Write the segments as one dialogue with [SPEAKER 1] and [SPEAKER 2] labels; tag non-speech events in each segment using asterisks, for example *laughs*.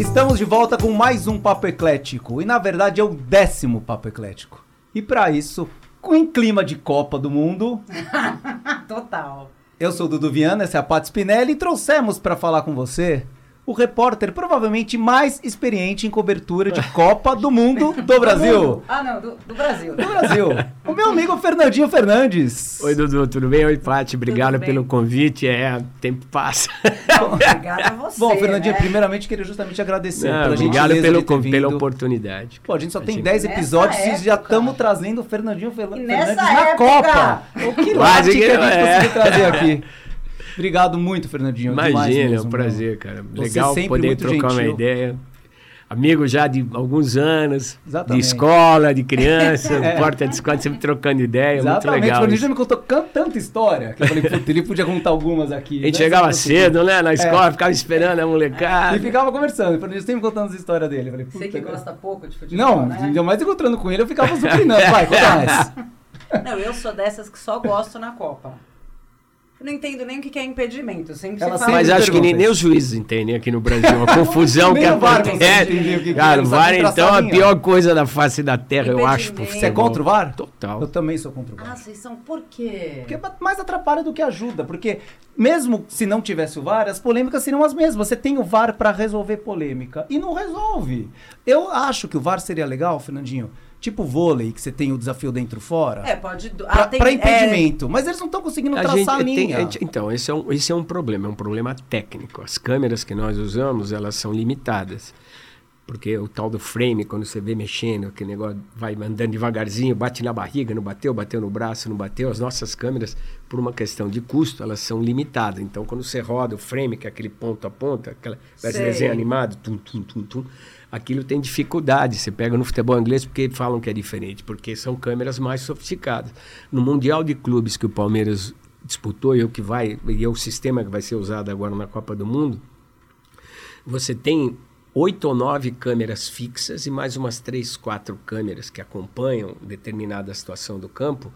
[SPEAKER 1] Estamos de volta com mais um Papo Eclético. E na verdade é o décimo Papo Eclético. E para isso, com em clima de Copa do Mundo, *laughs*
[SPEAKER 2] Total.
[SPEAKER 1] eu sou o Dudu Viana, essa é a Paty Spinelli e trouxemos para falar com você o repórter provavelmente mais experiente em cobertura de Copa do Mundo *laughs* do Brasil.
[SPEAKER 2] Ah, não, do, do Brasil.
[SPEAKER 1] Do Brasil. O meu amigo Fernandinho Fernandes.
[SPEAKER 3] Oi, Dudu, tudo bem? Oi, Paty, obrigado pelo convite. É, o tempo passa.
[SPEAKER 2] Obrigada a você.
[SPEAKER 1] Bom, Fernandinho,
[SPEAKER 2] né?
[SPEAKER 1] primeiramente queria justamente agradecer
[SPEAKER 3] Não,
[SPEAKER 1] pela
[SPEAKER 3] obrigado
[SPEAKER 1] gentileza
[SPEAKER 3] pelo, pela oportunidade.
[SPEAKER 1] Pô, a gente só tem
[SPEAKER 3] Achei-
[SPEAKER 1] 10
[SPEAKER 2] Nessa
[SPEAKER 1] episódios e já
[SPEAKER 2] época.
[SPEAKER 1] estamos trazendo o Fernandinho Fernandes
[SPEAKER 2] nessa
[SPEAKER 1] na
[SPEAKER 2] época.
[SPEAKER 1] Copa. O que
[SPEAKER 3] Quase
[SPEAKER 1] que
[SPEAKER 3] que
[SPEAKER 1] a gente
[SPEAKER 3] é.
[SPEAKER 1] conseguiu trazer aqui. *laughs* Obrigado muito, Fernandinho.
[SPEAKER 3] Imagina, é um prazer, cara.
[SPEAKER 1] Você
[SPEAKER 3] Legal poder trocar uma
[SPEAKER 1] gentil.
[SPEAKER 3] ideia. Amigo já de alguns anos,
[SPEAKER 1] Exatamente.
[SPEAKER 3] de escola, de criança, *laughs*
[SPEAKER 1] É.
[SPEAKER 3] porta de escola, sempre trocando ideia,
[SPEAKER 1] Exatamente,
[SPEAKER 3] muito
[SPEAKER 1] o
[SPEAKER 3] legal.
[SPEAKER 1] Fernandinho
[SPEAKER 3] isso.
[SPEAKER 1] já me contou tanta história que eu falei, puta, ele podia contar algumas aqui.
[SPEAKER 3] A gente
[SPEAKER 1] né?
[SPEAKER 3] chegava
[SPEAKER 1] Sempre
[SPEAKER 3] cedo, né, na
[SPEAKER 1] É.
[SPEAKER 3] escola, ficava esperando a molecada.
[SPEAKER 1] E ficava conversando, o Fernandinho sempre contando as histórias dele. Eu falei,
[SPEAKER 2] Você que
[SPEAKER 1] cara.
[SPEAKER 2] gosta pouco de futebol,
[SPEAKER 1] Não,
[SPEAKER 2] né?
[SPEAKER 1] ainda mais encontrando com ele, eu ficava supinando. Vai, conta mais. *laughs*
[SPEAKER 2] Não, eu sou dessas que só gosto na Copa. Eu não entendo nem o que é impedimento. Sempre
[SPEAKER 1] Ela
[SPEAKER 2] se fala...
[SPEAKER 3] Mas acho que nem,
[SPEAKER 1] pergunta
[SPEAKER 3] nem os juízes entendem aqui no Brasil. A confusão *laughs* que
[SPEAKER 1] o VAR consegue
[SPEAKER 3] acontece.
[SPEAKER 1] é,
[SPEAKER 3] Cara, o VAR,
[SPEAKER 1] traçar
[SPEAKER 3] então, é
[SPEAKER 1] a
[SPEAKER 3] pior coisa da face da terra, eu acho.
[SPEAKER 1] Você é contra o VAR?
[SPEAKER 3] Total.
[SPEAKER 1] Eu também sou contra o VAR.
[SPEAKER 2] Ah, vocês são por quê?
[SPEAKER 1] Porque mais atrapalha do que ajuda, porque mesmo se não tivesse o VAR, as polêmicas seriam as mesmas. Você tem o VAR para resolver polêmica e não resolve. Eu acho que o VAR seria legal, Fernandinho, tipo vôlei, que você tem o desafio dentro e fora,
[SPEAKER 2] É, pode... ah, tem-
[SPEAKER 1] pra
[SPEAKER 2] é,
[SPEAKER 1] impedimento. Mas eles não estão conseguindo
[SPEAKER 3] A
[SPEAKER 1] traçar
[SPEAKER 3] gente
[SPEAKER 1] a
[SPEAKER 3] tem-
[SPEAKER 1] linha.
[SPEAKER 3] a gente- então, esse é, um, esse é um problema, é um problema técnico. As câmeras que nós usamos, elas são limitadas. Porque o tal do frame, quando você vê mexendo, aquele negócio vai andando devagarzinho, bate na barriga, não bateu, bateu no braço, não bateu. As nossas câmeras, por uma questão de custo, elas são limitadas. Então, quando você roda o frame, que é aquele ponto a aquela parece
[SPEAKER 2] Sei.
[SPEAKER 3] desenho animado, tum, tum, tum, tum, aquilo tem dificuldade. Você pega no futebol inglês porque falam que é diferente, porque são câmeras mais sofisticadas. No Mundial de Clubes que o Palmeiras disputou e é o que vai e é o sistema que vai ser usado agora na Copa do Mundo, você tem oito ou nove câmeras fixas e mais umas três, quatro câmeras que acompanham determinada situação do campo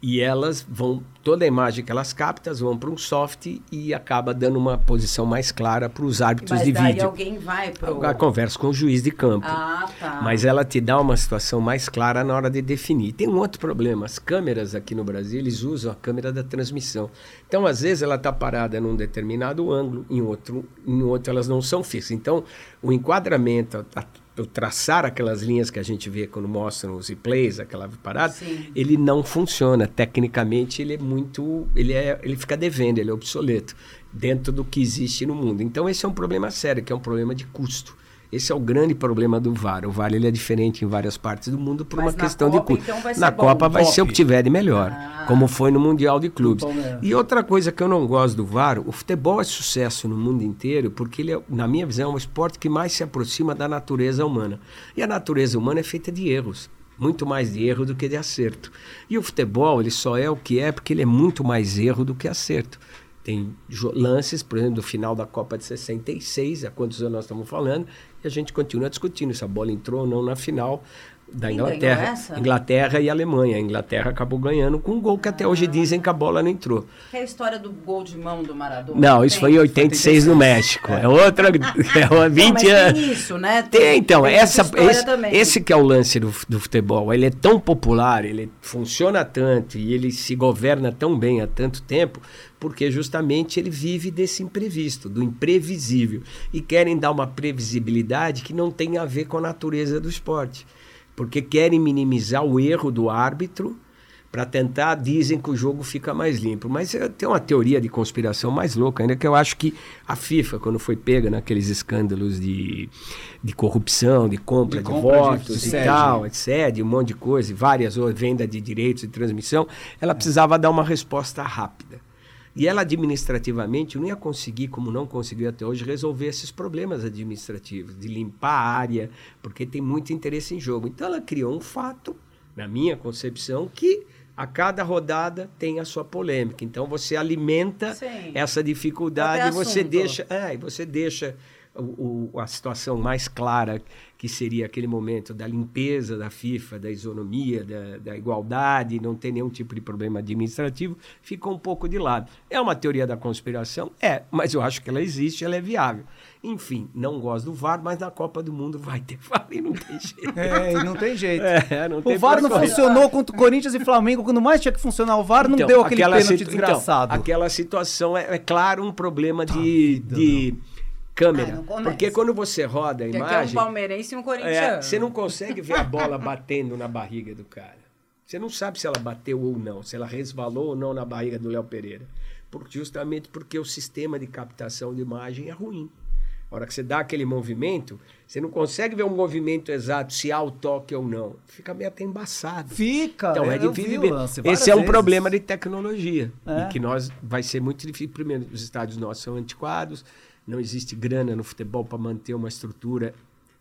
[SPEAKER 3] e elas vão toda a imagem que elas captam vão para um soft e acaba dando uma posição mais clara para os árbitros
[SPEAKER 2] Mas
[SPEAKER 3] de vídeo.
[SPEAKER 2] alguém vai pro...
[SPEAKER 3] A conversa com o juiz de campo.
[SPEAKER 2] Ah, tá.
[SPEAKER 3] Mas ela te dá uma situação mais clara na hora de definir. Tem um outro problema. As câmeras aqui no Brasil, eles usam a câmera da transmissão. Então, às vezes, ela está parada num determinado ângulo, em outro, em outro elas não são fixas. Então, o enquadramento, a- o traçar aquelas linhas que a gente vê quando mostram os replays, aquela parada,
[SPEAKER 2] Sim.
[SPEAKER 3] ele não funciona. Tecnicamente, ele é muito. Ele, é, ele fica devendo, ele é obsoleto dentro do que existe no mundo. Então, esse é um problema sério, que é um problema de custo. Esse é o grande problema do VAR. O VAR ele é diferente em várias partes do mundo por
[SPEAKER 2] Mas
[SPEAKER 3] uma questão
[SPEAKER 2] Copa,
[SPEAKER 3] de custo.
[SPEAKER 2] então,
[SPEAKER 3] na
[SPEAKER 2] bom.
[SPEAKER 3] Copa vai ser o
[SPEAKER 1] Top.
[SPEAKER 3] que tiver de melhor,
[SPEAKER 2] Ah.
[SPEAKER 3] como foi no Mundial de Clubes.
[SPEAKER 1] Do Palmeiras.
[SPEAKER 3] E outra coisa que eu não gosto do VAR, o futebol é sucesso no mundo inteiro porque ele é, na minha visão, é um esporte que mais se aproxima da natureza humana. E a natureza humana é feita de erros. Muito mais de erro do que de acerto. E o futebol, ele só é o que é porque ele é muito mais erro do que acerto. Tem lances, por exemplo, do final da Copa de 66, há quantos anos nós estamos falando, e a gente continua discutindo se a bola entrou ou não na final da Inglaterra. Inglaterra e Alemanha. A Inglaterra acabou ganhando com um gol que até hoje dizem que a bola não entrou.
[SPEAKER 2] Que é a história do gol de mão do Maradona.
[SPEAKER 3] Não, isso
[SPEAKER 2] Tem?
[SPEAKER 3] foi em 86 no México. É outra. *laughs* É 20
[SPEAKER 2] Não, mas
[SPEAKER 3] anos.
[SPEAKER 2] tem isso, né?
[SPEAKER 3] Tem, então,
[SPEAKER 2] tem
[SPEAKER 3] essa, esse,
[SPEAKER 2] também.
[SPEAKER 3] esse que é o lance do, do futebol. Ele é tão popular, ele funciona tanto e ele se governa tão bem há tanto tempo, porque justamente ele vive desse imprevisto, do imprevisível. E querem dar uma previsibilidade que não tem a ver com a natureza do esporte. Porque querem minimizar o erro do árbitro para tentar, dizem que o jogo fica mais limpo. Mas tem uma teoria de conspiração mais louca ainda, que eu acho que a FIFA, quando foi pega naqueles escândalos de, de corrupção, de compra
[SPEAKER 1] De
[SPEAKER 3] de,
[SPEAKER 1] compra de
[SPEAKER 3] votos e tal, de sede, um monte de coisa, várias outras, venda de direitos de transmissão, ela precisava dar uma resposta rápida. E ela administrativamente não ia conseguir, como não conseguiu até hoje, resolver esses problemas administrativos, de limpar a área, porque tem muito interesse em jogo. Então ela criou um fato, na minha concepção, que a cada rodada tem a sua polêmica. Então você alimenta
[SPEAKER 2] Sim.
[SPEAKER 3] essa dificuldade, e você
[SPEAKER 2] assunto.
[SPEAKER 3] deixa, é, e você deixa o, o- a situação mais clara, que seria aquele momento da limpeza da FIFA, da isonomia, da, da igualdade, não ter nenhum tipo de problema administrativo, ficou um pouco de lado. É uma teoria da conspiração? É, mas eu acho que ela existe, ela é viável. Enfim, não gosto do VAR, mas na Copa do Mundo vai ter *laughs* VAR e não tem jeito.
[SPEAKER 1] É, e não tem jeito.
[SPEAKER 3] É, não tem
[SPEAKER 1] o VAR não
[SPEAKER 3] correr.
[SPEAKER 1] funcionou contra o Corinthians e Flamengo, quando mais tinha que funcionar o VAR, não
[SPEAKER 3] Então,
[SPEAKER 1] deu aquele pênalti
[SPEAKER 3] situ-
[SPEAKER 1] desgraçado.
[SPEAKER 3] Então, aquela situação é, é claro um problema de, de câmera.
[SPEAKER 2] Ah,
[SPEAKER 3] porque quando você roda a
[SPEAKER 2] Porque aqui é um
[SPEAKER 3] imagem,
[SPEAKER 2] palmeirense e um
[SPEAKER 3] é,
[SPEAKER 2] corintiano.
[SPEAKER 3] você não consegue ver a bola batendo na barriga do cara. Você não sabe se ela bateu ou não, se ela resvalou ou não na barriga do Léo Pereira. Por- justamente porque o sistema de captação de imagem é ruim. A hora que você dá aquele movimento, você não consegue ver um movimento exato, se há o toque ou não. Fica meio até embaçado.
[SPEAKER 1] Fica,
[SPEAKER 3] Então, é difícil
[SPEAKER 1] vi
[SPEAKER 3] ver.
[SPEAKER 1] o
[SPEAKER 3] Esse é um
[SPEAKER 1] vezes.
[SPEAKER 3] problema de tecnologia.
[SPEAKER 1] É.
[SPEAKER 3] E que nós vai ser muito difícil. Primeiro, os estádios nossos são antiquados, não existe grana no futebol para manter uma estrutura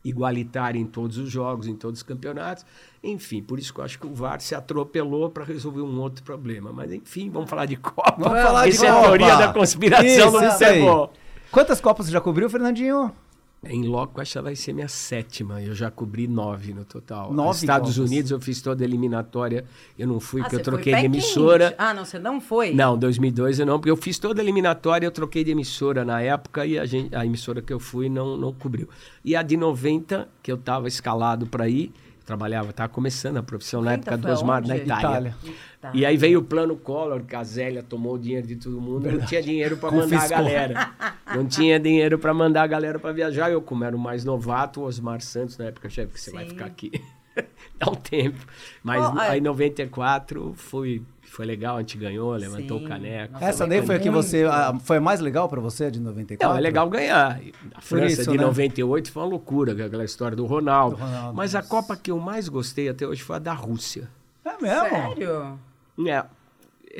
[SPEAKER 3] igualitária em todos os jogos, em todos os campeonatos. Enfim, por isso que eu acho que o VAR se atropelou para resolver um outro problema. Mas enfim, vamos falar de *laughs* Copa.
[SPEAKER 1] Vamos falar de
[SPEAKER 3] Isso é a
[SPEAKER 1] Copa.
[SPEAKER 3] teoria da conspiração do
[SPEAKER 1] Isso, aí.
[SPEAKER 3] futebol.
[SPEAKER 1] Quantas Copas você já cobriu, Fernandinho?
[SPEAKER 3] Em loco, essa vai ser minha sétima. Eu já cobri nove no total.
[SPEAKER 1] Nove
[SPEAKER 3] Nos Estados
[SPEAKER 1] Copas.
[SPEAKER 3] Unidos eu fiz toda a eliminatória. Eu não fui
[SPEAKER 2] Ah,
[SPEAKER 3] porque eu troquei de emissora.
[SPEAKER 2] quente. Ah, não, você não foi?
[SPEAKER 3] Não, 2002 eu não, porque eu fiz toda a eliminatória, eu troquei de emissora na época e a, gente, a emissora que eu fui não, não cobriu. E a de 90, que eu estava escalado para ir, trabalhava, estava começando a profissão na
[SPEAKER 2] 90
[SPEAKER 3] época do Osmar,
[SPEAKER 2] aonde?
[SPEAKER 3] na Itália.
[SPEAKER 1] Itália.
[SPEAKER 3] E aí veio o plano Collor, que a Zélia tomou o dinheiro de todo mundo, não tinha dinheiro para mandar a galera. *laughs* Não tinha dinheiro para mandar a galera para viajar. Eu, como era o mais novato, o Osmar Santos, na época, chefe, que você vai
[SPEAKER 2] Sim.
[SPEAKER 3] ficar aqui. *laughs* Dá um tempo. Mas
[SPEAKER 2] Oh,
[SPEAKER 3] aí em 94 foi, foi legal, a gente ganhou, levantou
[SPEAKER 2] Sim.
[SPEAKER 3] o caneco.
[SPEAKER 2] Nossa,
[SPEAKER 1] Essa daí foi a que você. a- foi a mais legal pra você, a de 94?
[SPEAKER 3] Não, é legal ganhar. A França
[SPEAKER 1] isso,
[SPEAKER 3] de
[SPEAKER 1] né?
[SPEAKER 3] 98 foi uma loucura, com aquela história do Ronaldo.
[SPEAKER 1] Do Ronaldo,
[SPEAKER 3] Mas a. Copa que eu mais gostei até hoje foi a da Rússia.
[SPEAKER 1] É mesmo?
[SPEAKER 2] Sério?
[SPEAKER 3] É.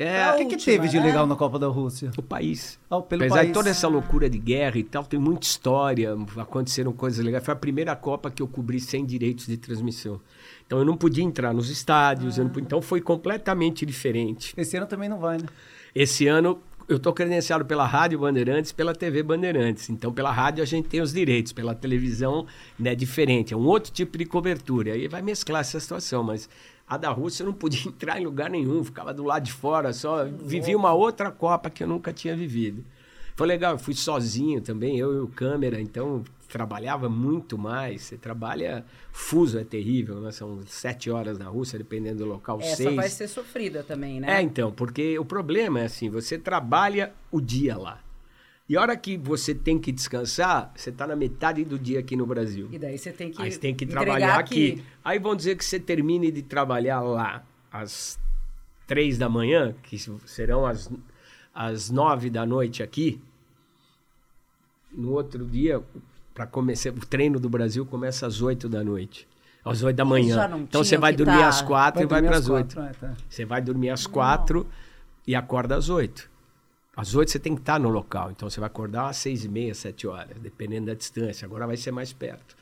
[SPEAKER 3] É
[SPEAKER 1] O que, que
[SPEAKER 2] última,
[SPEAKER 1] teve de
[SPEAKER 2] né?
[SPEAKER 1] legal na Copa da Rússia?
[SPEAKER 3] o país.
[SPEAKER 1] Ah, pelo
[SPEAKER 3] Apesar
[SPEAKER 1] país.
[SPEAKER 3] de toda essa loucura de guerra e tal, tem muita história, aconteceram coisas legais. Foi a primeira Copa que eu cobri sem direitos de transmissão. Então eu não podia entrar nos estádios, eu não podia- então foi completamente diferente.
[SPEAKER 1] Esse ano também não vai, né?
[SPEAKER 3] Esse ano eu estou credenciado pela Rádio Bandeirantes, pela TV Bandeirantes. Então, pela rádio a gente tem os direitos, pela televisão né, é diferente, é um outro tipo de cobertura. Aí vai mesclar essa situação, mas a da Rússia eu não podia *laughs* entrar em lugar nenhum, ficava do lado de fora, só vivi uma outra Copa que eu nunca tinha vivido. Foi legal, eu fui sozinho também, eu e o câmera, então trabalhava muito mais. Você trabalha fuso, é terrível, né? São sete horas na Rússia, dependendo do local,
[SPEAKER 2] Essa
[SPEAKER 3] seis.
[SPEAKER 2] vai ser sofrida também, né?
[SPEAKER 3] É, então, porque o problema é assim, você trabalha o dia lá. E a hora que você tem que descansar, você está na metade do dia aqui no Brasil.
[SPEAKER 2] E daí você tem que
[SPEAKER 3] Aí você tem que trabalhar aqui. Aí vão dizer que você termine de trabalhar lá às três da manhã, que serão as, às nove da noite aqui. No outro dia, para começar, o treino do Brasil começa às oito da noite. Às oito da manhã. Então você vai dormir
[SPEAKER 2] tá-
[SPEAKER 3] às quatro e vai para as oito.
[SPEAKER 1] é, tá.
[SPEAKER 3] Você vai dormir às quatro e acorda às oito. Às oito você tem que estar no local. Então você vai acordar às seis e meia, sete horas, dependendo da distância. Agora vai ser mais perto.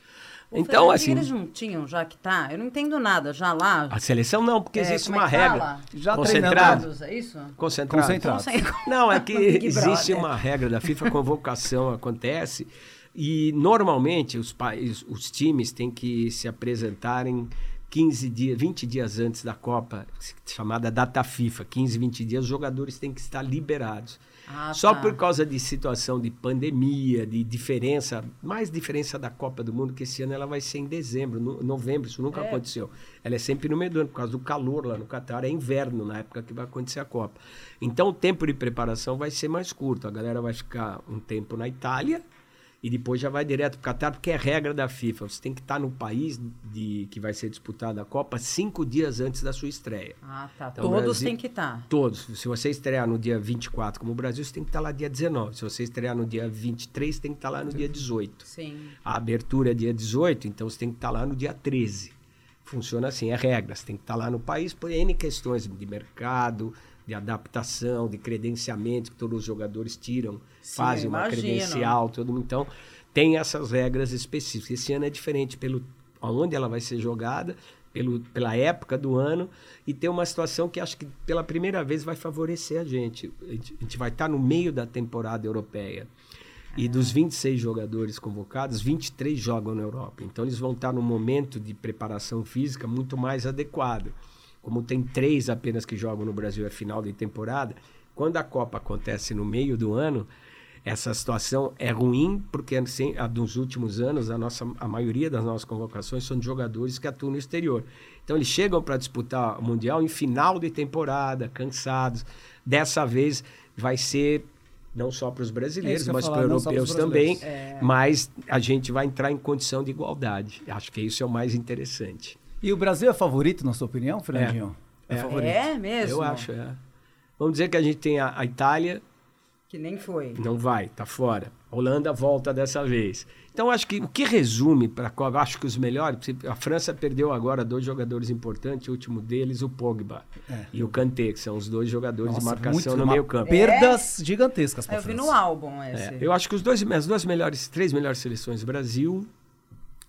[SPEAKER 2] O
[SPEAKER 3] então,
[SPEAKER 2] Fernandinho,
[SPEAKER 3] assim,
[SPEAKER 2] Eles não tinham, já que tá. Eu não entendo nada. Já lá.
[SPEAKER 3] a seleção não, porque
[SPEAKER 2] É,
[SPEAKER 3] existe
[SPEAKER 2] é
[SPEAKER 3] uma
[SPEAKER 2] que
[SPEAKER 3] regra.
[SPEAKER 2] fala?
[SPEAKER 1] Já
[SPEAKER 3] Concentrado.
[SPEAKER 2] Concentrados, é isso?
[SPEAKER 3] Concentrado.
[SPEAKER 1] Concentrado.
[SPEAKER 2] Conce-
[SPEAKER 3] Não, é que *laughs* existe uma regra da FIFA, a convocação *laughs* acontece e normalmente os, países, os times têm que se apresentarem 15 dias, 20 dias antes da Copa, chamada data FIFA, 15, 20 dias, os jogadores têm que estar liberados.
[SPEAKER 2] Ah,
[SPEAKER 3] Só
[SPEAKER 2] tá.
[SPEAKER 3] por causa de situação de pandemia, de diferença, mais diferença da Copa do Mundo, que esse ano ela vai ser em dezembro, no, novembro, isso nunca
[SPEAKER 2] É.
[SPEAKER 3] aconteceu. Ela é sempre no meio do ano, por causa do calor lá no Catar, é inverno na época que vai acontecer a Copa. Então o tempo de preparação vai ser mais curto, a galera vai ficar um tempo na Itália e depois já vai direto para o Catar, porque é regra da FIFA, você tem que estar no país de, que vai ser disputada a Copa cinco dias antes da sua estreia.
[SPEAKER 2] Ah, tá.
[SPEAKER 3] Então,
[SPEAKER 2] Todos
[SPEAKER 3] Brasil-
[SPEAKER 2] têm que estar.
[SPEAKER 3] Todos. Se você estrear no dia 24, como o Brasil, você tem que estar lá dia 19. Se você estrear no dia 23, você tem que estar lá no dia 18.
[SPEAKER 2] Sim.
[SPEAKER 3] A abertura é dia 18, então você tem que estar lá no dia 13. Funciona assim, é regra. Você tem que estar lá no país por N questões de mercado, de adaptação, de credenciamento que todos os jogadores tiram,
[SPEAKER 2] Sim,
[SPEAKER 3] fazem uma
[SPEAKER 2] imagino.
[SPEAKER 3] credencial, todo mundo. Então, tem essas regras específicas. Esse ano é diferente pelo onde ela vai ser jogada, pelo, pela época do ano, e tem uma situação que acho que pela primeira vez vai favorecer a gente. A gente, a gente vai estar no meio da temporada europeia. E dos 26 jogadores convocados, 23 jogam na Europa. Então eles vão estar num momento de preparação física muito mais adequado. Como tem três apenas que jogam no Brasil é final de temporada, quando a Copa acontece no meio do ano, essa situação é ruim porque assim, a dos últimos anos a nossa a maioria das nossas convocações são de jogadores que atuam no exterior. Então eles chegam para disputar o mundial em final de temporada, cansados. Dessa vez vai ser não só para os brasileiros,
[SPEAKER 1] É
[SPEAKER 3] mas para os europeus também.
[SPEAKER 2] É.
[SPEAKER 3] Mas a gente vai entrar em condição de igualdade. Acho que isso é o mais interessante.
[SPEAKER 1] E o Brasil é favorito, na sua opinião, Fernandinho?
[SPEAKER 3] É.
[SPEAKER 1] favorito.
[SPEAKER 2] É mesmo?
[SPEAKER 3] Eu acho, é. Vamos dizer que a gente tem a, a Itália,
[SPEAKER 2] Que nem foi.
[SPEAKER 3] não vai, tá fora. A Holanda volta dessa vez. Então acho que o que resume para a Copa, acho que os melhores, a França perdeu agora dois jogadores importantes, o último deles o Pogba e o Kanté, que são os dois jogadores de
[SPEAKER 1] É. Nossa,
[SPEAKER 3] marcação
[SPEAKER 1] muito-
[SPEAKER 3] no meio-campo.
[SPEAKER 1] Perdas gigantescas
[SPEAKER 2] Ah,
[SPEAKER 1] para
[SPEAKER 2] Eu vi
[SPEAKER 1] França.
[SPEAKER 2] no álbum esse.
[SPEAKER 3] É, eu acho que os dois, as duas melhores, três melhores seleções, Brasil,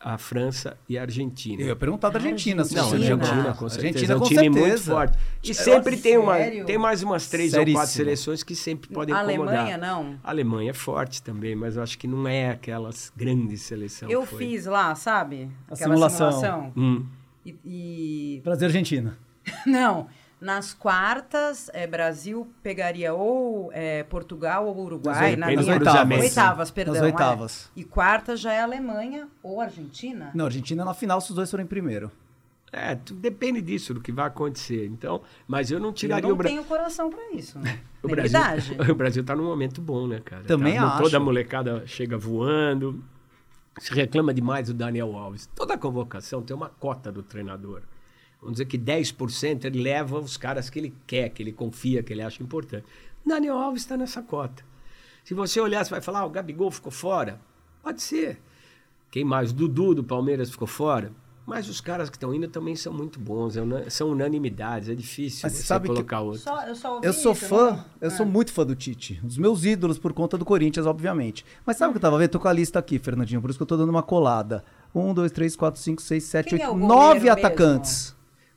[SPEAKER 3] a França e a Argentina.
[SPEAKER 1] Eu ia perguntar da Argentina. se
[SPEAKER 3] Não, a
[SPEAKER 2] Argentina.
[SPEAKER 3] Argentina, com certeza.
[SPEAKER 1] Argentina,
[SPEAKER 3] é um
[SPEAKER 1] com
[SPEAKER 3] time muito
[SPEAKER 1] certeza.
[SPEAKER 3] forte. E sempre tem, uma,
[SPEAKER 2] sério?
[SPEAKER 3] tem mais umas três ou
[SPEAKER 1] Seríssimo.
[SPEAKER 3] quatro seleções que sempre podem
[SPEAKER 2] A
[SPEAKER 3] incomodar.
[SPEAKER 2] Alemanha, não.
[SPEAKER 3] A Alemanha é forte também, mas eu acho que não é aquelas grandes seleções.
[SPEAKER 2] Eu fiz lá, sabe?
[SPEAKER 1] A
[SPEAKER 2] Aquela
[SPEAKER 1] simulação.
[SPEAKER 2] simulação.
[SPEAKER 3] Hum.
[SPEAKER 2] E, e-
[SPEAKER 1] Brasil e Argentina. *laughs*
[SPEAKER 2] Não. Nas quartas, é, Brasil pegaria ou é, Portugal ou Uruguai.
[SPEAKER 3] Nas
[SPEAKER 2] na
[SPEAKER 3] oitavas.
[SPEAKER 2] minha-
[SPEAKER 3] Oitavas.
[SPEAKER 2] Oitavas, perdão.
[SPEAKER 1] Nas
[SPEAKER 2] é.
[SPEAKER 1] oitavas.
[SPEAKER 2] E quartas já é Alemanha ou Argentina.
[SPEAKER 1] Não, Argentina na final se os dois forem primeiro.
[SPEAKER 3] É, depende disso, do que vai acontecer. Então, mas eu não
[SPEAKER 2] Eu
[SPEAKER 3] tiraria
[SPEAKER 2] não
[SPEAKER 3] o Brasil.
[SPEAKER 2] tenho coração pra isso. Né? *laughs*
[SPEAKER 3] O Brasil, *laughs* o Brasil tá num momento bom, né, cara?
[SPEAKER 1] Também
[SPEAKER 3] tá,
[SPEAKER 1] acho.
[SPEAKER 3] Toda a molecada chega voando. Se reclama demais do Daniel Alves. Toda convocação tem uma cota do treinador. Vamos dizer que 10% ele leva os caras que ele quer, que ele confia, que ele acha importante. Daniel Alves está nessa cota. Se você olhar, você vai falar, ah, o Gabigol ficou fora. Pode ser. Quem mais? Dudu do Palmeiras ficou fora. Mas os caras que estão indo também são muito bons. é una- São unanimidades. É difícil
[SPEAKER 1] Mas
[SPEAKER 3] você
[SPEAKER 1] sabe que-
[SPEAKER 3] colocar outro.
[SPEAKER 2] Só, eu só
[SPEAKER 1] Eu sou
[SPEAKER 2] isso,
[SPEAKER 1] fã,
[SPEAKER 2] não-
[SPEAKER 1] eu
[SPEAKER 2] Ah.
[SPEAKER 1] sou muito fã do Tite. Os meus ídolos por conta do Corinthians, obviamente. Mas sabe o que eu tava vendo? Tô com a lista aqui, Fernandinho, por isso que eu tô dando uma colada. Um, dois, três, quatro, cinco, seis, sete,
[SPEAKER 2] Quem é
[SPEAKER 1] oito,
[SPEAKER 2] goleiro
[SPEAKER 1] nove
[SPEAKER 2] mesmo?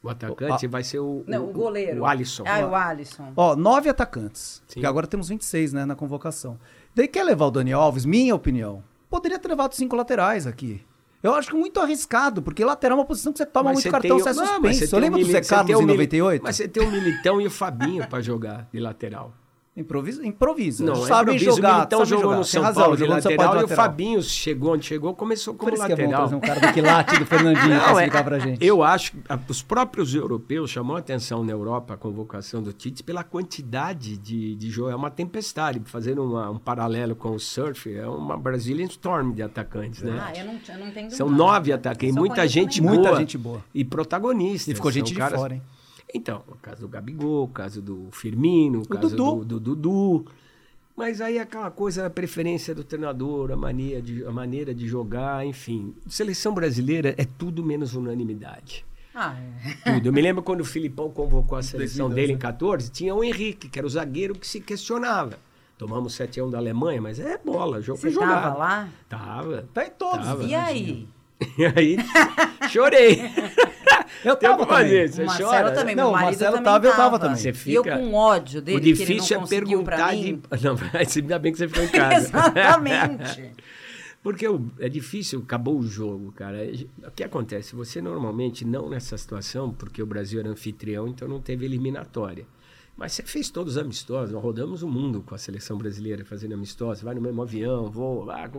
[SPEAKER 3] O atacante vai ser o,
[SPEAKER 2] Não, o goleiro.
[SPEAKER 3] O Alisson.
[SPEAKER 2] Ah, o Alisson.
[SPEAKER 1] Ó, nove atacantes.
[SPEAKER 3] Sim.
[SPEAKER 1] Porque agora temos 26, né, na convocação. Daí quer levar o Daniel Alves, minha opinião. Poderia ter levado cinco laterais aqui. Eu acho que muito arriscado, porque lateral é uma posição que você toma
[SPEAKER 3] Mas
[SPEAKER 1] muito
[SPEAKER 3] você
[SPEAKER 1] cartão,
[SPEAKER 3] tem
[SPEAKER 1] você é
[SPEAKER 3] o- Não,
[SPEAKER 1] suspenso.
[SPEAKER 3] você o
[SPEAKER 1] lembro do Zé Carlos
[SPEAKER 3] o
[SPEAKER 1] em
[SPEAKER 3] Mili-
[SPEAKER 1] 98.
[SPEAKER 3] Mas você tem o Militão e o Fabinho para jogar de lateral.
[SPEAKER 1] Improvisa. improvisa.
[SPEAKER 3] Não,
[SPEAKER 1] sabem
[SPEAKER 3] improvisa.
[SPEAKER 1] jogar,
[SPEAKER 3] o Militão
[SPEAKER 1] sabem
[SPEAKER 3] jogou
[SPEAKER 1] jogar.
[SPEAKER 3] no São
[SPEAKER 1] razão,
[SPEAKER 3] Paulo de
[SPEAKER 1] jogou no São Paulo
[SPEAKER 3] lateral,
[SPEAKER 1] de
[SPEAKER 3] e o
[SPEAKER 1] lateral.
[SPEAKER 3] Fabinho chegou onde chegou, começou
[SPEAKER 1] Por
[SPEAKER 3] como
[SPEAKER 1] isso que é bom
[SPEAKER 3] lateral.
[SPEAKER 1] trazer um cara do quilate do Fernandinho pra
[SPEAKER 3] Não, é-
[SPEAKER 1] explicar pra gente.
[SPEAKER 3] Eu acho que os próprios europeus chamou a atenção na Europa a convocação do Tite pela quantidade de, de jogo. É uma tempestade. Fazendo uma- um paralelo com o surf, é uma Brazilian Storm de atacantes, né?
[SPEAKER 2] Ah, eu não, eu não entendo
[SPEAKER 3] São
[SPEAKER 2] nada.
[SPEAKER 3] nove atacantes, muita gente boa.
[SPEAKER 1] Muita gente boa.
[SPEAKER 3] E protagonistas.
[SPEAKER 1] E ficou gente de
[SPEAKER 3] caras-
[SPEAKER 1] fora, hein?
[SPEAKER 3] Então, o caso do Gabigol, o caso do Firmino, o caso
[SPEAKER 1] Dudu.
[SPEAKER 3] Do, do Dudu. Mas aí aquela coisa, a preferência do treinador, a, mania de, a maneira de jogar, enfim. Seleção brasileira é tudo menos unanimidade.
[SPEAKER 2] Ah, é.
[SPEAKER 3] Tudo. Eu me lembro quando o Filipão convocou a seleção
[SPEAKER 1] 2012,
[SPEAKER 3] dele em
[SPEAKER 1] né?
[SPEAKER 3] 14, tinha o Henrique, que era o zagueiro que se questionava. Tomamos 7 a 1 da Alemanha, mas é bola, jogo
[SPEAKER 2] Você
[SPEAKER 3] foi jogado.
[SPEAKER 2] tava lá?
[SPEAKER 3] Tava.
[SPEAKER 1] Tá em todos.
[SPEAKER 3] Tava.
[SPEAKER 2] E aí? *laughs*
[SPEAKER 3] E aí, chorei. *laughs*
[SPEAKER 1] Eu tava também.
[SPEAKER 3] você
[SPEAKER 2] o Marcelo
[SPEAKER 3] chora.
[SPEAKER 2] também,
[SPEAKER 1] Não,
[SPEAKER 2] meu marido
[SPEAKER 1] Marcelo
[SPEAKER 2] também
[SPEAKER 1] tava, eu tava também.
[SPEAKER 3] Você
[SPEAKER 2] E eu
[SPEAKER 3] fica-
[SPEAKER 2] com ódio dele,
[SPEAKER 3] o
[SPEAKER 2] que ele
[SPEAKER 3] difícil
[SPEAKER 2] não
[SPEAKER 3] é
[SPEAKER 2] conseguiu pra
[SPEAKER 3] perguntar
[SPEAKER 2] mim.
[SPEAKER 3] de. *laughs* Não, mas ainda bem que você ficou em *laughs* casa.
[SPEAKER 2] Exatamente. *laughs*
[SPEAKER 3] Porque o- é difícil, acabou o jogo, cara. O que acontece? Você normalmente, não nessa situação, porque o Brasil era anfitrião, então não teve eliminatória. Mas você fez todos os amistosos, nós rodamos o mundo com a seleção brasileira fazendo amistosos, vai no mesmo avião, voa, vai.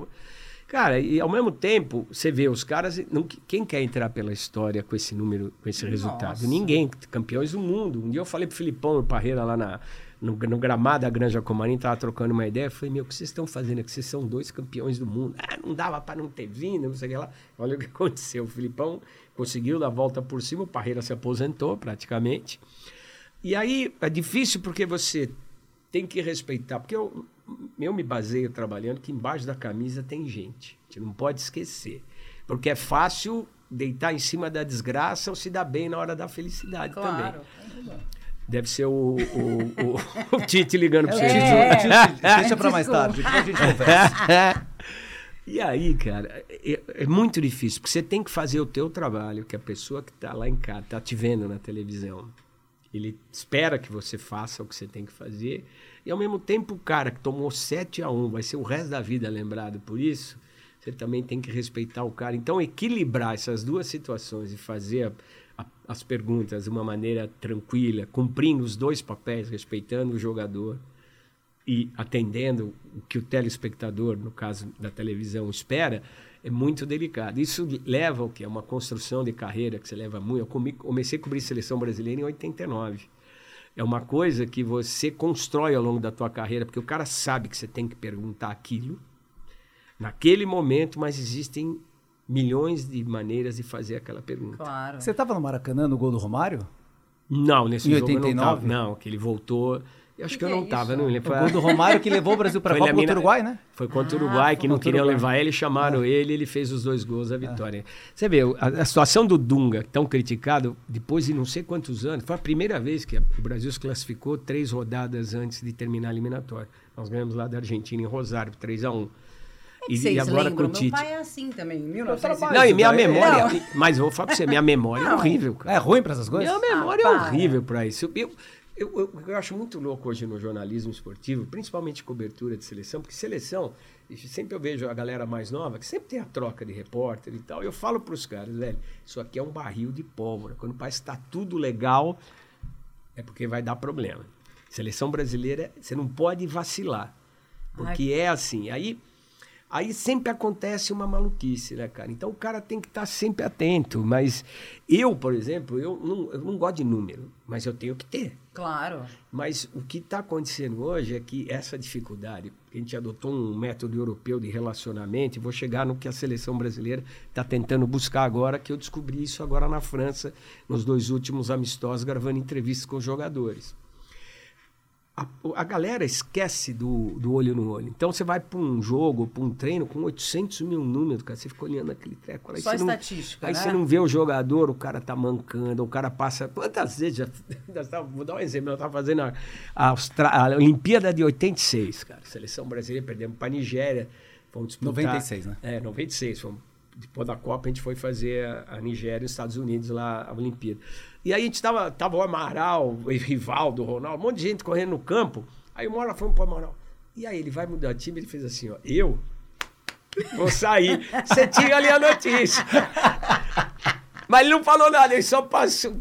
[SPEAKER 3] Cara, e ao mesmo tempo, você vê os caras. não- quem quer entrar pela história com esse número, com esse resultado?
[SPEAKER 2] Nossa.
[SPEAKER 3] Ninguém, campeões do mundo. Um dia eu falei pro Filipão e Parreira lá na, no, no gramado da Granja Comarim, tava trocando uma ideia. Eu falei, meu, o que vocês estão fazendo aqui? Vocês são dois campeões do mundo. Ah, não dava para não ter vindo, não sei o que lá. Olha o que *laughs* aconteceu. O Filipão conseguiu dar a volta por cima, o Parreira se aposentou praticamente. E aí é difícil porque você tem que respeitar, porque eu, eu me baseio trabalhando que embaixo da camisa tem gente. A gente não pode esquecer. Porque é fácil deitar em cima da desgraça ou se dar bem na hora da felicidade
[SPEAKER 2] Claro.
[SPEAKER 3] também. Deve ser o, o, o, o *laughs* Tite ligando para
[SPEAKER 1] É,
[SPEAKER 3] você.
[SPEAKER 2] É.
[SPEAKER 1] Tite, Deixa pra mais tarde, depois a gente conversa. *laughs*
[SPEAKER 3] E aí, cara, é, é muito difícil, porque você tem que fazer o teu trabalho, que a pessoa que está lá em casa, está te vendo na televisão, ele espera que você faça o que você tem que fazer, E ao mesmo tempo, o cara que tomou 7 a 1 vai ser o resto da vida lembrado por isso, você também tem que respeitar o cara. Então, equilibrar essas duas situações e fazer a, a, as perguntas de uma maneira tranquila, cumprindo os dois papéis, respeitando o jogador e atendendo o que o telespectador, no caso da televisão, espera, é muito delicado. Isso leva o que? É uma construção de carreira que você leva muito. Eu comecei a cobrir seleção brasileira em 89. É uma coisa que você constrói ao longo da tua carreira, porque o cara sabe que você tem que perguntar aquilo naquele momento, mas existem milhões de maneiras de fazer aquela pergunta.
[SPEAKER 2] Claro.
[SPEAKER 1] Você estava no Maracanã no gol do Romário?
[SPEAKER 3] Não, nesse
[SPEAKER 1] Em
[SPEAKER 3] jogo eu não
[SPEAKER 1] 89?
[SPEAKER 3] tava. Não, que ele voltou. Eu acho
[SPEAKER 2] Que
[SPEAKER 3] que, eu
[SPEAKER 2] é
[SPEAKER 3] não tava,
[SPEAKER 2] isso?
[SPEAKER 3] não
[SPEAKER 1] O
[SPEAKER 3] lembro.
[SPEAKER 1] gol do Romário que levou o Brasil para a
[SPEAKER 3] Foi
[SPEAKER 1] Copa contra o Uruguai, né?
[SPEAKER 3] Foi contra o
[SPEAKER 2] Ah,
[SPEAKER 3] Uruguai,
[SPEAKER 2] foi
[SPEAKER 3] que não
[SPEAKER 1] o
[SPEAKER 3] queriam levar ele, chamaram ele, ele fez os dois gols da vitória. Você vê, a, a situação do Dunga, tão criticado, depois de não sei quantos anos, foi a primeira vez que a- o Brasil se classificou três rodadas antes de terminar a eliminatória. Nós ganhamos lá da Argentina em Rosário, 3 a 1
[SPEAKER 2] É que
[SPEAKER 3] E,
[SPEAKER 2] vocês
[SPEAKER 3] e agora
[SPEAKER 2] lembram?
[SPEAKER 3] com o
[SPEAKER 2] Meu
[SPEAKER 3] Tite.
[SPEAKER 2] pai é assim também, em
[SPEAKER 1] trabalho.
[SPEAKER 2] 1900.
[SPEAKER 3] Não, e minha memória, mas eu vou falar pra você, minha memória é
[SPEAKER 2] Não.
[SPEAKER 3] horrível, cara.
[SPEAKER 1] É ruim para essas coisas?
[SPEAKER 3] Minha memória
[SPEAKER 2] Ah,
[SPEAKER 3] é horrível para isso. Eu, eu, eu, eu acho muito louco hoje no jornalismo esportivo, principalmente cobertura de seleção, porque seleção, sempre eu vejo a galera mais nova, que sempre tem a troca de repórter e tal. Eu falo para os caras, velho, isso aqui é um barril de pólvora. Quando parece que está tudo legal, é porque vai dar problema. Seleção brasileira, você não pode vacilar. Porque é assim. Aí, aí sempre acontece uma maluquice, né, cara? Então o cara tem que estar sempre atento. Mas eu, por exemplo, eu não, eu não gosto de número, mas eu tenho que ter.
[SPEAKER 2] Claro.
[SPEAKER 3] Mas o que está acontecendo hoje é que essa dificuldade, a gente adotou um método europeu de relacionamento, e vou chegar no que a seleção brasileira está tentando buscar agora, que eu descobri isso agora na França, nos dois últimos amistosos, gravando entrevistas com os jogadores. A, a galera esquece do, do olho no olho. Então você vai para um jogo, para um treino com 800 mil números, cara, você fica olhando aquele treco. Aí
[SPEAKER 2] Só
[SPEAKER 3] você não-
[SPEAKER 2] estatística,
[SPEAKER 3] Aí
[SPEAKER 2] né?
[SPEAKER 3] você não vê o jogador, o cara tá mancando, o cara passa. Quantas vezes já. *laughs* tava- vou dar um exemplo, nós estávamos fazendo a, a, Austra- a Olimpíada de 86, cara. Seleção brasileira, perdemos para Nigéria. Fomos disputar.
[SPEAKER 1] 96, né?
[SPEAKER 3] É, 96. Fomos, depois da Copa, a gente foi fazer a, a Nigéria e os Estados Unidos lá, a Olimpíada. E aí a gente tava, tava o Amaral, o Rivaldo, o Ronaldo, um monte de gente correndo no campo. Aí uma hora fomos pro Amaral. E aí ele vai mudar de time, ele fez assim, ó. Eu vou sair. Você tinha ali a notícia. Mas ele não falou nada, ele só passou.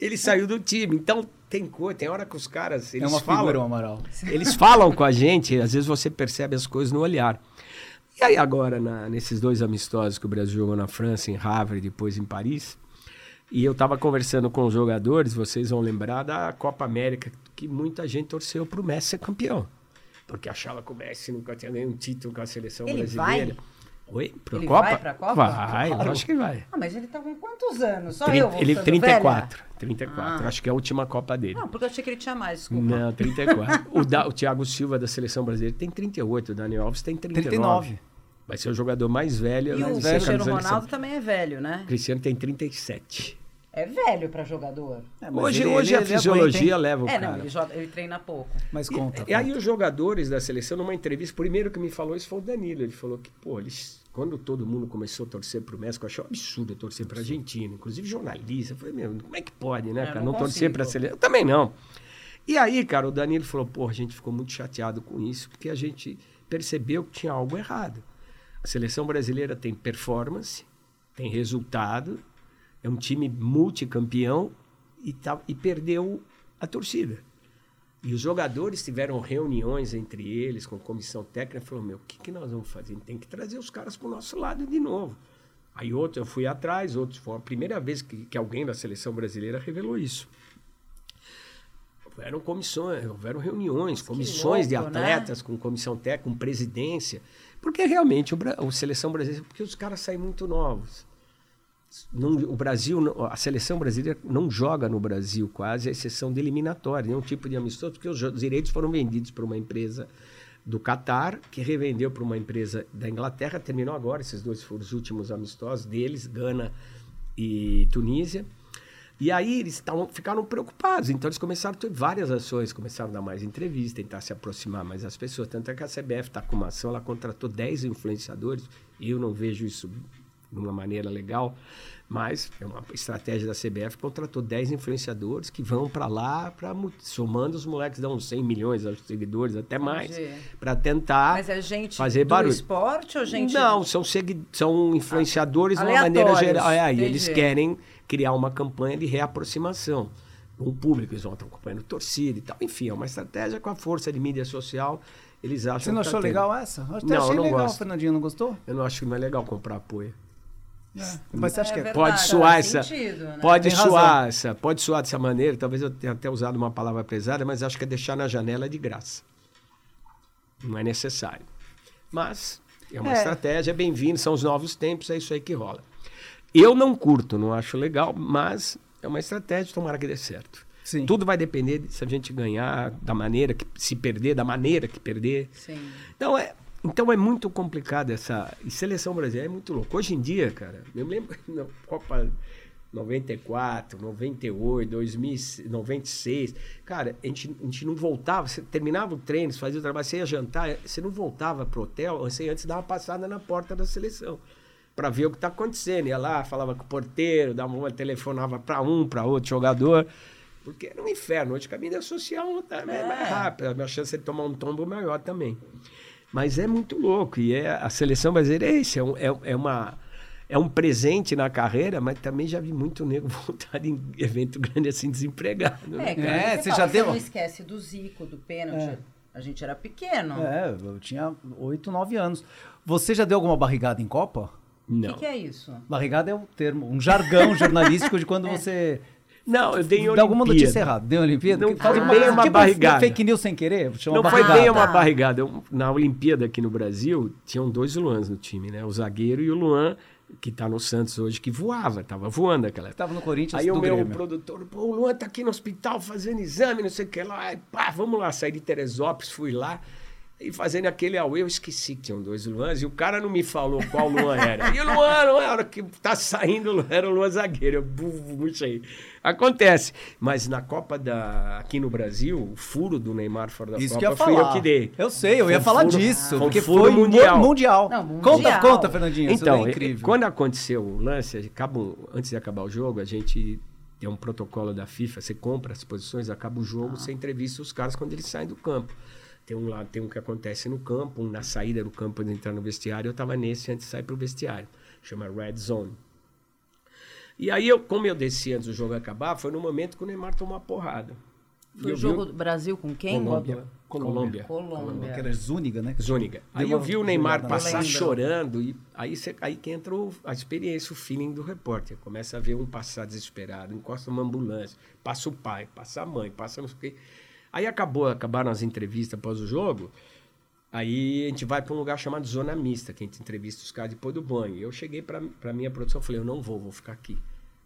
[SPEAKER 3] Ele saiu do time. Então tem coisa, tem hora que os caras.
[SPEAKER 1] É
[SPEAKER 3] Eles
[SPEAKER 1] uma
[SPEAKER 3] falam,
[SPEAKER 1] figura, o Amaral.
[SPEAKER 3] eles falam com a gente, às vezes você percebe as coisas no olhar. E aí agora, na- nesses dois amistosos que o Brasil jogou na França, em Havre, depois em Paris, e eu estava conversando com os jogadores, vocês vão lembrar da Copa América, que muita gente torceu para o Messi ser campeão. Porque achava que o Messi nunca tinha nenhum título com a seleção
[SPEAKER 2] Ele
[SPEAKER 3] brasileira.
[SPEAKER 2] vai?
[SPEAKER 3] Oi? Pra
[SPEAKER 2] Ele
[SPEAKER 3] Copa?
[SPEAKER 2] vai pra Copa?
[SPEAKER 3] Vai,
[SPEAKER 2] Claro.
[SPEAKER 3] acho que vai.
[SPEAKER 2] Ah, mas ele tá com quantos anos? Só
[SPEAKER 3] Trin-
[SPEAKER 2] eu vou
[SPEAKER 3] ele
[SPEAKER 2] ficando
[SPEAKER 3] 34. 34.
[SPEAKER 2] Ah.
[SPEAKER 3] Acho que é a última Copa dele.
[SPEAKER 2] velha? Não, porque eu achei que ele tinha mais, desculpa.
[SPEAKER 3] Não, 34. o, da, o Thiago Silva da seleção brasileira tem 38, o Daniel Alves tem 39.
[SPEAKER 1] 39.
[SPEAKER 3] Vai ser o jogador mais velho.
[SPEAKER 2] E
[SPEAKER 3] né,
[SPEAKER 2] o
[SPEAKER 3] ser
[SPEAKER 2] Cristiano Ronaldo também é velho, né?
[SPEAKER 3] Cristiano tem 37.
[SPEAKER 2] É velho pra jogador.
[SPEAKER 1] É,
[SPEAKER 3] Hoje,
[SPEAKER 1] ele-
[SPEAKER 3] hoje
[SPEAKER 1] ele-
[SPEAKER 3] a
[SPEAKER 1] ele
[SPEAKER 3] fisiologia
[SPEAKER 1] aguenta,
[SPEAKER 3] leva o
[SPEAKER 2] é,
[SPEAKER 3] cara.
[SPEAKER 2] não, ele, joga, ele treina pouco.
[SPEAKER 1] Mas conta.
[SPEAKER 3] E aí
[SPEAKER 1] conta.
[SPEAKER 3] os jogadores da seleção, numa entrevista, o primeiro que me falou isso foi o Danilo. Ele falou que, pô, eles, quando todo mundo começou a torcer pro México, eu achei um absurdo eu torcer pra Argentina. Inclusive jornalista. Eu falei, meu, como é que pode, né,
[SPEAKER 2] É,
[SPEAKER 3] cara?
[SPEAKER 2] não
[SPEAKER 3] Não, torcer pra seleção. Eu também não. E aí, cara, o Danilo falou, pô, a gente ficou muito chateado com isso, porque a gente percebeu que tinha algo errado. A seleção brasileira tem performance, tem resultado, é um time multicampeão e, tá, e perdeu a torcida. E os jogadores tiveram reuniões entre eles, com comissão técnica, falou, meu, o que, que nós vamos fazer? Tem que trazer os caras para o nosso lado de novo. Aí outro, eu fui atrás, outros foi a primeira vez que, que alguém da seleção brasileira revelou isso. Houveram comissões, houveram reuniões, comissões de
[SPEAKER 2] louco, né?
[SPEAKER 3] atletas, com comissão técnica, com presidência, porque realmente o, a seleção brasileira, porque os caras saem muito novos. Não- o Brasil, a seleção brasileira não joga no Brasil quase, a exceção de eliminatória, nenhum tipo de amistoso, porque os direitos foram vendidos para uma empresa do Catar, que revendeu para uma empresa da Inglaterra, terminou agora, esses dois foram os últimos amistosos deles, Gana e Tunísia. E aí eles tavam, ficaram preocupados, então eles começaram a ter várias ações, começaram a dar mais entrevistas, tentar se aproximar mais das pessoas. Tanto é que a CBF está com uma ação, ela contratou 10 influenciadores, e eu não vejo isso de uma maneira legal. Mas é uma estratégia da CBF, contratou 10 influenciadores que vão para lá, pra, somando os moleques dão uns 100 milhões aos seguidores, até mais, para tentar
[SPEAKER 2] Mas é gente
[SPEAKER 3] fazer barulho.
[SPEAKER 2] esporte ou gente...
[SPEAKER 3] Não, são, são influenciadores de uma maneira geral. É, eles querem criar uma campanha de reaproximação com o público, eles vão estar acompanhando torcida e tal. Enfim, é uma estratégia com a força de mídia social. Eles acham
[SPEAKER 1] Você não
[SPEAKER 3] que tá
[SPEAKER 1] achou
[SPEAKER 3] tendo.
[SPEAKER 1] legal essa? Eu até
[SPEAKER 3] Não,
[SPEAKER 1] achei
[SPEAKER 3] eu não
[SPEAKER 1] legal,
[SPEAKER 3] gosto.
[SPEAKER 1] Fernandinho, não gostou?
[SPEAKER 3] Eu não acho que não é legal comprar apoio.
[SPEAKER 1] Mas você acha que é...
[SPEAKER 2] verdade,
[SPEAKER 3] Pode
[SPEAKER 2] faz
[SPEAKER 3] soar essa.
[SPEAKER 2] sentido, né?
[SPEAKER 3] Pode
[SPEAKER 1] Tem razão.
[SPEAKER 3] soar essa. Pode soar dessa maneira. Talvez eu tenha até usado uma palavra pesada, mas acho que é deixar na janela de graça. Não é necessário. Mas é uma
[SPEAKER 1] É.
[SPEAKER 3] estratégia, é bem-vindo, são os novos tempos, é isso aí que rola. Eu não curto, não acho legal, mas é uma estratégia, tomara que dê certo.
[SPEAKER 1] Sim.
[SPEAKER 3] Tudo vai depender de se a gente ganhar da maneira que se perder, da maneira que perder.
[SPEAKER 2] Sim.
[SPEAKER 3] Então é, então é muito complicado essa. E seleção brasileira é muito louco. Hoje em dia, cara, eu me lembro *laughs* na Copa 94, 98, 2000, 96. Cara, a gente, a gente não voltava, você terminava o treino, você fazia o trabalho, você ia jantar, você não voltava pro hotel, você antes dava uma passada na porta da seleção. Para ver o que tá acontecendo. Ia lá, falava com o porteiro, dava uma, telefonava para um, para outro jogador. Porque era um inferno. Hoje com a mídia social tá é. mais rápida. A chance de tomar um tombo é maior também. Mas é muito louco. E é, a seleção brasileira é isso. É, um, é, é uma, é um presente na carreira, mas também já vi muito nego *laughs* voltar em evento grande assim, desempregado. né?
[SPEAKER 2] É, cara,
[SPEAKER 1] É,
[SPEAKER 2] você
[SPEAKER 1] você
[SPEAKER 2] fala,
[SPEAKER 1] já
[SPEAKER 2] você
[SPEAKER 1] deu-
[SPEAKER 2] não esquece do Zico, do pênalti.
[SPEAKER 1] É.
[SPEAKER 2] A gente era pequeno.
[SPEAKER 1] É, eu tinha 8, 9 anos. Você já deu alguma barrigada em Copa?
[SPEAKER 2] O
[SPEAKER 3] Não.
[SPEAKER 2] que, que é isso?
[SPEAKER 1] Barrigada é um termo, um jargão *laughs* jornalístico de quando você
[SPEAKER 3] Não, eu dei em
[SPEAKER 1] dá alguma
[SPEAKER 3] Olimpíada.
[SPEAKER 1] notícia errada. Deu Olimpíada?
[SPEAKER 3] Não foi bem uma
[SPEAKER 1] tipo
[SPEAKER 3] barrigada.
[SPEAKER 1] fake news sem querer?
[SPEAKER 3] Não foi
[SPEAKER 1] barrigada.
[SPEAKER 3] bem uma
[SPEAKER 2] Tá.
[SPEAKER 3] barrigada. Eu- Na Olimpíada aqui no Brasil, tinham dois Luans no time, né? O zagueiro e o Luan, que tá no Santos hoje, que voava, tava voando aquela época.
[SPEAKER 1] Tava no Corinthians
[SPEAKER 3] Aí
[SPEAKER 1] do
[SPEAKER 3] o meu
[SPEAKER 1] Grêmio.
[SPEAKER 3] produtor, pô, o Luan tá aqui no hospital fazendo exame, não sei o que lá. Aí, pá, vamos lá, saí de Teresópolis, fui lá. E fazendo aquele auê, eu esqueci que tinham dois Luans, e o cara não me falou qual Luan era. E o Luan, não é a hora que tá saindo, era o Luan zagueiro. Eu puxei. Acontece. Mas na Copa da. aqui no Brasil, o furo do Neymar fora da
[SPEAKER 1] Isso que eu
[SPEAKER 3] Copa fui
[SPEAKER 1] falar.
[SPEAKER 3] eu que dei.
[SPEAKER 1] Eu sei, eu
[SPEAKER 3] Foi
[SPEAKER 1] ia
[SPEAKER 3] um
[SPEAKER 1] falar
[SPEAKER 3] furo-
[SPEAKER 1] disso.
[SPEAKER 3] foi
[SPEAKER 1] porque
[SPEAKER 3] furo
[SPEAKER 1] foi
[SPEAKER 3] mundial.
[SPEAKER 1] mundial.
[SPEAKER 2] Não,
[SPEAKER 1] Conta,
[SPEAKER 2] mundial.
[SPEAKER 1] conta, Fernandinho. isso
[SPEAKER 3] Então,
[SPEAKER 1] é
[SPEAKER 3] é-
[SPEAKER 1] incrível.
[SPEAKER 3] quando aconteceu o lance, acaba, um- antes de acabar o jogo, a gente tem um protocolo da FIFA, você compra as posições, acaba o jogo, você entrevista os caras quando eles saem do campo. Tem um lá, tem um que acontece no campo, um na saída do campo de entrar no vestiário, eu estava nesse antes de sair para o vestiário. Chama Red Zone. E aí, eu, como eu desci antes do jogo acabar, foi no momento que o Neymar tomou uma porrada.
[SPEAKER 2] Foi o
[SPEAKER 3] vi
[SPEAKER 2] jogo do Brasil com quem?
[SPEAKER 3] Colômbia. Colômbia.
[SPEAKER 2] Colômbia.
[SPEAKER 1] Que era Zúñiga, né?
[SPEAKER 3] Zúñiga. Aí
[SPEAKER 1] Deu
[SPEAKER 3] eu vi o Neymar passar chorando e aí, cê, aí que entra o- a experiência, o feeling do repórter. Começa a ver um passar desesperado, encosta uma ambulância, passa o pai, passa a mãe, passa não sei o quê. Aí acabou, acabaram as entrevistas após o jogo. Aí a gente vai para um lugar chamado Zona Mista, que a gente entrevista os caras depois do banho. E eu cheguei para a minha produção e falei, eu não vou, vou ficar aqui.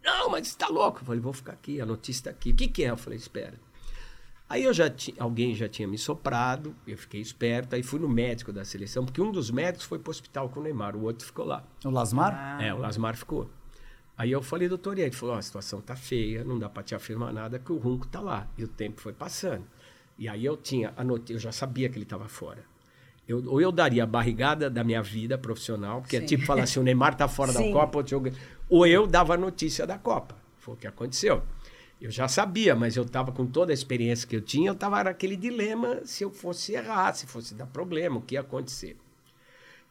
[SPEAKER 3] Não, mas você tá louco. Eu falei, vou ficar aqui, a notícia está aqui. O que, que é? Eu falei, espera. Aí eu já ti- alguém já tinha me soprado, eu fiquei esperto, aí fui no médico da seleção, porque um dos médicos foi para o hospital com o Neymar, o outro ficou lá.
[SPEAKER 1] O Lasmar?
[SPEAKER 3] É, o Lasmar ficou. Aí eu falei, doutor, e? Ele falou, ó, a situação tá feia, não dá para te afirmar nada, que o Runco tá lá. E o tempo foi passando. E aí eu tinha, anotei, eu já sabia que ele estava fora. Eu, ou eu daria a barrigada da minha vida profissional, porque é
[SPEAKER 2] Sim.
[SPEAKER 3] tipo falar assim, o Neymar tá fora da. Copa, outro jogo- ou eu dava a notícia da Copa. Foi o que aconteceu. Eu já sabia, mas eu estava com toda a experiência que eu tinha, eu estava naquele dilema se eu fosse errar, se fosse dar problema, o que ia acontecer.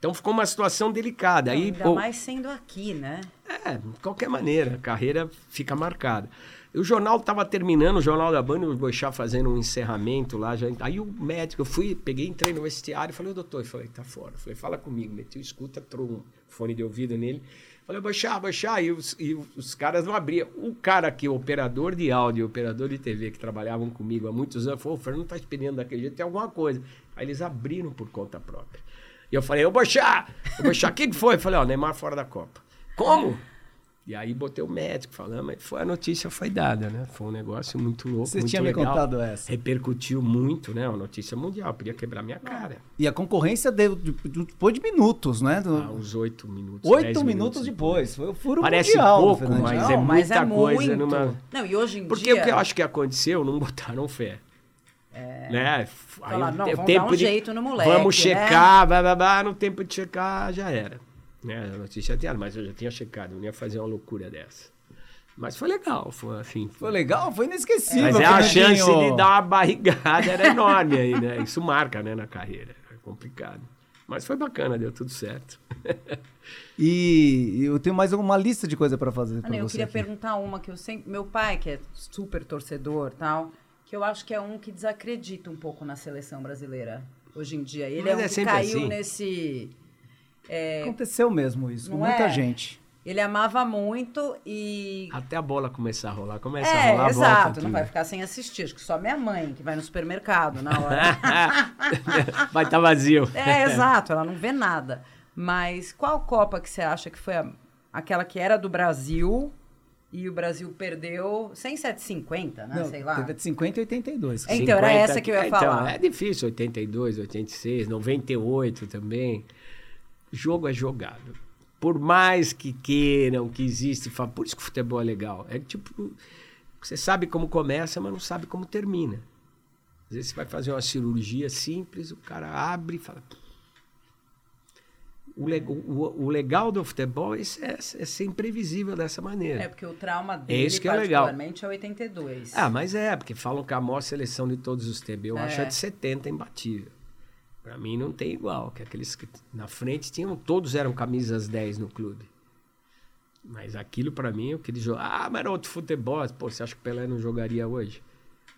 [SPEAKER 3] Então ficou uma situação delicada. Aí,
[SPEAKER 2] Ainda mais sendo aqui, né?
[SPEAKER 3] é, de qualquer maneira, a carreira fica marcada. O jornal estava terminando, o Jornal da Band, o Boixá fazendo um encerramento lá. Já, aí o médico, eu fui, peguei, entrei no vestiário, falei, "Ô, doutor, eu falei, tá fora. Eu falei, fala comigo, meti o escuta, trouxe um fone de ouvido nele. Falei, Boixá, Boixá, e os, e os caras não abriam. O cara aqui, o operador de áudio, o operador de TV que trabalhavam comigo há muitos anos, falou, o Fernando tá expedindo daquele jeito, tem alguma coisa. Aí eles abriram por conta própria. E eu falei, ô Boixá, ô Boixá, o que, que foi? Eu falei, ó, Neymar fora da Copa. Como? E aí botei o médico falando, mas foi, a notícia foi dada, né? Foi um negócio muito louco,
[SPEAKER 1] Você
[SPEAKER 3] muito
[SPEAKER 1] tinha me
[SPEAKER 3] legal.
[SPEAKER 1] contado essa.
[SPEAKER 3] Repercutiu muito, né? Uma notícia mundial, podia quebrar minha cara.
[SPEAKER 1] E a concorrência deu de- de- depois de minutos, né? Do-
[SPEAKER 3] Ah, uns oito minutos,
[SPEAKER 1] Oito
[SPEAKER 3] dez
[SPEAKER 1] minutos depois. Foi o furo
[SPEAKER 3] Parece
[SPEAKER 1] mundial.
[SPEAKER 3] pouco, mas
[SPEAKER 2] Não,
[SPEAKER 3] é
[SPEAKER 2] mas é
[SPEAKER 3] muita coisa
[SPEAKER 2] muito.
[SPEAKER 3] numa...
[SPEAKER 2] Não, e hoje em
[SPEAKER 3] Porque
[SPEAKER 2] dia...
[SPEAKER 3] o que eu acho que aconteceu, não botaram fé. Né? Aí
[SPEAKER 2] Falar,
[SPEAKER 3] o
[SPEAKER 2] não, vamos
[SPEAKER 3] tempo
[SPEAKER 2] dar um
[SPEAKER 3] de-
[SPEAKER 2] jeito no moleque,
[SPEAKER 3] Vamos
[SPEAKER 2] né?
[SPEAKER 3] checar, blá, blá, blá, no tempo de checar já era. Né? A notícia tinha, mas eu já tinha checado, eu não ia fazer uma loucura dessa. Mas foi legal, foi assim.
[SPEAKER 1] Foi legal, foi inesquecível.
[SPEAKER 3] Mas é a chance de dar uma barrigada era enorme aí, né? Isso marca, né, na carreira. É complicado. Mas foi bacana, deu tudo certo.
[SPEAKER 1] E eu tenho mais uma lista de coisa pra fazer.
[SPEAKER 2] Ah,
[SPEAKER 1] pra
[SPEAKER 2] não, eu
[SPEAKER 1] você
[SPEAKER 2] queria
[SPEAKER 1] aqui.
[SPEAKER 2] perguntar uma que eu sempre. Meu pai, que é super torcedor tal, que eu acho que é um que desacredita um pouco na seleção brasileira hoje em dia. Ele
[SPEAKER 3] Mas
[SPEAKER 2] é um
[SPEAKER 3] é
[SPEAKER 2] que caiu
[SPEAKER 3] assim.
[SPEAKER 2] nesse.
[SPEAKER 1] Aconteceu mesmo isso, com muita
[SPEAKER 2] é?
[SPEAKER 1] gente.
[SPEAKER 2] Ele amava muito e.
[SPEAKER 3] Até a bola começar a rolar. Começa a
[SPEAKER 2] É,
[SPEAKER 3] rolar, volta
[SPEAKER 2] exato, não vai ficar sem assistir. Acho que só minha mãe, que vai no supermercado na hora. *laughs*
[SPEAKER 3] vai estar vazio.
[SPEAKER 2] É, exato, ela não vê nada. Mas qual Copa que você acha que foi a- aquela que era do Brasil e o Brasil perdeu sem 750, né?
[SPEAKER 1] Não,
[SPEAKER 2] Sei lá.
[SPEAKER 1] Teve de 50 e 82.
[SPEAKER 2] É, Então, era essa que eu ia
[SPEAKER 3] então,
[SPEAKER 2] falar.
[SPEAKER 3] É difícil, 82, 86, 98 também. Jogo é jogado. Por mais que queiram, que existe, por isso que o futebol é legal. É tipo, você sabe como começa, mas não sabe como termina. Às vezes você vai fazer uma cirurgia simples, o cara abre e fala. O, le- o- o legal do futebol é, ser- é ser imprevisível dessa maneira.
[SPEAKER 2] É, porque o trauma dele,
[SPEAKER 3] isso que é legal.
[SPEAKER 2] é 82.
[SPEAKER 3] Ah, mas é, porque falam que a maior seleção de todos os tempos. Eu
[SPEAKER 2] É.
[SPEAKER 3] acho a de 70 imbatível. Pra mim não tem igual, que aqueles que na frente tinham, todos eram camisas 10 no clube. Mas aquilo pra mim, aquele jogo, ah, mas era outro futebol. Pô, você acha que o Pelé não jogaria hoje?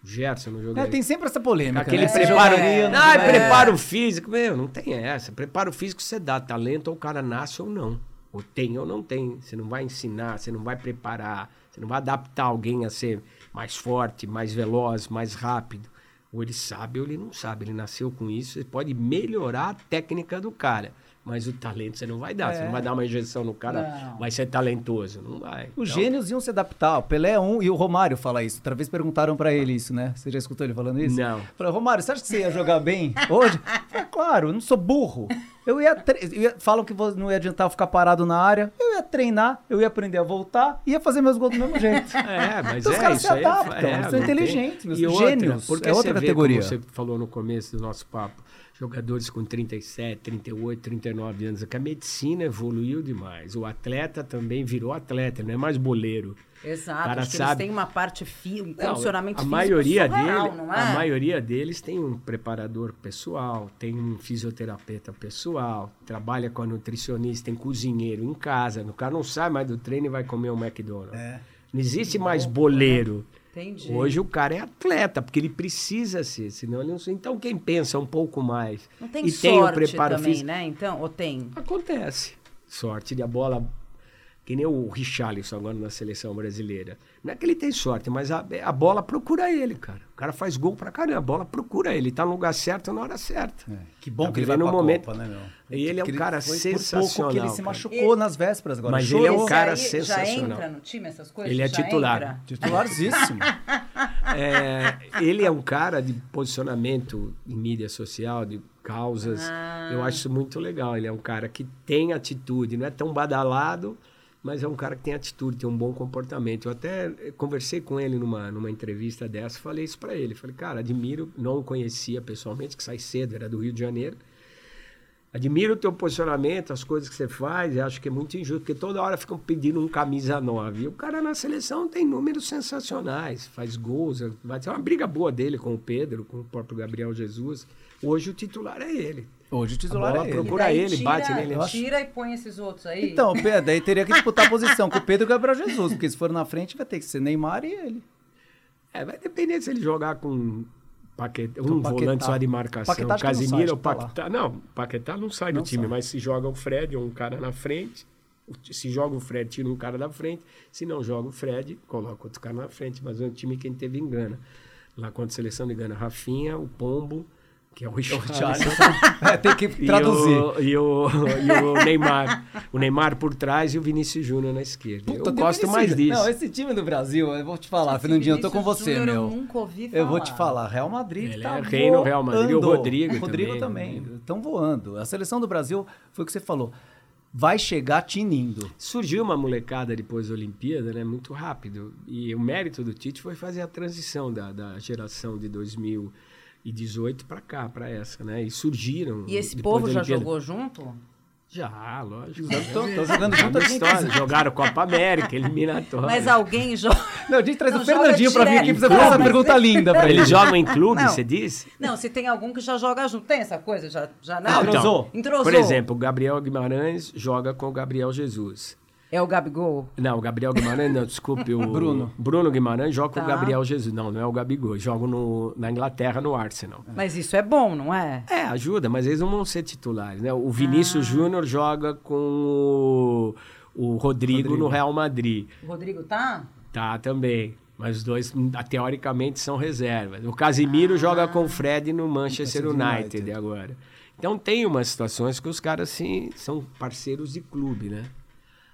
[SPEAKER 3] O Gerson não
[SPEAKER 1] É,
[SPEAKER 3] jogaria?
[SPEAKER 1] tem sempre essa polêmica.
[SPEAKER 3] Aquele
[SPEAKER 1] né?
[SPEAKER 3] Preparo,
[SPEAKER 1] jogaria,
[SPEAKER 3] não,
[SPEAKER 1] não
[SPEAKER 3] é preparo físico, meu, não tem essa. Preparo físico você dá talento ou o cara nasce ou não. Ou tem ou não tem. Você não vai ensinar, você não vai preparar, você não vai adaptar alguém a ser mais forte, mais veloz, mais rápido. Ou ele sabe ou ele não sabe. Ele nasceu com isso, você pode melhorar a técnica do cara. Mas o talento você não vai dar. Você não vai dar uma injeção no cara,
[SPEAKER 2] Não.
[SPEAKER 3] vai ser talentoso. Não vai.
[SPEAKER 1] Os
[SPEAKER 3] Então,
[SPEAKER 1] gênios iam se adaptar. O Pelé é um e o Romário fala isso. Outra vez perguntaram pra ele isso, né? Você já escutou ele falando isso?
[SPEAKER 3] Não.
[SPEAKER 1] Falei, Romário, você acha que você ia jogar bem hoje? *laughs* Falei, claro, eu não sou burro. Eu ia, tre- eu ia- Falam que não ia adiantar eu ficar parado na área. Eu ia treinar, eu ia aprender a voltar e ia fazer meus gols do mesmo jeito. *laughs*
[SPEAKER 3] É, mas
[SPEAKER 1] Então os
[SPEAKER 3] é,
[SPEAKER 1] caras
[SPEAKER 3] isso
[SPEAKER 1] se adaptam,
[SPEAKER 3] é,
[SPEAKER 1] eles são inteligentes, meus
[SPEAKER 3] E outra,
[SPEAKER 1] gênios,
[SPEAKER 3] porque
[SPEAKER 1] é outra
[SPEAKER 3] você vê,
[SPEAKER 1] categoria.
[SPEAKER 3] como você falou no começo do nosso papo, jogadores com 37, 38, 39 anos, é que a medicina evoluiu demais. O atleta também virou atleta, não é mais boleiro.
[SPEAKER 2] Exato,
[SPEAKER 3] cara
[SPEAKER 2] acho que
[SPEAKER 3] sabe-
[SPEAKER 2] eles têm uma parte, fi, um
[SPEAKER 3] Não,
[SPEAKER 2] condicionamento
[SPEAKER 3] a
[SPEAKER 2] físico
[SPEAKER 3] maioria
[SPEAKER 2] surreal,
[SPEAKER 3] dele,
[SPEAKER 2] não é?
[SPEAKER 3] A maioria deles tem um preparador pessoal, tem um fisioterapeuta pessoal, trabalha com a nutricionista, tem cozinheiro em casa. O cara não sai mais do treino e vai comer um McDonald's.
[SPEAKER 1] É.
[SPEAKER 3] Não existe mais boleiro.
[SPEAKER 2] Entendi.
[SPEAKER 3] Hoje o cara é atleta, porque ele precisa ser, senão ele não Então quem pensa um pouco mais
[SPEAKER 2] Não tem
[SPEAKER 3] e tem o preparo
[SPEAKER 2] também,
[SPEAKER 3] físico,
[SPEAKER 2] né? Então, ou tem?
[SPEAKER 3] acontece. Sorte de a bola, que nem o Richarlison agora na seleção brasileira. Não é que ele tem sorte, mas a, a bola procura ele, cara. O cara faz gol pra caramba, a bola procura ele, ele tá no lugar certo na hora certa.
[SPEAKER 1] É, Que bom
[SPEAKER 3] Tá
[SPEAKER 1] que ele vai
[SPEAKER 3] um momento-
[SPEAKER 1] Copa, né, meu?
[SPEAKER 3] E ele é um cara
[SPEAKER 1] foi Por pouco
[SPEAKER 3] sensacional,
[SPEAKER 1] que ele se machucou nas vésperas agora.
[SPEAKER 3] Mas
[SPEAKER 1] Chorou.
[SPEAKER 3] ele é um cara
[SPEAKER 2] aí
[SPEAKER 3] sensacional.
[SPEAKER 2] Já entra no time, essas coisas?
[SPEAKER 3] Ele é
[SPEAKER 2] Já
[SPEAKER 3] titular.
[SPEAKER 2] entra?
[SPEAKER 1] Titularzíssimo. *laughs*
[SPEAKER 3] É, ele é um cara de posicionamento em mídia social, de causas.
[SPEAKER 2] Ah.
[SPEAKER 3] Eu acho isso muito legal. Ele é um cara que tem atitude, não é tão badalado, mas é um cara que tem atitude, tem um bom comportamento. Eu até eh, conversei com ele numa, numa entrevista dessa, falei isso para ele. Falei, cara, admiro, não o conhecia pessoalmente, que sai cedo, era do Rio de Janeiro. Admiro o teu posicionamento, as coisas que você faz, acho que é muito injusto, porque toda hora ficam pedindo um camisa 9. E o cara na seleção tem números sensacionais, faz gols, vai ter uma briga boa dele com o Pedro, com o próprio Gabriel Jesus. Hoje o titular é ele.
[SPEAKER 1] Hoje o titular
[SPEAKER 3] A bola
[SPEAKER 1] é ele.
[SPEAKER 3] procura- ele, bate nele.
[SPEAKER 2] Tira e põe esses outros aí.
[SPEAKER 1] Então, Pedro, *laughs* daí teria que disputar a posição com o Pedro e o Gabriel Jesus, porque se for na frente vai ter que ser Neymar e ele.
[SPEAKER 3] É, vai depender se ele jogar com Paquetá, um
[SPEAKER 1] Paquetá.
[SPEAKER 3] volante só de marcação,
[SPEAKER 1] Paquetá
[SPEAKER 3] Casimiro ou
[SPEAKER 1] tá.
[SPEAKER 3] Paquetá. Não, Paquetá não sai do
[SPEAKER 1] Não
[SPEAKER 3] time,
[SPEAKER 1] sai.
[SPEAKER 3] mas se joga o Fred ou um cara na frente, se joga o Fred, tira um cara da frente, se não joga o Fred, coloca outro cara na frente, mas é um time que a gente teve em Gana. Lá contra a seleção de Gana, Rafinha, o Pombo, que é o Richarlison, *laughs*
[SPEAKER 1] É, tem que
[SPEAKER 3] e
[SPEAKER 1] traduzir.
[SPEAKER 3] o, e, o, e o Neymar. O Neymar por trás e o Vinícius Júnior na esquerda.
[SPEAKER 1] Puta,
[SPEAKER 3] eu gosto
[SPEAKER 1] Vinícius
[SPEAKER 3] mais disso.
[SPEAKER 1] Não, esse time do Brasil, eu vou te falar,
[SPEAKER 2] Esse
[SPEAKER 1] Fernandinho, eu tô com
[SPEAKER 2] Vinícius
[SPEAKER 1] você,
[SPEAKER 2] Júnior
[SPEAKER 1] meu.
[SPEAKER 2] Eu nunca ouvi falar.
[SPEAKER 1] Eu vou te falar, Real Madrid
[SPEAKER 3] Ele
[SPEAKER 1] tá
[SPEAKER 3] é rei no Real Madrid, e o
[SPEAKER 1] voando.
[SPEAKER 3] Rodrigo
[SPEAKER 1] Rodrigo
[SPEAKER 3] também.
[SPEAKER 1] também. Estão voando. A seleção do Brasil, foi o que você falou, vai chegar tinindo.
[SPEAKER 3] Surgiu uma molecada depois da Olimpíada, né? Muito rápido. E o mérito do Tite foi fazer a transição da, da geração de 2018 para cá, para essa, né? E surgiram.
[SPEAKER 2] E esse povo já
[SPEAKER 3] Olimpíada.
[SPEAKER 2] jogou junto?
[SPEAKER 3] Já, lógico.
[SPEAKER 1] Tô, tô jogando junto
[SPEAKER 3] uma
[SPEAKER 1] aqui.
[SPEAKER 3] história. Jogaram Copa América, eliminatória.
[SPEAKER 2] Mas alguém *laughs* joga.
[SPEAKER 1] Não, a gente traz
[SPEAKER 2] Não,
[SPEAKER 1] o Fernandinho pra vir aqui
[SPEAKER 2] direto.
[SPEAKER 1] fazer essa
[SPEAKER 2] Não,
[SPEAKER 1] pergunta linda pra ele.
[SPEAKER 3] Eles jogam em clube,
[SPEAKER 2] Não.
[SPEAKER 3] você diz?
[SPEAKER 2] Não, se tem algum que já joga junto. Tem essa coisa? Já, já não?
[SPEAKER 1] Não, Entrosou?
[SPEAKER 2] Entrosou.
[SPEAKER 3] Por exemplo, o Gabriel Guimarães joga com o Gabriel Jesus.
[SPEAKER 2] É o Gabigol?
[SPEAKER 3] Não, o Gabriel Guimarães, não, desculpe, o *laughs*
[SPEAKER 1] Bruno.
[SPEAKER 3] Bruno Guimarães joga com
[SPEAKER 2] Tá.
[SPEAKER 3] o Gabriel Jesus. Não, não é o Gabigol. Joga no, na Inglaterra, no Arsenal.
[SPEAKER 2] Mas isso é bom, não é?
[SPEAKER 3] É, ajuda, mas eles não vão ser titulares, né? O Vinícius Júnior joga com o, o Rodrigo,
[SPEAKER 1] Rodrigo.
[SPEAKER 3] no Real Madrid.
[SPEAKER 2] O Rodrigo tá?
[SPEAKER 3] Tá, também. Mas os dois, hum, teoricamente, são reservas. O Casimiro joga com o Fred no Manchester
[SPEAKER 1] Manchester
[SPEAKER 3] United,
[SPEAKER 1] United.
[SPEAKER 3] agora. Então tem umas situações que os caras, assim, são parceiros de clube, né?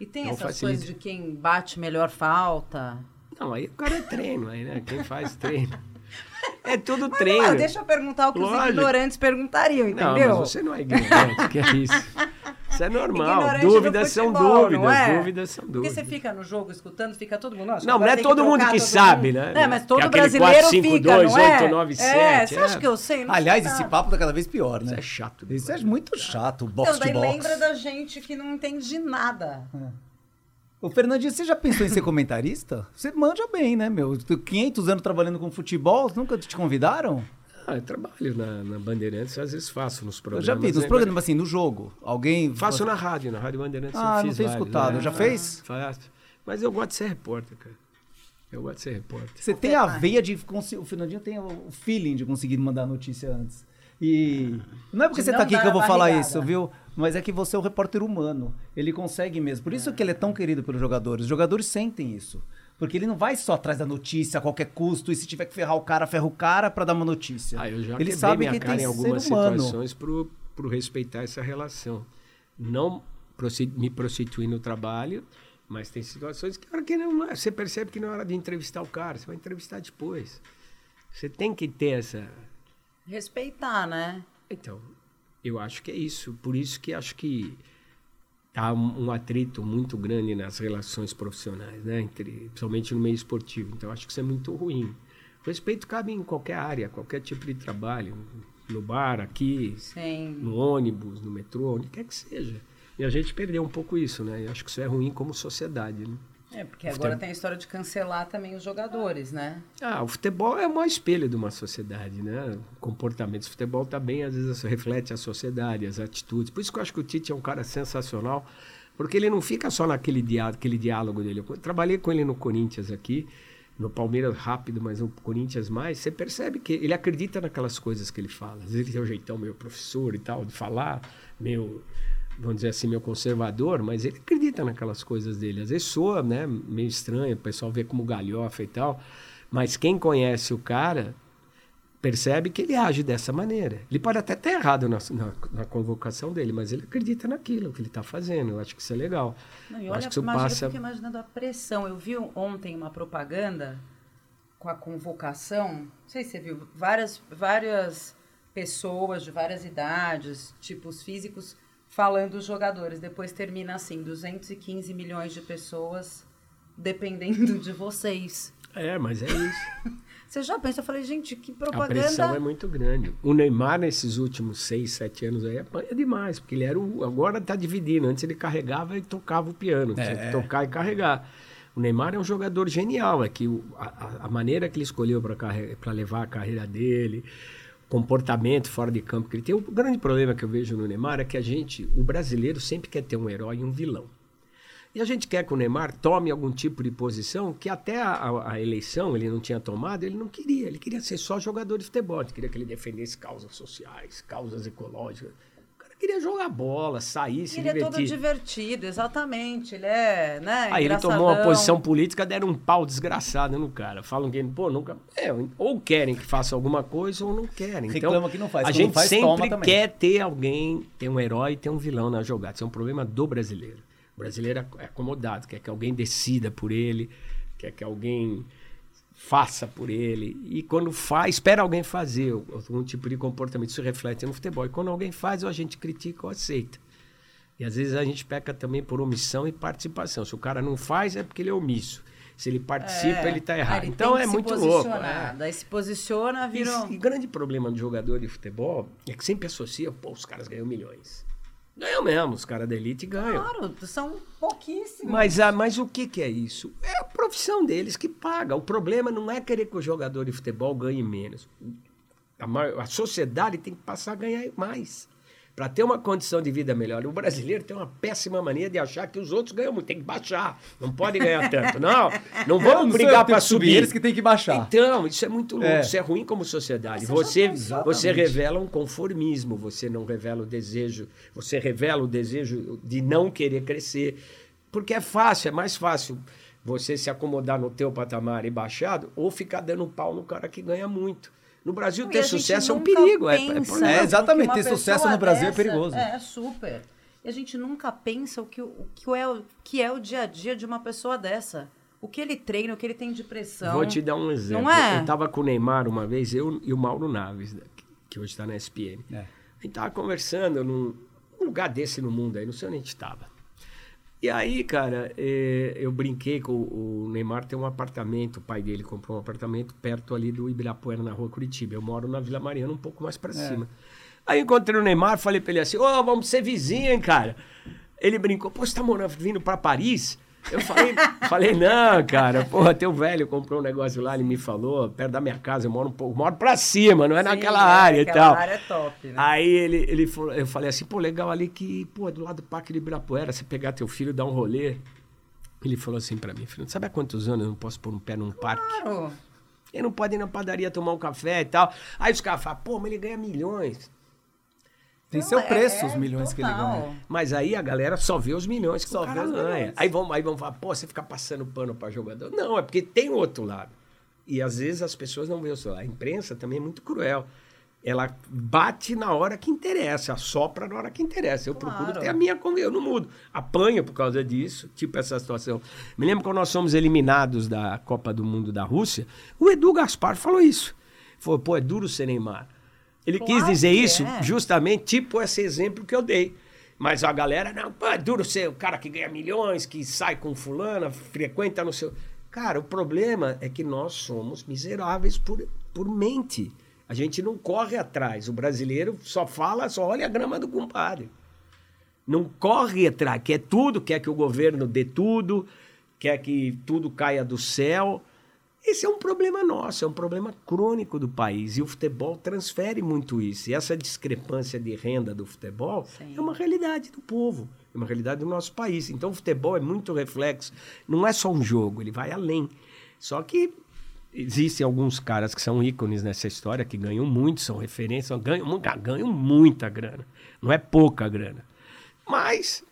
[SPEAKER 2] E tem
[SPEAKER 3] Então
[SPEAKER 2] essas
[SPEAKER 3] facilita.
[SPEAKER 2] coisas de quem bate melhor falta.
[SPEAKER 3] Não, aí o cara é treino, aí, né? Quem faz treino. *laughs* É tudo
[SPEAKER 2] Mas
[SPEAKER 3] treino.
[SPEAKER 2] não deixa eu perguntar o que os
[SPEAKER 3] Lógico.
[SPEAKER 2] ignorantes perguntariam,
[SPEAKER 3] Não,
[SPEAKER 2] entendeu?
[SPEAKER 3] mas você não é ignorante, que é isso. *laughs* Isso é normal. Dúvidas são
[SPEAKER 2] futebol,
[SPEAKER 3] dúvidas,
[SPEAKER 2] não é?
[SPEAKER 3] dúvidas são
[SPEAKER 2] Porque
[SPEAKER 3] dúvidas.
[SPEAKER 2] você fica no jogo escutando, fica todo mundo. Nossa,
[SPEAKER 3] Não, não é todo mundo que
[SPEAKER 2] todo
[SPEAKER 3] sabe,
[SPEAKER 2] mundo.
[SPEAKER 3] né?
[SPEAKER 2] É, mas todo
[SPEAKER 3] é aquele
[SPEAKER 2] brasileiro
[SPEAKER 3] 4, 5,
[SPEAKER 2] fica,
[SPEAKER 3] 2,
[SPEAKER 2] não é?
[SPEAKER 3] 8, 9,
[SPEAKER 2] é,
[SPEAKER 3] 7,
[SPEAKER 2] você
[SPEAKER 3] é.
[SPEAKER 2] acha que eu sei? Não
[SPEAKER 1] Aliás, esse papo tá cada vez pior,
[SPEAKER 3] Isso
[SPEAKER 1] né?
[SPEAKER 3] é chato.
[SPEAKER 1] Isso é muito chato,
[SPEAKER 2] Então,
[SPEAKER 1] box
[SPEAKER 2] daí
[SPEAKER 1] to box.
[SPEAKER 2] lembra da gente que não entende de nada.
[SPEAKER 1] Ô, Fernandinho, você já pensou em ser *laughs* comentarista? Você manja bem, né, meu? Tu- 500 anos trabalhando com futebol, nunca te convidaram?
[SPEAKER 3] Ah, eu trabalho na, na Bandeirantes, às vezes faço nos
[SPEAKER 1] Eu
[SPEAKER 3] programas.
[SPEAKER 1] já vi, nos
[SPEAKER 3] né?
[SPEAKER 1] programas assim, no jogo. Alguém.
[SPEAKER 3] Faço na rádio, na Rádio Bandeirantes
[SPEAKER 1] Ah,
[SPEAKER 3] eu
[SPEAKER 1] não tenho
[SPEAKER 3] vários,
[SPEAKER 1] escutado.
[SPEAKER 3] né?
[SPEAKER 1] Já fez?
[SPEAKER 3] Faço. Mas eu gosto de ser repórter, cara. Eu gosto de ser repórter.
[SPEAKER 1] Você tem a veia de. O Fernandinho tem o feeling de conseguir mandar notícia antes. E. Não é porque você tá
[SPEAKER 2] não
[SPEAKER 1] aqui que eu vou falar
[SPEAKER 2] barrigada.
[SPEAKER 1] isso, viu? Mas é que você é o repórter humano. Ele consegue mesmo. Por isso que ele é tão querido pelos jogadores. Os jogadores sentem isso. Porque ele não vai só atrás da notícia a qualquer custo, e se tiver que ferrar o cara, ferra o cara pra dar uma notícia.
[SPEAKER 3] Ah, eu já
[SPEAKER 1] ele sabe
[SPEAKER 3] minha
[SPEAKER 1] que
[SPEAKER 3] cara
[SPEAKER 1] tem
[SPEAKER 3] em algumas
[SPEAKER 1] ser humano.
[SPEAKER 3] situações pro, pro respeitar essa relação. Não me prostituir no trabalho, mas tem situações que, hora que não, você percebe que não é hora de entrevistar o cara, você vai entrevistar depois. Você tem que ter essa...
[SPEAKER 2] Respeitar, né?
[SPEAKER 3] Então, eu acho que é isso. Por isso que acho que há um, atrito muito grande nas relações profissionais, né? Entre, principalmente no meio esportivo. Então, acho que isso é muito ruim. O respeito cabe em qualquer área, qualquer tipo de trabalho. No bar, aqui,
[SPEAKER 2] Sim.
[SPEAKER 3] no ônibus, no metrô, onde quer que seja. E a gente perdeu um pouco isso, né? Eu acho que isso é ruim como sociedade, né?
[SPEAKER 2] É, porque agora tem a história de cancelar também os jogadores, né?
[SPEAKER 3] Ah, o futebol é o maior espelho de uma sociedade, né? O comportamento do futebol também, às vezes, reflete a sociedade, as atitudes. Por isso que eu acho que o Tite é um cara sensacional, porque ele não fica só naquele diálogo, aquele diálogo dele. Eu trabalhei com ele no Corinthians aqui, no Palmeiras rápido, mas no Corinthians mais. Você percebe que ele acredita naquelas coisas que ele fala. Às vezes ele tem um jeitão meio professor e tal, de falar, meio vamos dizer assim, meio conservador, mas ele acredita naquelas coisas dele. Às vezes soa, né, meio estranho, o pessoal vê como galhofa e tal, mas quem conhece o cara percebe que ele age dessa maneira. Ele pode até estar errado na, na, na convocação dele, mas ele acredita naquilo que ele está fazendo. Eu acho que isso é legal.
[SPEAKER 2] Não,
[SPEAKER 3] Eu
[SPEAKER 2] olha,
[SPEAKER 3] acho que isso
[SPEAKER 2] imagina,
[SPEAKER 3] passa...
[SPEAKER 2] eu fico imaginando a pressão. Eu vi ontem uma propaganda com a convocação. Não sei se você viu. Várias, várias pessoas de várias idades, tipos físicos, falando os jogadores. Depois termina assim: 215 milhões de pessoas dependendo de vocês.
[SPEAKER 3] É, mas é isso. *laughs*
[SPEAKER 2] Você já pensou? Eu falei, gente, que
[SPEAKER 3] A
[SPEAKER 2] propaganda.
[SPEAKER 3] pressão é muito grande. O Neymar, nesses últimos seis, sete anos aí, apanha demais, porque ele era o. Agora está dividindo. Antes ele carregava e tocava o piano. Tinha que tocar e carregar. O Neymar é um jogador genial. É que o- a, a- a maneira que ele escolheu para levar a carreira dele, comportamento fora de campo que ele tem. O grande problema que eu vejo no Neymar é que a gente, o brasileiro, sempre quer ter um herói e um vilão. E a gente quer que o Neymar tome algum tipo de posição que até a, a- eleição ele não tinha tomado, ele não queria. Ele queria ser só jogador de futebol. Ele queria que ele defendesse causas sociais, causas ecológicas. Queria jogar bola, sair, se
[SPEAKER 2] Ele é todo
[SPEAKER 3] divertir.
[SPEAKER 2] divertido, exatamente. Ele é, né?
[SPEAKER 3] Aí ele tomou uma posição política, deram um pau desgraçado no cara. Falam que ele, pô, nunca. É, ou querem que faça alguma coisa ou não querem. Então,
[SPEAKER 1] Reclama que não faz.
[SPEAKER 3] A
[SPEAKER 1] Quando
[SPEAKER 3] gente
[SPEAKER 1] faz, toma
[SPEAKER 3] sempre quer ter alguém, ter um herói e ter um vilão na jogada. Isso é um problema do brasileiro. O brasileiro é acomodado, quer que alguém decida por ele, quer que alguém faça por ele. E quando faz, espera alguém fazer algum tipo de comportamento. Isso reflete no futebol. E quando alguém faz, ou a gente critica ou aceita. E às vezes a gente peca também por omissão e participação. Se o cara não faz, é porque ele é omisso. Se ele participa,
[SPEAKER 2] É.
[SPEAKER 3] ele está errado.
[SPEAKER 2] ele
[SPEAKER 3] então é muito louco. é.
[SPEAKER 2] Daí se posiciona, vira.
[SPEAKER 3] E, e grande problema do jogador de futebol é que sempre associa, pô, os caras ganham milhões. Ganham mesmo, os caras da elite ganham.
[SPEAKER 2] Claro, são pouquíssimos.
[SPEAKER 3] Mas, ah, mas o que, que é isso? É a profissão deles que paga. O problema não é querer que o jogador de futebol ganhe menos. A, maior- a sociedade tem que passar a ganhar mais. Para ter uma condição de vida melhor. O brasileiro tem uma péssima mania de achar que os outros ganham muito. Tem que baixar. Não pode ganhar *laughs* tanto. Não, não
[SPEAKER 1] Eu
[SPEAKER 3] vamos
[SPEAKER 1] não
[SPEAKER 3] brigar para
[SPEAKER 1] subir,
[SPEAKER 3] subir.
[SPEAKER 1] eles que têm que baixar.
[SPEAKER 3] Então, isso é muito louco,
[SPEAKER 1] É.
[SPEAKER 3] isso é ruim como sociedade.
[SPEAKER 2] Você já
[SPEAKER 3] Você, você
[SPEAKER 1] Exatamente.
[SPEAKER 3] revela um conformismo, você não revela o desejo, você revela o desejo de não querer crescer, porque é fácil, é mais fácil você se acomodar no teu patamar e baixado ou ficar dando pau no cara que ganha muito. No Brasil, ter sucesso é um perigo. É, é problema.
[SPEAKER 1] É, exatamente, ter sucesso no Brasil é perigoso.
[SPEAKER 2] É, super. E a gente nunca pensa o que, o, que é, o que é o dia a dia de uma pessoa dessa. O que ele treina, o que ele tem de pressão.
[SPEAKER 3] Vou te dar um exemplo.
[SPEAKER 2] Não é?
[SPEAKER 3] Eu estava com o Neymar uma vez, eu e o Mauro Naves, né, que hoje está na SPN.
[SPEAKER 1] É.
[SPEAKER 3] A gente estava conversando num num lugar desse no mundo aí, não sei onde a gente estava. E aí, cara, eh, eu brinquei com o Neymar tem um apartamento, o pai dele comprou um apartamento perto ali do Ibirapuera, na rua Curitiba. Eu moro na Vila Mariana, um pouco mais para cima. Aí encontrei o Neymar, falei pra ele assim, ô, vamos ser vizinho, hein, cara? Ele brincou, pô, você tá morando, vindo pra Paris? Eu falei, falei, não, cara, porra, teu velho comprou um negócio lá, ele me falou, perto da minha casa, eu moro um pouco, moro pra cima, não é
[SPEAKER 2] Sim,
[SPEAKER 3] naquela
[SPEAKER 2] é,
[SPEAKER 3] área e tal.
[SPEAKER 2] área é top, né?
[SPEAKER 3] Aí ele, ele falou, eu falei assim, pô, legal ali que, pô, é do lado do Parque de Ibirapuera, você pegar teu filho e dar um rolê. Ele falou assim pra mim, filho, sabe há quantos anos eu não posso pôr um pé num parque?
[SPEAKER 2] Claro.
[SPEAKER 3] Ele não pode ir na padaria tomar um café e tal. Aí os caras falam, pô, mas ele ganha milhões.
[SPEAKER 1] Tem
[SPEAKER 2] Não,
[SPEAKER 1] seu
[SPEAKER 2] é-
[SPEAKER 1] preço,
[SPEAKER 2] é
[SPEAKER 1] os milhões que ele
[SPEAKER 2] total.
[SPEAKER 1] ganha.
[SPEAKER 3] Mas aí a galera só vê os milhões que
[SPEAKER 1] Só
[SPEAKER 3] o cara
[SPEAKER 1] vê os
[SPEAKER 3] ganha.
[SPEAKER 1] milhões.
[SPEAKER 3] Aí vão, aí vão falar, pô, você fica passando pano pra jogador. Não, é porque tem o outro lado. E às vezes as pessoas não veem o seu lado. A imprensa também é muito cruel. Ela bate na hora que interessa, assopra na hora que interessa. Eu
[SPEAKER 2] Claro.
[SPEAKER 3] procuro ter a minha eu não mudo. Apanho por causa disso, tipo essa situação. Me lembro quando nós fomos eliminados da Copa do Mundo da Rússia, o Edu Gaspar falou isso. Falou, pô, é duro ser Neymar. Ele quis
[SPEAKER 2] Claro
[SPEAKER 3] dizer
[SPEAKER 2] que
[SPEAKER 3] isso
[SPEAKER 2] é.
[SPEAKER 3] justamente tipo esse exemplo que eu dei. Mas a galera, não, pô, é duro ser o cara que ganha milhões, que sai com fulana, frequenta no seu. Cara, o problema é que nós somos miseráveis por, por mente. A gente não corre atrás. O brasileiro só fala, só olha a grama do compadre. Não corre atrás, quer tudo, quer que o governo dê tudo, quer que tudo caia do céu. Esse é um problema nosso, é um problema crônico do país. E o futebol transfere muito isso. E essa discrepância de renda do futebol
[SPEAKER 2] Sim.
[SPEAKER 3] é uma realidade do povo, é uma realidade do nosso país. Então o futebol é muito reflexo. Não é só um jogo, ele vai além. Só que existem alguns caras que são ícones nessa história, que ganham muito, são referências, ganham, ganham muita grana. Não é pouca grana. Mas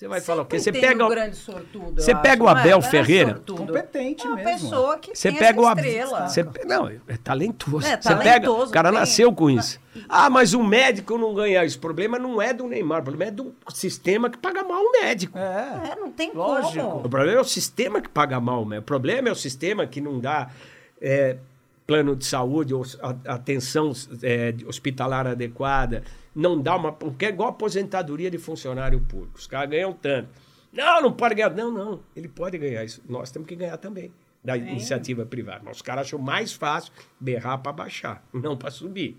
[SPEAKER 3] você vai falar o quê? Você pega.
[SPEAKER 2] um
[SPEAKER 3] o-
[SPEAKER 2] grande sortudo,
[SPEAKER 3] Você pega
[SPEAKER 2] acho,
[SPEAKER 3] o
[SPEAKER 2] não é?
[SPEAKER 3] Abel
[SPEAKER 2] é
[SPEAKER 3] Ferreira.
[SPEAKER 2] sortudo.
[SPEAKER 1] Competente
[SPEAKER 2] É uma
[SPEAKER 1] mesmo.
[SPEAKER 2] pessoa que
[SPEAKER 3] Você
[SPEAKER 2] tem
[SPEAKER 3] pega o
[SPEAKER 2] estrela.
[SPEAKER 3] Você, não, é talentoso.
[SPEAKER 2] É,
[SPEAKER 3] você pega,
[SPEAKER 2] talentoso,
[SPEAKER 3] o cara
[SPEAKER 2] tem-
[SPEAKER 3] nasceu com isso. Ah, mas o médico não ganha isso. O problema não é do Neymar, o problema é do sistema que paga mal o médico.
[SPEAKER 1] É.
[SPEAKER 2] É, não tem
[SPEAKER 1] Lógico.
[SPEAKER 2] como.
[SPEAKER 3] O problema é o sistema que paga mal, né? O problema é o sistema que não dá é, plano de saúde, atenção é, hospitalar adequada, não dá uma. Porque é igual aposentadoria de funcionário público. Os caras ganham tanto. Não, não pode ganhar. Não, não. Ele pode ganhar isso. Nós temos que ganhar também. Da iniciativa privada. Mas os caras acham mais fácil berrar para baixar, *laughs* não para subir.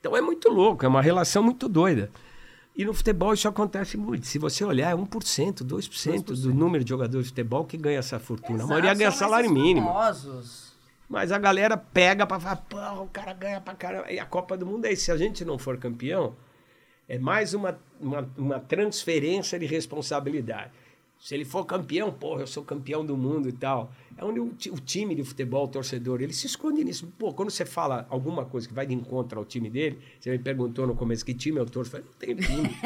[SPEAKER 3] Então é muito louco, é uma relação muito doida. E no futebol isso acontece muito. Se você olhar, é 1%, 2%, do número de jogadores de futebol que ganha essa fortuna. a maioria
[SPEAKER 2] Exato,
[SPEAKER 3] ganha salário mínimo.
[SPEAKER 2] famosos.
[SPEAKER 3] Mas a galera pega pra falar, pô, o cara ganha pra caramba. E a Copa do Mundo é isso. Se a gente não for campeão, é mais uma, uma, uma transferência de responsabilidade. Se ele for campeão, porra, eu sou campeão do mundo e tal. É onde o, o time de futebol, o torcedor, ele se esconde nisso. Pô, quando você fala alguma coisa que vai de encontro ao time dele, você me perguntou no começo que time eu torço. Eu falei, não tenho time.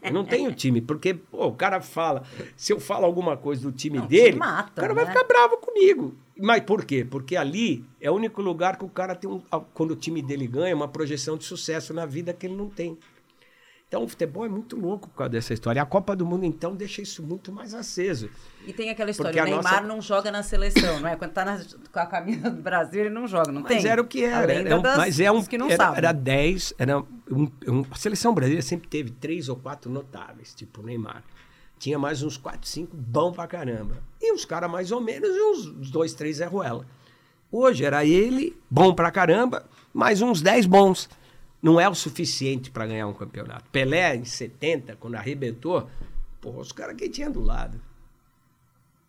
[SPEAKER 3] eu não tenho time, porque pô, o cara fala, se eu falo alguma coisa do time
[SPEAKER 2] Não,
[SPEAKER 3] dele,
[SPEAKER 2] mata,
[SPEAKER 3] o cara vai
[SPEAKER 2] né?
[SPEAKER 3] ficar bravo comigo. Mas por quê? Porque ali é o único lugar que o cara tem, um, quando o time dele ganha, uma projeção de sucesso na vida que ele não tem. Então o futebol é muito louco por causa dessa história. A Copa do Mundo, então, deixa isso muito mais aceso.
[SPEAKER 2] E tem aquela história,
[SPEAKER 3] Porque
[SPEAKER 2] o Neymar
[SPEAKER 3] nossa-
[SPEAKER 2] não joga na seleção, não é? Quando tá na- com a camisa do Brasil, ele não joga, não
[SPEAKER 3] Mas
[SPEAKER 2] tem?
[SPEAKER 3] era o que era. era um-
[SPEAKER 2] das-
[SPEAKER 3] mas é um,
[SPEAKER 2] que não
[SPEAKER 3] era,
[SPEAKER 2] sabem.
[SPEAKER 3] era 10. Era um, um- a seleção brasileira sempre teve três ou quatro notáveis, tipo o Neymar. Tinha mais uns 4, 5 bom pra caramba. E os caras mais ou menos, e uns uns dois, três Zé Ruela. Hoje era ele, bom pra caramba, mais uns 10 bons. não é o suficiente para ganhar um campeonato. Pelé, em 70, quando arrebentou, porra, os caras que tinha do lado.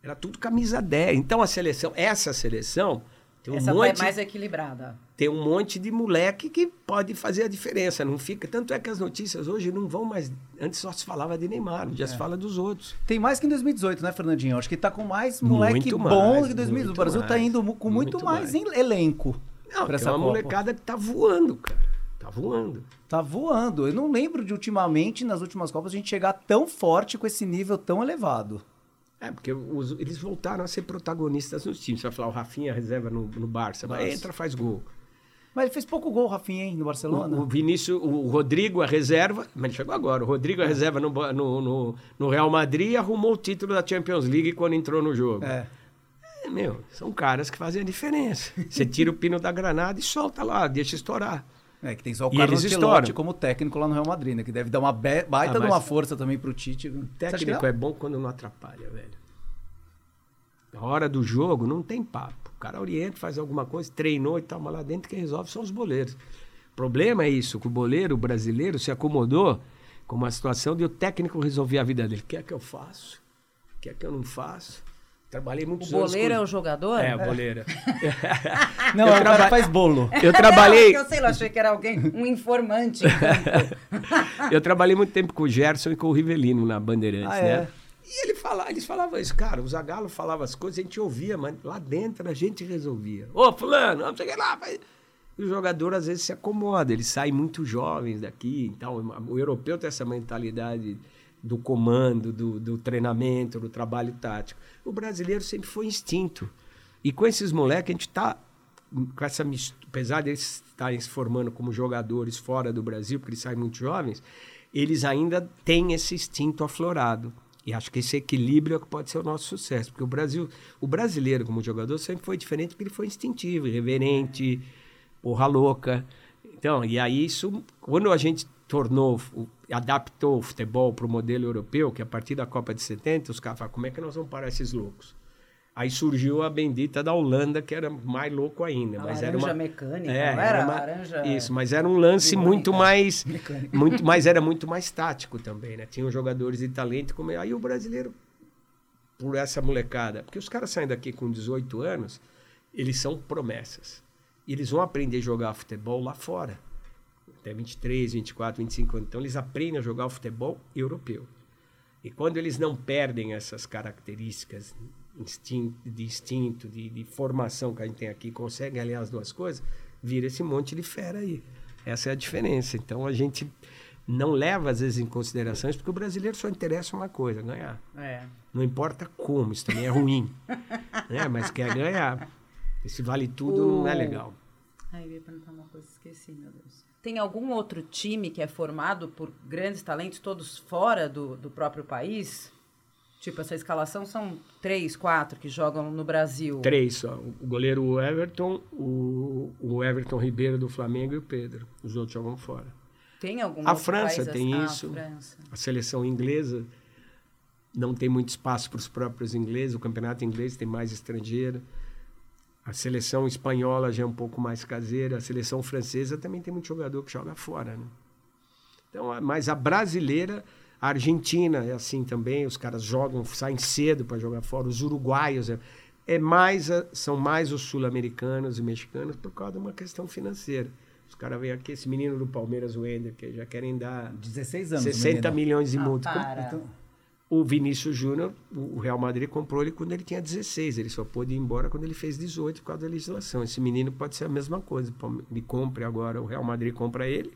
[SPEAKER 3] Era tudo camisa 10. Então a seleção, essa seleção, tem um
[SPEAKER 2] Essa
[SPEAKER 3] monte
[SPEAKER 2] é mais equilibrada.
[SPEAKER 3] tem um monte de moleque que pode fazer a diferença, não fica. Tanto é que as notícias hoje não vão mais. Antes só se falava de Neymar, já se fala dos outros.
[SPEAKER 1] Tem mais que em 2018, né, Fernandinho? Acho que tá com mais moleque
[SPEAKER 3] Muito
[SPEAKER 1] bom
[SPEAKER 3] mais,
[SPEAKER 1] do que 2018. O Brasil tá
[SPEAKER 3] mais,
[SPEAKER 1] indo com muito,
[SPEAKER 3] muito
[SPEAKER 1] mais,
[SPEAKER 3] mais.
[SPEAKER 1] em elenco.
[SPEAKER 3] Não, tem
[SPEAKER 1] essa
[SPEAKER 3] uma
[SPEAKER 1] Copa.
[SPEAKER 3] molecada que tá voando, cara. Tá voando.
[SPEAKER 1] Tá voando. Eu não lembro de ultimamente, nas últimas Copas, a gente chegar tão forte com esse nível tão elevado.
[SPEAKER 3] É, porque os- eles voltaram a ser protagonistas nos times. Você vai falar, o Rafinha reserva no, no Barça, mas entra, faz gol.
[SPEAKER 1] Mas ele fez pouco gol, Rafinha, hein, no Barcelona.
[SPEAKER 3] O, o Vinícius, o Rodrigo, a reserva, mas ele chegou agora. O Rodrigo, a reserva no, no, no, no Real Madrid, arrumou o título da Champions League quando entrou no jogo.
[SPEAKER 1] É.
[SPEAKER 3] É, meu, são caras que fazem a diferença. Você tira o pino da granada e solta lá, deixa estourar.
[SPEAKER 1] É, que tem só o Carlos Ancelotti como técnico lá no Real Madrid, né? Que deve dar uma baita
[SPEAKER 3] Ah,
[SPEAKER 1] de uma força também pro Tite. Que
[SPEAKER 3] Técnico é bom quando não atrapalha, velho. Na hora do jogo não tem papo. O cara orienta, faz alguma coisa, treinou e tal, mas lá dentro quem resolve são os boleiros. O problema é isso, que o boleiro brasileiro se acomodou com uma situação de o técnico resolver a vida dele. Quer que eu faço? Quer que eu não faço? Trabalhei
[SPEAKER 2] O
[SPEAKER 3] muitos anos
[SPEAKER 2] boleiro é
[SPEAKER 3] com-
[SPEAKER 2] o jogador?
[SPEAKER 3] É, o boleiro. *laughs*
[SPEAKER 1] Não,
[SPEAKER 3] Eu
[SPEAKER 1] é o
[SPEAKER 3] traba-
[SPEAKER 1] faz bolo. *laughs*
[SPEAKER 3] Eu trabalhei...
[SPEAKER 2] Eu sei lá, achei que era alguém, um informante. *laughs*
[SPEAKER 3] Eu trabalhei muito tempo com o Gerson e com o Rivelino na Bandeirantes,
[SPEAKER 1] Ah, é?
[SPEAKER 3] né? E ele fala, eles falavam isso, cara, o Zagalo falava as coisas, a gente ouvia, mas lá dentro a gente resolvia. Ô, fulano, não sei o que lá. Vai. E o jogador às vezes se acomoda, eles saem muito jovens daqui. Então, o europeu tem essa mentalidade do comando, do, do treinamento, do trabalho tático. O brasileiro sempre foi instinto. E com esses moleques, a gente está com essa mistura, apesar de eles estarem se formando como jogadores fora do Brasil, porque eles saem muito jovens, eles ainda têm esse instinto aflorado. E acho que esse equilíbrio é que pode ser o nosso sucesso, porque o Brasil, o brasileiro como jogador sempre foi diferente porque ele foi instintivo, irreverente, porra louca. Então, e aí isso, quando a gente tornou, adaptou o futebol para o modelo europeu, que a partir da Copa de 70, os caras falaram, como é que nós vamos parar esses loucos? Aí surgiu a bendita da Holanda, que era mais louco ainda.
[SPEAKER 2] A
[SPEAKER 3] mas era
[SPEAKER 2] laranja
[SPEAKER 3] uma
[SPEAKER 2] mecânica,
[SPEAKER 3] É,
[SPEAKER 2] não era?
[SPEAKER 3] uma-
[SPEAKER 2] Laranja
[SPEAKER 3] Isso, mas era um lance muito mais. *laughs* muito, mas era muito mais tático também, né? Tinham jogadores de talento. Como... Aí o brasileiro, por essa molecada, porque os caras saem daqui com 18 anos, eles são promessas. E eles vão aprender a jogar futebol lá fora. Até 23, 24, 25 anos. Então eles aprendem a jogar o futebol europeu. E quando eles não perdem essas características de instinto, de, de formação que a gente tem aqui, conseguem aliar as duas coisas, vira esse monte de fera aí. Essa é a diferença. Então a gente não leva às vezes em consideração isso, porque o brasileiro só interessa uma coisa, ganhar.
[SPEAKER 2] É.
[SPEAKER 3] Não importa como, isso também é ruim. *laughs* né? Mas quer ganhar. Esse vale tudo não é legal.
[SPEAKER 2] Ai, eu ia perguntar uma coisa, esqueci, meu Deus. Tem algum outro time que é formado por grandes talentos, todos fora do, do próprio país? Tipo, essa escalação são três, quatro que jogam no Brasil.
[SPEAKER 3] Três só. O goleiro Everton, o, o Everton Ribeiro do Flamengo e o Pedro. Os outros jogam fora.
[SPEAKER 2] Tem algum
[SPEAKER 3] A França tem
[SPEAKER 2] assim? Ah,
[SPEAKER 3] isso.
[SPEAKER 2] a França.
[SPEAKER 3] A seleção inglesa não tem muito espaço para os próprios ingleses. O campeonato inglês tem mais estrangeiro. A seleção espanhola já é um pouco mais caseira. A seleção francesa também tem muito jogador que joga fora, né? Então, mas a brasileira, a Argentina é assim também. Os caras jogam, saem cedo para jogar fora. Os uruguaios é, é mais a- são mais os sul-americanos e mexicanos por causa de uma questão financeira. Os caras vêm aqui, esse menino do Palmeiras, o Ender, que já querem dar
[SPEAKER 1] 16 anos.
[SPEAKER 3] 60
[SPEAKER 1] menino.
[SPEAKER 3] milhões de
[SPEAKER 2] Ah,
[SPEAKER 3] multa.
[SPEAKER 2] para.
[SPEAKER 1] Então,
[SPEAKER 3] O Vinícius Júnior, o Real Madrid comprou ele quando ele tinha 16. Ele só pôde ir embora quando ele fez 18 por causa da legislação. Esse menino pode ser a mesma coisa. Ele compre agora, o Real Madrid compra ele.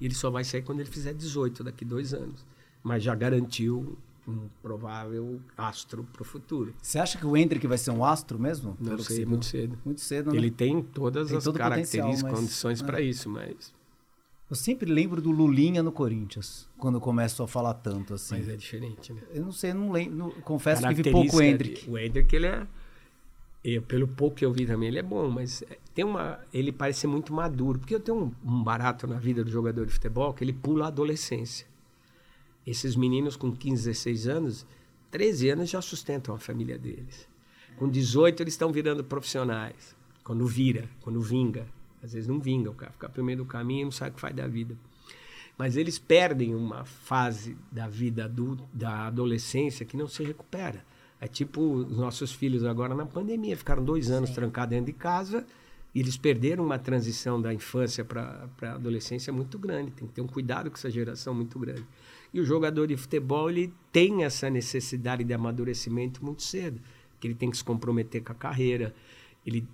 [SPEAKER 3] E ele só vai sair quando ele fizer 18, daqui dois anos. Mas já garantiu um provável astro para o futuro.
[SPEAKER 1] Você acha que o Hendrick vai ser um astro mesmo?
[SPEAKER 3] Não
[SPEAKER 1] Pelo
[SPEAKER 3] sei, muito cedo.
[SPEAKER 1] Muito cedo, né?
[SPEAKER 3] Ele tem todas
[SPEAKER 1] Tem
[SPEAKER 3] as características,
[SPEAKER 1] mas-
[SPEAKER 3] condições
[SPEAKER 1] é.
[SPEAKER 3] para isso, mas,
[SPEAKER 1] Eu sempre lembro do Lulinha no Corinthians, quando começo a falar tanto assim.
[SPEAKER 3] mas é diferente, né?
[SPEAKER 1] Eu não sei, não lembro. não- confesso que vi pouco o Hendrick.
[SPEAKER 3] O Hendrick, ele é. eu, pelo pouco que eu vi também, ele é bom, mas é, tem uma. Ele parece ser muito maduro. Porque eu tenho um, um barato na vida do jogador de futebol que ele pula a adolescência. Esses meninos com 15, 16 anos, 13 anos já sustentam a família deles. Com 18, eles estão virando profissionais. Quando vira, quando vinga. Às vezes não vinga, o cara fica pro meio do caminho e não sabe o que faz da vida. Mas eles perdem uma fase da vida adulta, da adolescência que não se recupera. É tipo os nossos filhos agora na pandemia, ficaram dois anos
[SPEAKER 2] Sim.
[SPEAKER 3] trancados dentro de casa e eles perderam uma transição da infância para a adolescência muito grande. Tem que ter um cuidado com essa geração muito grande. E o jogador de futebol ele tem essa necessidade de amadurecimento muito cedo, que ele tem que se comprometer com a carreira, ele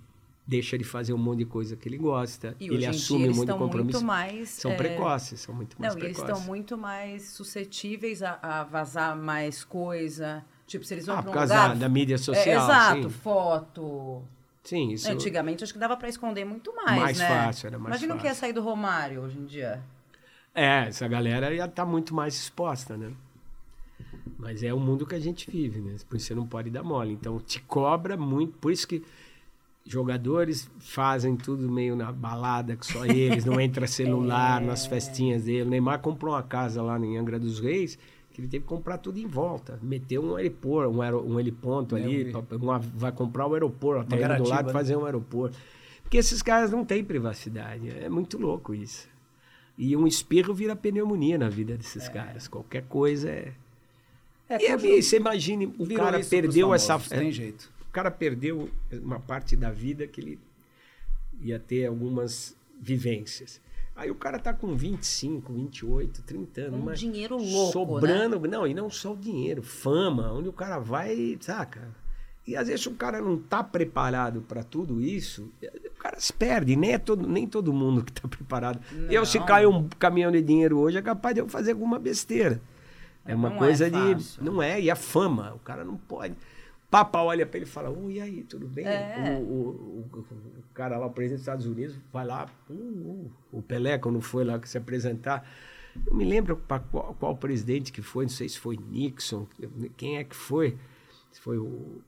[SPEAKER 3] deixa de fazer um monte de coisa que ele gosta,
[SPEAKER 2] E
[SPEAKER 3] ele assume um monte de compromisso.
[SPEAKER 2] muito mais...
[SPEAKER 3] São
[SPEAKER 2] é,
[SPEAKER 3] precoces, são muito mais
[SPEAKER 2] Não, e eles
[SPEAKER 3] precoces.
[SPEAKER 2] estão muito mais suscetíveis a, a vazar mais coisa. Tipo, se eles vão
[SPEAKER 3] Ah,
[SPEAKER 2] para um
[SPEAKER 3] causa
[SPEAKER 2] lugar...
[SPEAKER 3] da, mídia
[SPEAKER 2] É,
[SPEAKER 3] social.
[SPEAKER 2] exato,
[SPEAKER 3] sim.
[SPEAKER 2] foto.
[SPEAKER 3] Sim, isso.
[SPEAKER 2] Antigamente acho que dava para esconder muito mais,
[SPEAKER 3] Mais
[SPEAKER 2] né?
[SPEAKER 3] fácil, era mais
[SPEAKER 2] Imagina o que ia sair do Romário hoje em dia.
[SPEAKER 3] É, essa galera já está muito mais exposta, né? Mas é o mundo que a gente vive, né? Por isso você não pode dar mole. Então te cobra muito. Por isso que jogadores fazem tudo meio na balada, que só eles, não entra *laughs* celular nas festinhas dele. O Neymar comprou uma casa lá em Angra dos Reis, que ele teve que comprar tudo em volta. Meteu um aeroporto, um, um heliponto
[SPEAKER 1] É,
[SPEAKER 3] ali, uma- vai comprar o aeroporto, até do
[SPEAKER 1] Garativa,
[SPEAKER 3] lado
[SPEAKER 1] né?
[SPEAKER 3] fazer um aeroporto. Porque esses caras não têm privacidade. É muito louco isso. E um espirro vira pneumonia na vida desses caras. Qualquer coisa é.
[SPEAKER 1] É,
[SPEAKER 3] e
[SPEAKER 1] como
[SPEAKER 3] aí, você imagine, o cara perdeu essa.
[SPEAKER 1] famosos, Tem jeito.
[SPEAKER 3] O cara perdeu uma parte da vida que ele ia ter algumas vivências. Aí o cara tá com 25, 28, 30 anos.
[SPEAKER 2] Um
[SPEAKER 3] mas
[SPEAKER 2] dinheiro louco,
[SPEAKER 3] Sobrando. Não, e não só o dinheiro, fama, onde o cara vai, saca? E às vezes o cara não tá preparado para tudo isso, o cara se perde. Nem, é todo, nem todo mundo que tá preparado. Eu, se
[SPEAKER 2] Não.
[SPEAKER 3] cai um caminhão de dinheiro hoje, é capaz de eu fazer alguma besteira. É uma
[SPEAKER 2] Não é
[SPEAKER 3] coisa de.
[SPEAKER 2] fácil.
[SPEAKER 3] Não é, e a fama, o cara não pode. Papa olha para ele e fala: Oi, e aí, tudo bem?
[SPEAKER 2] É.
[SPEAKER 3] O, o, o, o cara lá, o presidente dos Estados Unidos, vai lá, uh, uh, o Pelé, quando foi lá se apresentar. Eu me lembro pra qual, qual presidente que foi, não sei se foi Nixon, quem é que foi? Se foi o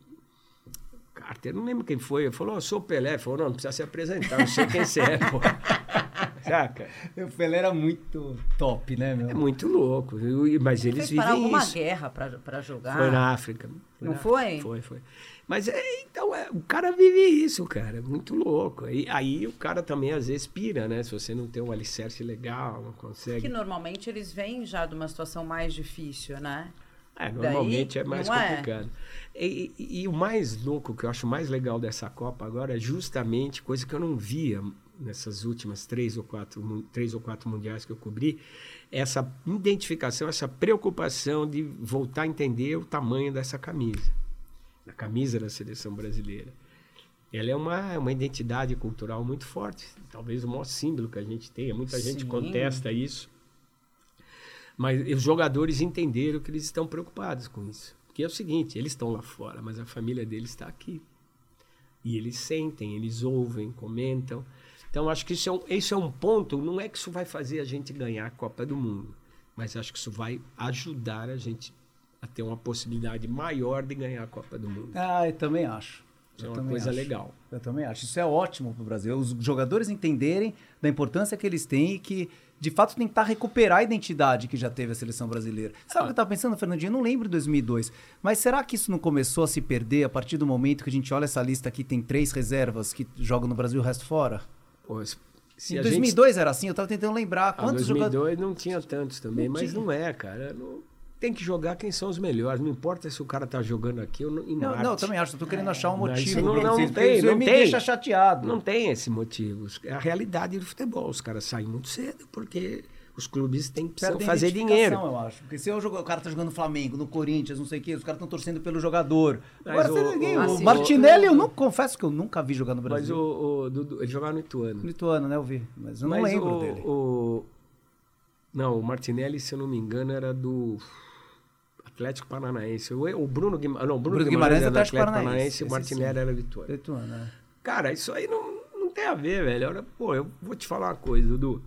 [SPEAKER 3] Carter, não lembro quem foi. Ele falou: Eu sou o Pelé. Ele falou: Não, não precisa se apresentar, não sei quem você é, pô. *laughs* Saca? *laughs*
[SPEAKER 1] O Pelé era muito top, né, meu?
[SPEAKER 3] É muito louco. Eu- Mas eles
[SPEAKER 2] Fez parar
[SPEAKER 3] vivem
[SPEAKER 2] alguma
[SPEAKER 3] isso.
[SPEAKER 2] guerra para jogar?
[SPEAKER 3] Foi na África.
[SPEAKER 2] Não
[SPEAKER 3] na
[SPEAKER 2] foi?
[SPEAKER 3] África. Foi, foi. Mas é, então, é, o cara vive isso, cara. É muito louco. Aí, aí o cara também às vezes pira, né? Se você não tem um alicerce legal, não consegue.
[SPEAKER 2] Que normalmente eles vêm já de uma situação mais difícil, né?
[SPEAKER 3] É, normalmente
[SPEAKER 2] Daí,
[SPEAKER 3] é mais
[SPEAKER 2] é?
[SPEAKER 3] complicado. E, e- e o mais louco, que eu acho mais legal dessa Copa agora, é justamente coisa que eu não via nessas últimas três ou quatro, três ou quatro mundiais que eu cobri, essa identificação, essa preocupação de voltar a entender o tamanho dessa camisa, da camisa da seleção brasileira. Ela é uma, uma identidade cultural muito forte, talvez o maior símbolo que a gente tenha. Muita gente
[SPEAKER 2] Sim.
[SPEAKER 3] contesta isso. Mas os jogadores entenderam que eles estão preocupados com isso. Porque é o seguinte, eles estão lá fora, mas a família deles está aqui. E eles sentem, eles ouvem, comentam. Então, acho que isso é, um, isso é um ponto, não é que isso vai fazer a gente ganhar a Copa do Mundo, mas acho que isso vai ajudar a gente a ter uma possibilidade maior de ganhar a Copa do Mundo.
[SPEAKER 1] Ah, eu também acho.
[SPEAKER 3] Isso é
[SPEAKER 1] Eu
[SPEAKER 3] uma
[SPEAKER 1] também
[SPEAKER 3] coisa
[SPEAKER 1] acho.
[SPEAKER 3] legal.
[SPEAKER 1] Eu também acho. Isso é ótimo para o Brasil. Os jogadores entenderem da importância que eles têm e que, de fato, tentar recuperar a identidade que já teve a seleção brasileira. Sabe o que eu estava pensando, Fernandinho? Eu não lembro de 2002. Mas será que isso não começou a se perder a partir do momento que a gente olha essa lista aqui, tem três reservas que jogam no Brasil e o resto fora?
[SPEAKER 3] Pô, se
[SPEAKER 1] em
[SPEAKER 3] a
[SPEAKER 1] 2002 era assim? Eu estava tentando lembrar
[SPEAKER 3] Ah,
[SPEAKER 1] quantos
[SPEAKER 3] 2002
[SPEAKER 1] jogadores...
[SPEAKER 3] não tinha tantos também,
[SPEAKER 1] Não
[SPEAKER 3] mas
[SPEAKER 1] tinha.
[SPEAKER 3] não é, cara. Não- Tem que jogar quem são os melhores. Não importa se o cara tá jogando aqui ou em
[SPEAKER 1] Não,
[SPEAKER 3] Marte.
[SPEAKER 1] não, eu também acho. Eu tô querendo achar um motivo.
[SPEAKER 3] não- não
[SPEAKER 1] vocês,
[SPEAKER 3] tem, não
[SPEAKER 1] me
[SPEAKER 3] tem.
[SPEAKER 1] deixa chateado.
[SPEAKER 3] Não tem esse motivo. É a realidade do futebol. Os caras saem muito cedo porque os clubes têm, precisam
[SPEAKER 1] Perdem
[SPEAKER 3] fazer dinheiro.
[SPEAKER 1] eu acho. Porque se eu jogo- o cara tá jogando no Flamengo, no Corinthians, não sei o quê, os caras estão torcendo pelo jogador.
[SPEAKER 3] Mas
[SPEAKER 1] Agora,
[SPEAKER 3] o-
[SPEAKER 1] você- ninguém-
[SPEAKER 3] o-
[SPEAKER 1] o, Martinelli, eu não confesso que eu nunca vi jogar no
[SPEAKER 3] Mas
[SPEAKER 1] Brasil.
[SPEAKER 3] o, o Dudu, ele jogava no Ituano.
[SPEAKER 1] Lituano, né? Eu vi. Mas eu não
[SPEAKER 3] Mas
[SPEAKER 1] lembro
[SPEAKER 3] o,
[SPEAKER 1] dele.
[SPEAKER 3] o- não, o Martinelli, se eu não me engano, era do Atlético Paranaense. O, Bruno Guimarães, não, o Bruno,
[SPEAKER 1] Bruno
[SPEAKER 3] Guimarães
[SPEAKER 1] Guimarães
[SPEAKER 3] era
[SPEAKER 1] é
[SPEAKER 3] do
[SPEAKER 1] Atlético
[SPEAKER 3] Atlético
[SPEAKER 1] Paranaense,
[SPEAKER 3] Paranaense e o Martinelli
[SPEAKER 1] sim.
[SPEAKER 3] era do Ituano.
[SPEAKER 1] Lituano, né?
[SPEAKER 3] Cara, isso aí não, não tem a ver, velho. Olha, pô, eu vou te falar uma coisa, Dudu.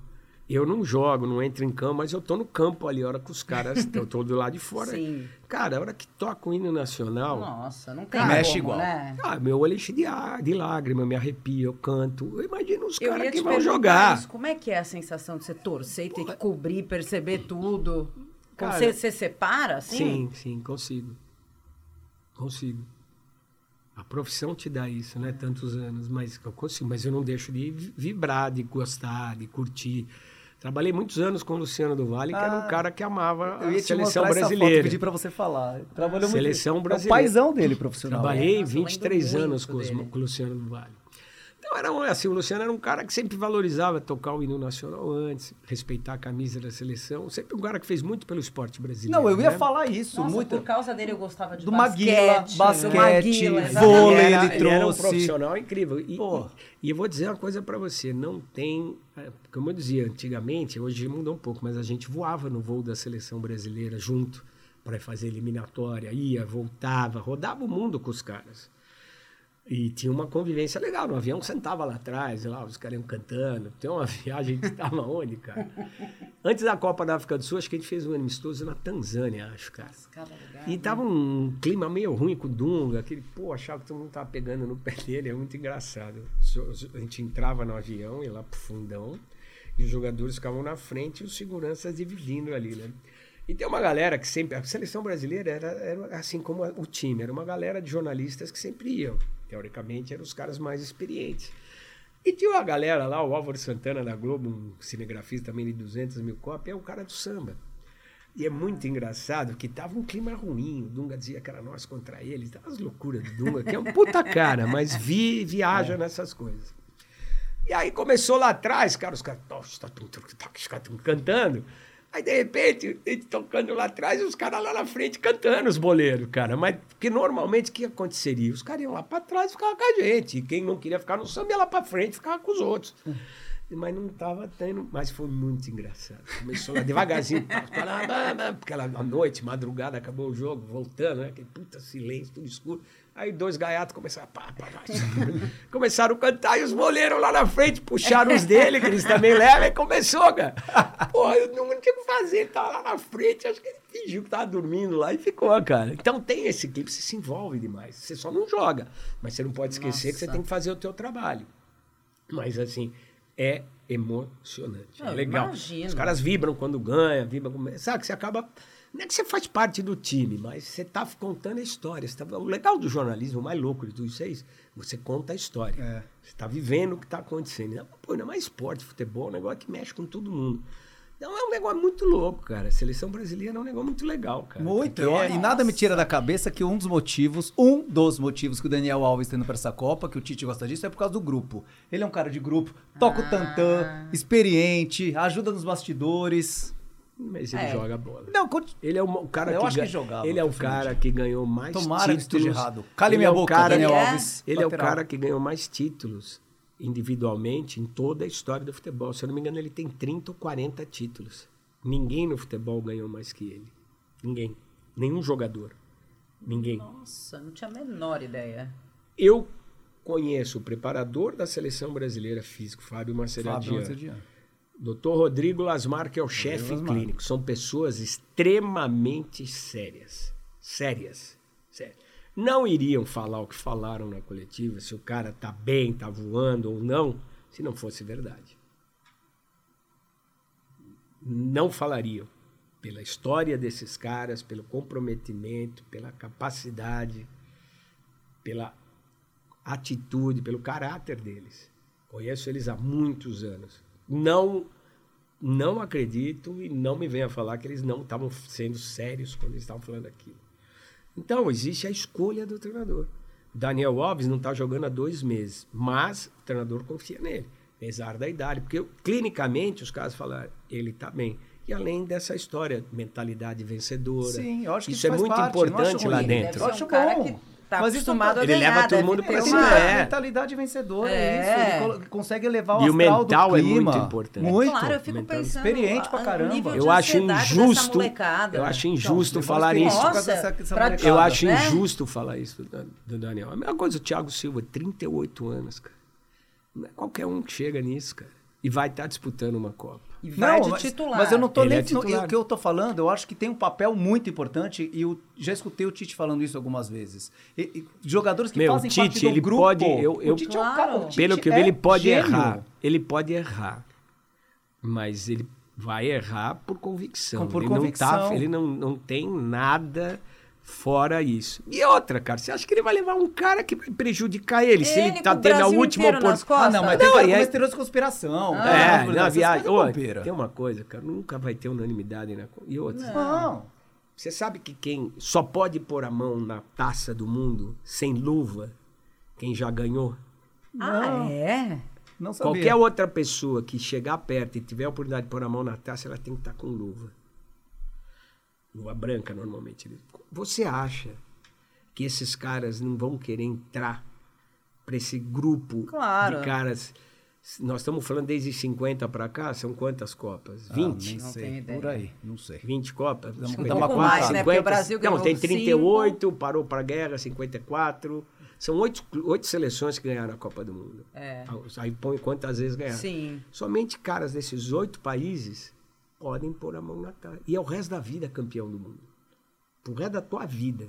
[SPEAKER 3] Eu não jogo, não entro em campo, mas eu tô no campo ali, a hora que os caras. *laughs* eu tô do lado de fora.
[SPEAKER 2] Sim.
[SPEAKER 3] Cara, a hora que toca o hino nacional.
[SPEAKER 2] Nossa, não tem
[SPEAKER 1] Cara, mexe
[SPEAKER 2] como,
[SPEAKER 1] igual.
[SPEAKER 2] né?
[SPEAKER 3] Ah, meu olho enche de, de lágrima, eu me arrepio, eu canto. Eu imagino os caras que vão jogar.
[SPEAKER 2] isso, como é que é a sensação de você torcer e ter que cobrir, perceber tudo?
[SPEAKER 3] Cara,
[SPEAKER 2] você, você separa, assim?
[SPEAKER 3] Sim, sim, consigo. Consigo. A profissão te dá isso, né? Tantos anos, mas eu consigo, mas eu não deixo de vi- vibrar, de gostar, de curtir. Trabalhei muitos anos com o Luciano do Vale, que era
[SPEAKER 1] Ah,
[SPEAKER 3] um cara que amava
[SPEAKER 1] Eu
[SPEAKER 3] a
[SPEAKER 1] ia
[SPEAKER 3] seleção
[SPEAKER 1] mostrar essa foto,
[SPEAKER 3] brasileira.
[SPEAKER 1] pedir pra você falar. Trabalhou
[SPEAKER 3] Seleção
[SPEAKER 1] muito.
[SPEAKER 3] brasileira.
[SPEAKER 1] É o paizão dele profissional.
[SPEAKER 3] Trabalhei
[SPEAKER 2] Nossa, eu lembro
[SPEAKER 3] 23 anos com, os- com o Luciano do Vale. Então, era um- assim, o Luciano era um cara que sempre valorizava tocar o hino nacional antes, respeitar a camisa da seleção. Sempre um cara que fez muito pelo esporte brasileiro.
[SPEAKER 1] Não, eu ia
[SPEAKER 3] né?
[SPEAKER 1] falar isso.
[SPEAKER 2] Nossa,
[SPEAKER 1] muito.
[SPEAKER 2] por causa dele eu gostava de
[SPEAKER 1] Do
[SPEAKER 2] basquete.
[SPEAKER 1] Basquete,
[SPEAKER 2] Maguila, exatamente.
[SPEAKER 1] vôlei,
[SPEAKER 3] ele, era,
[SPEAKER 1] ele
[SPEAKER 3] ele era um
[SPEAKER 1] trouxe.
[SPEAKER 3] profissional incrível. E,
[SPEAKER 1] Pô.
[SPEAKER 3] e- e eu vou dizer uma coisa pra você: não tem. é, Como eu dizia antigamente, hoje mudou um pouco, mas a gente voava no voo da seleção brasileira junto para fazer eliminatória, ia, voltava, rodava o mundo com os caras. E tinha uma convivência legal. No avião sentava lá atrás, lá, os caras iam cantando. Tem uma *laughs* viagem que estava onde, cara? Antes da Copa da África do Sul, acho que a gente fez um amistoso na Tanzânia, acho, cara.
[SPEAKER 2] Lugar,
[SPEAKER 3] E
[SPEAKER 2] né?
[SPEAKER 3] tava um clima meio ruim com o Dunga, aquele, pô, achava que todo mundo tava pegando no pé dele, é muito engraçado. A gente entrava no avião, ia lá pro fundão, e os jogadores ficavam na frente e os seguranças dividindo ali, né? E tem uma galera que sempre. A seleção brasileira era, era assim como o time, era uma galera de jornalistas que sempre iam. Teoricamente, eram os caras mais experientes. E tinha uma galera lá, o Álvaro Santana da Globo, um cinegrafista também de 200 mil cópias, é um cara do samba. E é muito engraçado que tava um clima ruim. O Dunga dizia que era nós contra eles. Tava as loucuras do Dunga, que é um puta cara, mas vi, viaja nessas coisas. E aí começou lá atrás, cara, os caras tá, tá, cantando. Aí, de repente, a gente tocando lá atrás e os caras lá na frente cantando os boleiros, cara. Mas porque normalmente o que aconteceria? Os caras iam lá pra trás e ficavam com a gente. E quem não queria ficar no samba ia lá pra frente e ficava com os outros. Mas não tava tendo. Mas foi muito engraçado. Começou lá devagarzinho, porque ela, à noite, madrugada, acabou o jogo, voltando, né? Aquele puta silêncio, tudo escuro. Aí dois gaiatos começaram, pá, pá, pá, *laughs* começaram a cantar e os boleiros lá na frente puxaram os dele, que eles também levam, e começou, cara. Porra, eu não, não tinha o que fazer, ele tava lá na frente, acho que ele fingiu que tava dormindo lá e ficou, cara. Então tem esse clipe, você se envolve demais. Você só não joga, mas você não pode esquecer que você
[SPEAKER 2] Nossa.
[SPEAKER 3] tem que fazer o teu trabalho. Mas assim, é emocionante. É legal.
[SPEAKER 2] imagino.
[SPEAKER 3] Os caras vibram quando ganha, vibram quando... Sabe que você acaba. Não é que você faz parte do time, mas você está contando a história. Tá... O legal do jornalismo, o mais louco de tudo isso é isso. Você conta a história.
[SPEAKER 1] É.
[SPEAKER 3] Você está vivendo o que está acontecendo. Não, pô, não é mais esporte, futebol, é um negócio que mexe com todo mundo. Então é um negócio muito louco, cara. A seleção brasileira é um negócio muito legal, cara.
[SPEAKER 1] Muito.
[SPEAKER 3] É-
[SPEAKER 1] e nada me tira da cabeça que um dos motivos, um dos motivos que o Daniel Alves está indo para essa Copa, que o Tite gosta disso, é por causa do grupo. Ele é um cara de grupo, toca o
[SPEAKER 2] Ah.
[SPEAKER 1] tantã, experiente, ajuda nos bastidores.
[SPEAKER 3] Mas ele
[SPEAKER 2] É.
[SPEAKER 3] joga bola.
[SPEAKER 1] Não,
[SPEAKER 3] Ele é o o cara
[SPEAKER 1] Eu
[SPEAKER 3] que,
[SPEAKER 1] acho que
[SPEAKER 3] ga-
[SPEAKER 1] jogava,
[SPEAKER 3] Ele é o cara que ganhou mais
[SPEAKER 1] tomara que
[SPEAKER 3] títulos.
[SPEAKER 1] esteja errado. Cale
[SPEAKER 3] Ele
[SPEAKER 1] minha
[SPEAKER 3] é o
[SPEAKER 1] boca,
[SPEAKER 3] cara-
[SPEAKER 1] Daniel
[SPEAKER 2] Ele é-
[SPEAKER 1] Alves.
[SPEAKER 3] Ele é o
[SPEAKER 1] lateral.
[SPEAKER 3] cara que ganhou mais títulos individualmente em toda a história do futebol. Se eu não me engano, ele tem 30 ou 40 títulos. Ninguém no futebol ganhou mais que ele. Ninguém. Nenhum jogador. Ninguém.
[SPEAKER 2] Nossa, não tinha a menor ideia.
[SPEAKER 3] Eu conheço o preparador da seleção brasileira físico, Fábio
[SPEAKER 1] Fábio
[SPEAKER 3] Maceriadian. Dr. Rodrigo Lasmar, que é o chefe
[SPEAKER 1] Lasmar.
[SPEAKER 3] clínico. São pessoas extremamente sérias. Sérias. Sérias. Não iriam falar o que falaram na coletiva, se o cara tá bem, tá voando ou não, se não fosse verdade. Não falariam. Pela história desses caras, pelo comprometimento, pela capacidade, pela atitude, pelo caráter deles. Conheço eles há muitos anos. Não não acredito e não me venha falar que eles não estavam sendo sérios quando eles estavam falando aquilo. Então, existe a escolha do treinador. Daniel Alves não está jogando há dois meses, mas o treinador confia nele, apesar da idade. Porque clinicamente os caras falaram, ele está bem. E além dessa história, mentalidade vencedora.
[SPEAKER 1] Sim, eu acho que
[SPEAKER 3] isso
[SPEAKER 1] isso
[SPEAKER 3] é muito
[SPEAKER 1] parte,
[SPEAKER 3] importante lá dentro.
[SPEAKER 1] Eu acho
[SPEAKER 2] um cara
[SPEAKER 1] bom.
[SPEAKER 2] Tá
[SPEAKER 1] Mas isso
[SPEAKER 2] acostumado a
[SPEAKER 3] Ele
[SPEAKER 2] ganhar.
[SPEAKER 3] leva todo mundo pra
[SPEAKER 1] Ele
[SPEAKER 3] cima,
[SPEAKER 2] uma-
[SPEAKER 1] tem
[SPEAKER 3] é.
[SPEAKER 1] uma mentalidade vencedora,
[SPEAKER 2] É.
[SPEAKER 1] é isso. Ele consegue elevar o
[SPEAKER 3] E o mental
[SPEAKER 1] do
[SPEAKER 3] é muito importante.
[SPEAKER 1] Muito.
[SPEAKER 2] Claro, eu fico
[SPEAKER 3] Mental-
[SPEAKER 2] pensando.
[SPEAKER 1] Experiente pra
[SPEAKER 2] a-
[SPEAKER 1] caramba.
[SPEAKER 3] Eu acho injusto.
[SPEAKER 2] molecada.
[SPEAKER 3] Eu acho
[SPEAKER 1] Então,
[SPEAKER 3] injusto falar isso.
[SPEAKER 2] Nossa.
[SPEAKER 3] Eu acho
[SPEAKER 2] né?
[SPEAKER 3] injusto falar isso do, do Daniel. A mesma coisa o Thiago Silva, 38 anos, cara. Não é qualquer um que chega nisso, cara. E vai estar disputando uma Copa.
[SPEAKER 2] E vai de
[SPEAKER 1] mas,
[SPEAKER 2] titular.
[SPEAKER 1] mas eu não tô
[SPEAKER 3] Ele
[SPEAKER 1] nem.
[SPEAKER 3] é titular.
[SPEAKER 1] o que eu tô falando, eu acho que tem um papel muito importante e eu já escutei o Tite falando isso algumas vezes. E- e jogadores que
[SPEAKER 3] Meu,
[SPEAKER 1] fazem
[SPEAKER 3] o Tite,
[SPEAKER 1] parte do
[SPEAKER 3] ele
[SPEAKER 1] grupo.
[SPEAKER 3] pode- eu- eu-
[SPEAKER 1] o Tite é um cara.
[SPEAKER 2] Claro.
[SPEAKER 1] o Tite
[SPEAKER 3] Pelo que eu
[SPEAKER 1] é
[SPEAKER 3] vi, ele pode
[SPEAKER 1] gênio.
[SPEAKER 3] errar. Ele pode errar. Mas ele vai errar por convicção.
[SPEAKER 1] Por
[SPEAKER 3] ele Não
[SPEAKER 1] convicção.
[SPEAKER 3] tá, ele não, não tem nada Fora isso. E outra, cara, você acha que ele vai levar um cara que vai prejudicar ele? se ele
[SPEAKER 2] Ele
[SPEAKER 3] tá
[SPEAKER 2] com o
[SPEAKER 3] tendo a última oportunidade.
[SPEAKER 1] Ah, não, mas
[SPEAKER 2] Não,
[SPEAKER 1] tem
[SPEAKER 3] e aí-
[SPEAKER 1] ter teoria de conspiração.
[SPEAKER 2] Ah.
[SPEAKER 3] É, na viagem. Ô,
[SPEAKER 1] bobeira.
[SPEAKER 3] tem uma coisa, cara, nunca vai ter unanimidade na co- E outra,
[SPEAKER 1] Não.
[SPEAKER 3] você sabe que quem só pode pôr a mão na taça do mundo sem luva, quem já ganhou?
[SPEAKER 2] Ah, é?
[SPEAKER 1] Não sabia.
[SPEAKER 3] Qualquer outra pessoa que chegar perto e tiver a oportunidade de pôr a mão na taça, ela tem que estar com luva. Luva branca, normalmente. Você acha que esses caras não vão querer entrar para esse grupo
[SPEAKER 2] Claro.
[SPEAKER 3] de caras? Nós estamos falando desde 50 para cá, são quantas Copas?
[SPEAKER 1] Ah,
[SPEAKER 3] 20?
[SPEAKER 1] nem
[SPEAKER 2] Não
[SPEAKER 1] sei.
[SPEAKER 2] tenho ideia.
[SPEAKER 1] Por aí, não sei.
[SPEAKER 3] 20 Copas? 50,
[SPEAKER 1] dá uma
[SPEAKER 2] mais, né? Porque o
[SPEAKER 3] 50,
[SPEAKER 2] Brasil
[SPEAKER 3] Não,
[SPEAKER 2] ganhou
[SPEAKER 3] tem
[SPEAKER 2] cinco.
[SPEAKER 3] 38, parou para a guerra, 54. São oito, oito seleções que ganharam a Copa do Mundo.
[SPEAKER 2] É.
[SPEAKER 3] Aí põe quantas vezes ganharam.
[SPEAKER 2] Sim.
[SPEAKER 3] Somente caras desses oito países podem pôr a mão na cara. E é o resto da vida campeão do mundo. Pro resto da tua vida.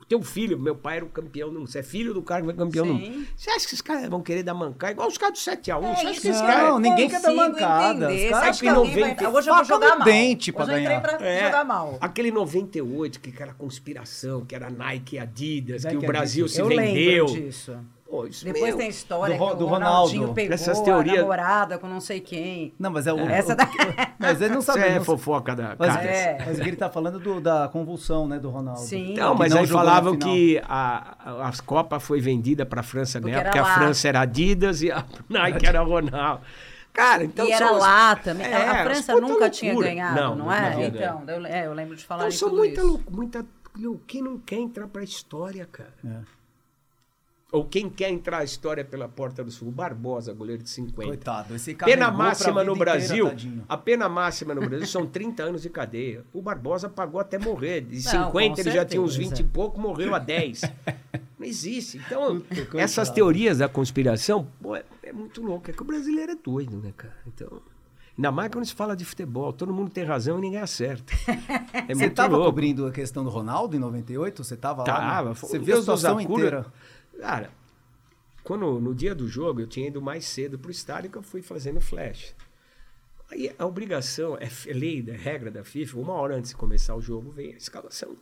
[SPEAKER 3] O teu filho, meu pai era o campeão do mundo. Você é filho do cara que foi campeão do
[SPEAKER 2] Sim.
[SPEAKER 3] mundo. Você acha que esses caras vão querer dar mancar? Igual os caras do 7x1.
[SPEAKER 2] É
[SPEAKER 3] Você acha que esses
[SPEAKER 1] Não,
[SPEAKER 3] caras...
[SPEAKER 1] ninguém quer dar mancada. Os caras
[SPEAKER 2] acha
[SPEAKER 3] que
[SPEAKER 2] que alguém vai-
[SPEAKER 3] 90
[SPEAKER 2] Hoje eu vou jogar mal.
[SPEAKER 1] dente pra
[SPEAKER 2] Hoje eu entrei
[SPEAKER 1] ganhar.
[SPEAKER 2] pra
[SPEAKER 3] É,
[SPEAKER 2] jogar mal.
[SPEAKER 3] Aquele 98, que era conspiração, que era Nike e Adidas, que
[SPEAKER 1] Nike
[SPEAKER 3] o
[SPEAKER 1] e
[SPEAKER 3] Brasil
[SPEAKER 1] Adidas.
[SPEAKER 3] se
[SPEAKER 2] eu
[SPEAKER 3] vendeu.
[SPEAKER 2] lembro disso.
[SPEAKER 3] Pô, isso,
[SPEAKER 2] Depois
[SPEAKER 3] meu,
[SPEAKER 2] tem a história
[SPEAKER 1] do Ro-
[SPEAKER 2] que
[SPEAKER 1] do
[SPEAKER 2] o Ronaldinho
[SPEAKER 1] Ronaldo.
[SPEAKER 2] pegou
[SPEAKER 3] Essas
[SPEAKER 2] a
[SPEAKER 3] teorias-
[SPEAKER 2] namorada com não sei quem.
[SPEAKER 1] Não, mas é o.
[SPEAKER 2] Essa da... *laughs*
[SPEAKER 1] Mas ele não
[SPEAKER 3] Isso
[SPEAKER 1] sabe.
[SPEAKER 3] é
[SPEAKER 1] não-
[SPEAKER 3] fofoca da
[SPEAKER 1] Mas,
[SPEAKER 3] cara.
[SPEAKER 2] É.
[SPEAKER 1] mas ele tá falando do- da convulsão, né, do Ronaldo.
[SPEAKER 2] Sim.
[SPEAKER 3] Não, mas
[SPEAKER 1] não
[SPEAKER 3] aí
[SPEAKER 1] na
[SPEAKER 3] falavam que a, a, as Copas foi vendida para a França
[SPEAKER 2] Porque
[SPEAKER 3] porque a. França era Adidas e a *laughs* Nike era Ronaldo. Cara, então
[SPEAKER 2] e era
[SPEAKER 3] são
[SPEAKER 2] lá também.
[SPEAKER 3] É,
[SPEAKER 2] a França nunca tinha
[SPEAKER 3] loucura.
[SPEAKER 2] ganhado, não,
[SPEAKER 3] Não,
[SPEAKER 2] é?
[SPEAKER 3] na.
[SPEAKER 2] Então, eu, é, eu lembro de falar
[SPEAKER 3] Então
[SPEAKER 2] de
[SPEAKER 3] são
[SPEAKER 2] tudo
[SPEAKER 3] muita
[SPEAKER 2] isso.
[SPEAKER 3] loucura, muita. Quem não quer entrar para a história, cara?
[SPEAKER 1] É.
[SPEAKER 3] Ou quem quer entrar a história pela porta do sul? O Barbosa, goleiro de 50.
[SPEAKER 1] Coitado, esse
[SPEAKER 3] Pena
[SPEAKER 1] carregou pra
[SPEAKER 3] máxima no
[SPEAKER 1] inteira,
[SPEAKER 3] Brasil.
[SPEAKER 1] tadinho.
[SPEAKER 3] a pena máxima no Brasil são 30 anos de cadeia. O Barbosa pagou até morrer. De
[SPEAKER 2] Não,
[SPEAKER 3] 50
[SPEAKER 2] com
[SPEAKER 3] ele já tinha uns
[SPEAKER 2] certeza.
[SPEAKER 3] 20 e pouco, morreu a 10. Não existe. Então,
[SPEAKER 1] coitado.
[SPEAKER 3] essas teorias da conspiração, pô, é, é muito louco. É que o brasileiro é doido, né, cara? Então. Ainda mais quando se fala de futebol, todo mundo tem razão e ninguém acerta. É *laughs*
[SPEAKER 1] Você
[SPEAKER 3] muito
[SPEAKER 1] tava
[SPEAKER 3] louco.
[SPEAKER 1] cobrindo a questão do Ronaldo em 98? Você tava lá?
[SPEAKER 3] Tava.
[SPEAKER 1] né? Você viu a situação inteira.
[SPEAKER 3] Cara, quando, no dia do jogo, eu tinha ido mais cedo pro estádio que eu fui fazendo flash. Aí a obrigação, é é lei, é regra da FIFA, uma hora antes de começar o jogo vem a escalação.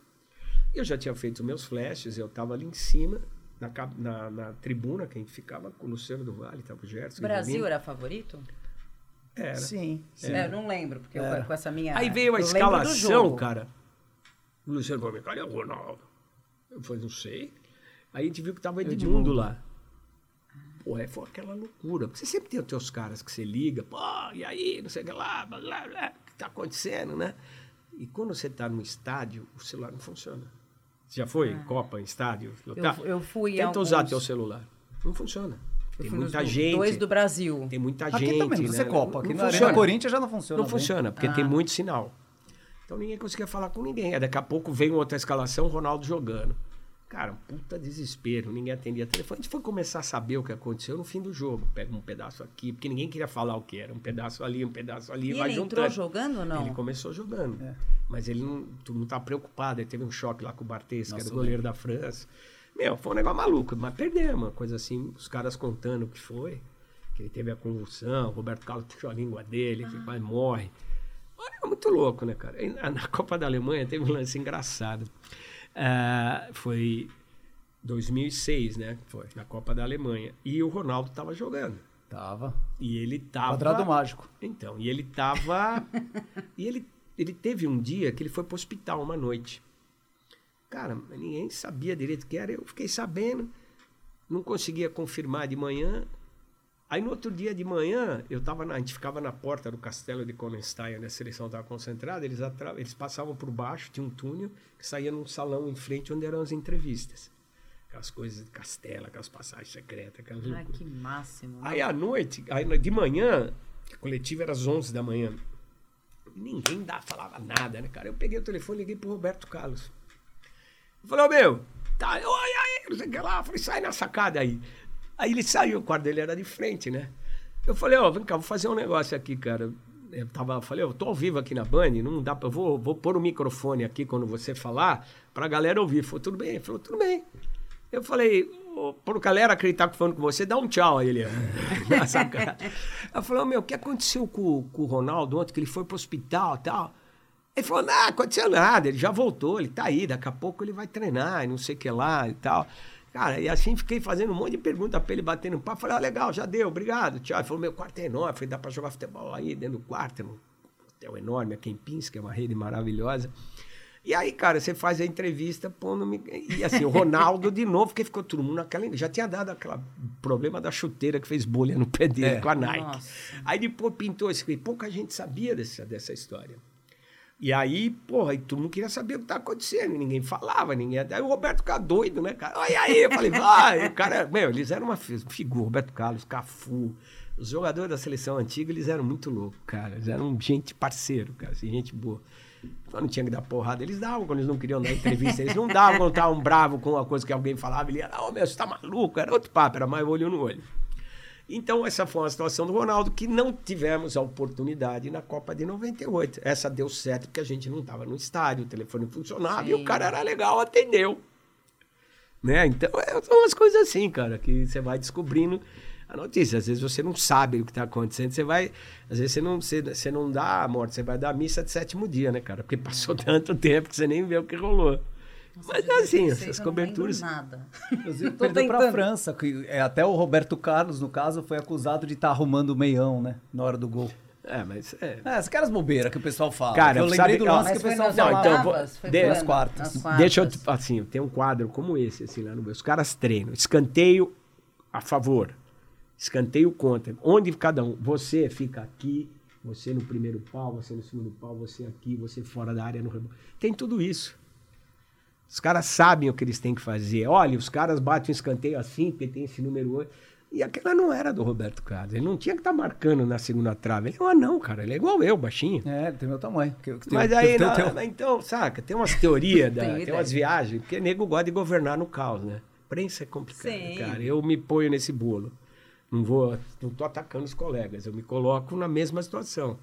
[SPEAKER 3] Eu já tinha feito os meus flashes, eu estava ali em cima, na, na, na tribuna, que a gente ficava com o Luciano do Vale, estava o Gerson.
[SPEAKER 2] O Brasil era favorito?
[SPEAKER 3] Era.
[SPEAKER 1] Sim. sim.
[SPEAKER 2] É, eu não lembro, porque eu, com essa minha.
[SPEAKER 3] Aí veio a escalação, cara. O Luciano falou, cadê o Ronaldo? Eu falei, não sei. Aí a gente viu que tava Edmundo lá. Pô, é, foi aquela loucura. Porque você sempre tem os teus caras que você liga, pô, e aí, não sei o que lá, blá, blá, blá, o que tá acontecendo, né? E quando você tá no estádio, o celular não funciona. Você já foi? Copa, em estádio? lotar?
[SPEAKER 2] Ah. eu fui
[SPEAKER 3] Tenta usar
[SPEAKER 2] alguns.
[SPEAKER 3] teu celular. Não funciona.
[SPEAKER 2] Eu
[SPEAKER 3] Tem muita
[SPEAKER 2] do-
[SPEAKER 3] gente.
[SPEAKER 2] Dois do Brasil.
[SPEAKER 3] Tem muita
[SPEAKER 1] Aqui
[SPEAKER 3] gente.
[SPEAKER 1] também, você
[SPEAKER 3] né?
[SPEAKER 1] Copa. Aqui
[SPEAKER 3] não
[SPEAKER 1] na Arena
[SPEAKER 3] funciona.
[SPEAKER 1] Corinthians já não funciona.
[SPEAKER 3] Não
[SPEAKER 1] bem.
[SPEAKER 3] funciona, porque
[SPEAKER 2] Ah.
[SPEAKER 3] tem muito sinal. Então ninguém conseguia falar com ninguém. Aí daqui a pouco veio outra escalação, Ronaldo jogando. Cara, um puta desespero, ninguém atendia telefone. A gente foi começar a saber o que aconteceu no fim do jogo. Pega um pedaço aqui, porque ninguém queria falar o que era. Um pedaço ali, um pedaço ali,
[SPEAKER 2] E
[SPEAKER 3] vai
[SPEAKER 2] ele
[SPEAKER 3] juntando.
[SPEAKER 2] entrou jogando ou não?
[SPEAKER 3] Ele começou jogando.
[SPEAKER 1] É.
[SPEAKER 3] Mas ele não, tu não tá preocupado. Ele teve um choque lá com o Bartes, que
[SPEAKER 1] Nossa,
[SPEAKER 3] era o goleiro da França. Meu, foi um negócio maluco, mas perdemos. Uma coisa assim, os caras contando o que foi. Que ele teve a convulsão, o Roberto Carlos puxou a língua dele, que quase morre. É muito louco, né, cara? E na, na Copa da Alemanha teve um lance engraçado. Ah, foi 2006, né? Foi. Na Copa da Alemanha. E o Ronaldo tava jogando.
[SPEAKER 1] Tava.
[SPEAKER 3] E ele tava.
[SPEAKER 1] Quadrado mágico.
[SPEAKER 3] Então, e ele tava. *laughs* e ele, ele teve um dia que ele foi pro hospital uma noite. Cara, ninguém sabia direito o que era. Eu fiquei sabendo, não conseguia confirmar de manhã. Aí no outro dia de manhã, eu tava na- a gente ficava na porta do castelo de Konenstein, onde a seleção estava concentrada, eles, atra- eles passavam por baixo, tinha um túnel que saía num salão em frente onde eram as entrevistas. Aquelas coisas de castelo, aquelas passagens secretas, aquelas
[SPEAKER 2] Ai, que máximo. né?
[SPEAKER 3] Aí à noite, aí de manhã, a coletiva era às 11 da manhã. Ninguém dá, falava nada, né, cara? Eu peguei o telefone e liguei pro Roberto Carlos. Eu falei, ô meu, tá, oi, aí, não sei o que lá. Eu falei, sai na sacada aí. Aí ele saiu, o quarto dele era de frente, né? Eu falei, ó, vem cá, vou fazer um negócio aqui, cara. Eu tava, falei, eu tô ao vivo aqui na Band, não dá eu vou, vou pôr o microfone aqui quando você falar, pra galera ouvir. Falou, tudo bem? Ele falou, tudo bem. Eu falei, ô, pro galera acreditar que falando com você, dá um tchau aí, ele. *laughs* na sacada. Ela falou, meu, o que aconteceu com, com o Ronaldo ontem, que ele foi pro hospital e tal? Ele falou, não, aconteceu nada, ele já voltou, ele tá aí, daqui a pouco ele vai treinar e não sei o que lá e tal. Cara, e assim fiquei fazendo um monte de pergunta pra ele, batendo papo. Falei, ah, legal, já deu, obrigado, tchau. Ele falou, meu quarto é enorme, falei, dá pra jogar futebol aí dentro do quarto, é um hotel enorme, a Kempins, que é uma rede maravilhosa. E aí, cara, você faz a entrevista pondo E assim, o Ronaldo de novo, porque ficou todo mundo naquela. Já tinha dado aquele problema da chuteira que fez bolha no pé dele
[SPEAKER 1] É.
[SPEAKER 3] com a Nike.
[SPEAKER 2] Nossa.
[SPEAKER 3] Aí depois pintou esse. Pouca gente sabia dessa, dessa história. E aí, porra, e todo mundo queria saber o que tá acontecendo. Ninguém falava, ninguém. Aí o Roberto ficava doido, né, cara? Olha aí, eu falei, *laughs* vai. o cara, meu, eles eram uma fi- figura, Roberto Carlos, Cafu. Os jogadores da seleção antiga, eles eram muito loucos, cara. Eles eram gente parceiro, cara, assim, gente boa. Quando tinha que dar porrada, eles davam, quando eles não queriam dar entrevista, eles não davam quando estavam bravos com uma coisa que alguém falava, ele ia, não, meu, você tá maluco, era outro papo, era mais olho no olho. Então, essa foi uma situação do Ronaldo que não tivemos a oportunidade na Copa de 98. Essa deu certo porque a gente não estava no estádio, o telefone funcionava e
[SPEAKER 2] Sim.
[SPEAKER 3] o cara era legal, atendeu. Né? Então, é, são umas coisas assim, cara, que você vai descobrindo a notícia. Às vezes você não sabe o que está acontecendo, você vai. Às vezes você não, você, você não dá a morte, você vai dar a missa de sétimo dia, né, cara? Porque passou tanto tempo que você nem vê o que rolou. Mas é assim,
[SPEAKER 2] 2006
[SPEAKER 3] essas coberturas.
[SPEAKER 2] Nada. *laughs*
[SPEAKER 1] Inclusive, perdeu pra
[SPEAKER 2] tentando.
[SPEAKER 1] França. Que, é, até o Roberto Carlos, no caso, foi acusado de estar arrumando o meião, né? Na hora do gol.
[SPEAKER 3] É, mas é.
[SPEAKER 1] É, as caras bobeiras que o pessoal fala.
[SPEAKER 3] Cara,
[SPEAKER 1] eu lembrei
[SPEAKER 3] sabe-
[SPEAKER 1] do lance que o pessoal
[SPEAKER 2] nas
[SPEAKER 3] Não,
[SPEAKER 1] falava.
[SPEAKER 3] então, vou- de-
[SPEAKER 2] quando?
[SPEAKER 1] nas quartas.
[SPEAKER 2] Nas
[SPEAKER 3] Deixa eu,
[SPEAKER 2] quartas.
[SPEAKER 3] assim, tem um quadro como esse, assim, lá no meu. Os caras treinam. Escanteio a favor. Escanteio contra. Onde cada um. Você fica aqui, você no primeiro pau, você no segundo pau, você aqui, você fora da área no rebote. Tem tudo isso. Os caras sabem o que eles têm que fazer. Olha, os caras batem um escanteio assim, porque tem esse número 8. E aquela não era do Roberto Carlos. Ele não tinha que estar marcando na segunda trave. Ele é um anão, cara. Ele é igual eu, baixinho.
[SPEAKER 1] É, tem meu tamanho. Que- que tem-
[SPEAKER 3] Mas
[SPEAKER 1] que-
[SPEAKER 3] aí,
[SPEAKER 1] tem-
[SPEAKER 3] na-
[SPEAKER 1] tem-
[SPEAKER 3] então, saca, tem umas teorias, *laughs* da- tem
[SPEAKER 2] ideia.
[SPEAKER 3] umas viagens, porque nego gosta de governar no caos, né? Prensa é complicado,
[SPEAKER 2] Sim.
[SPEAKER 3] cara. Eu me ponho nesse bolo. Não vou, não tô atacando os colegas, eu me coloco na mesma situação.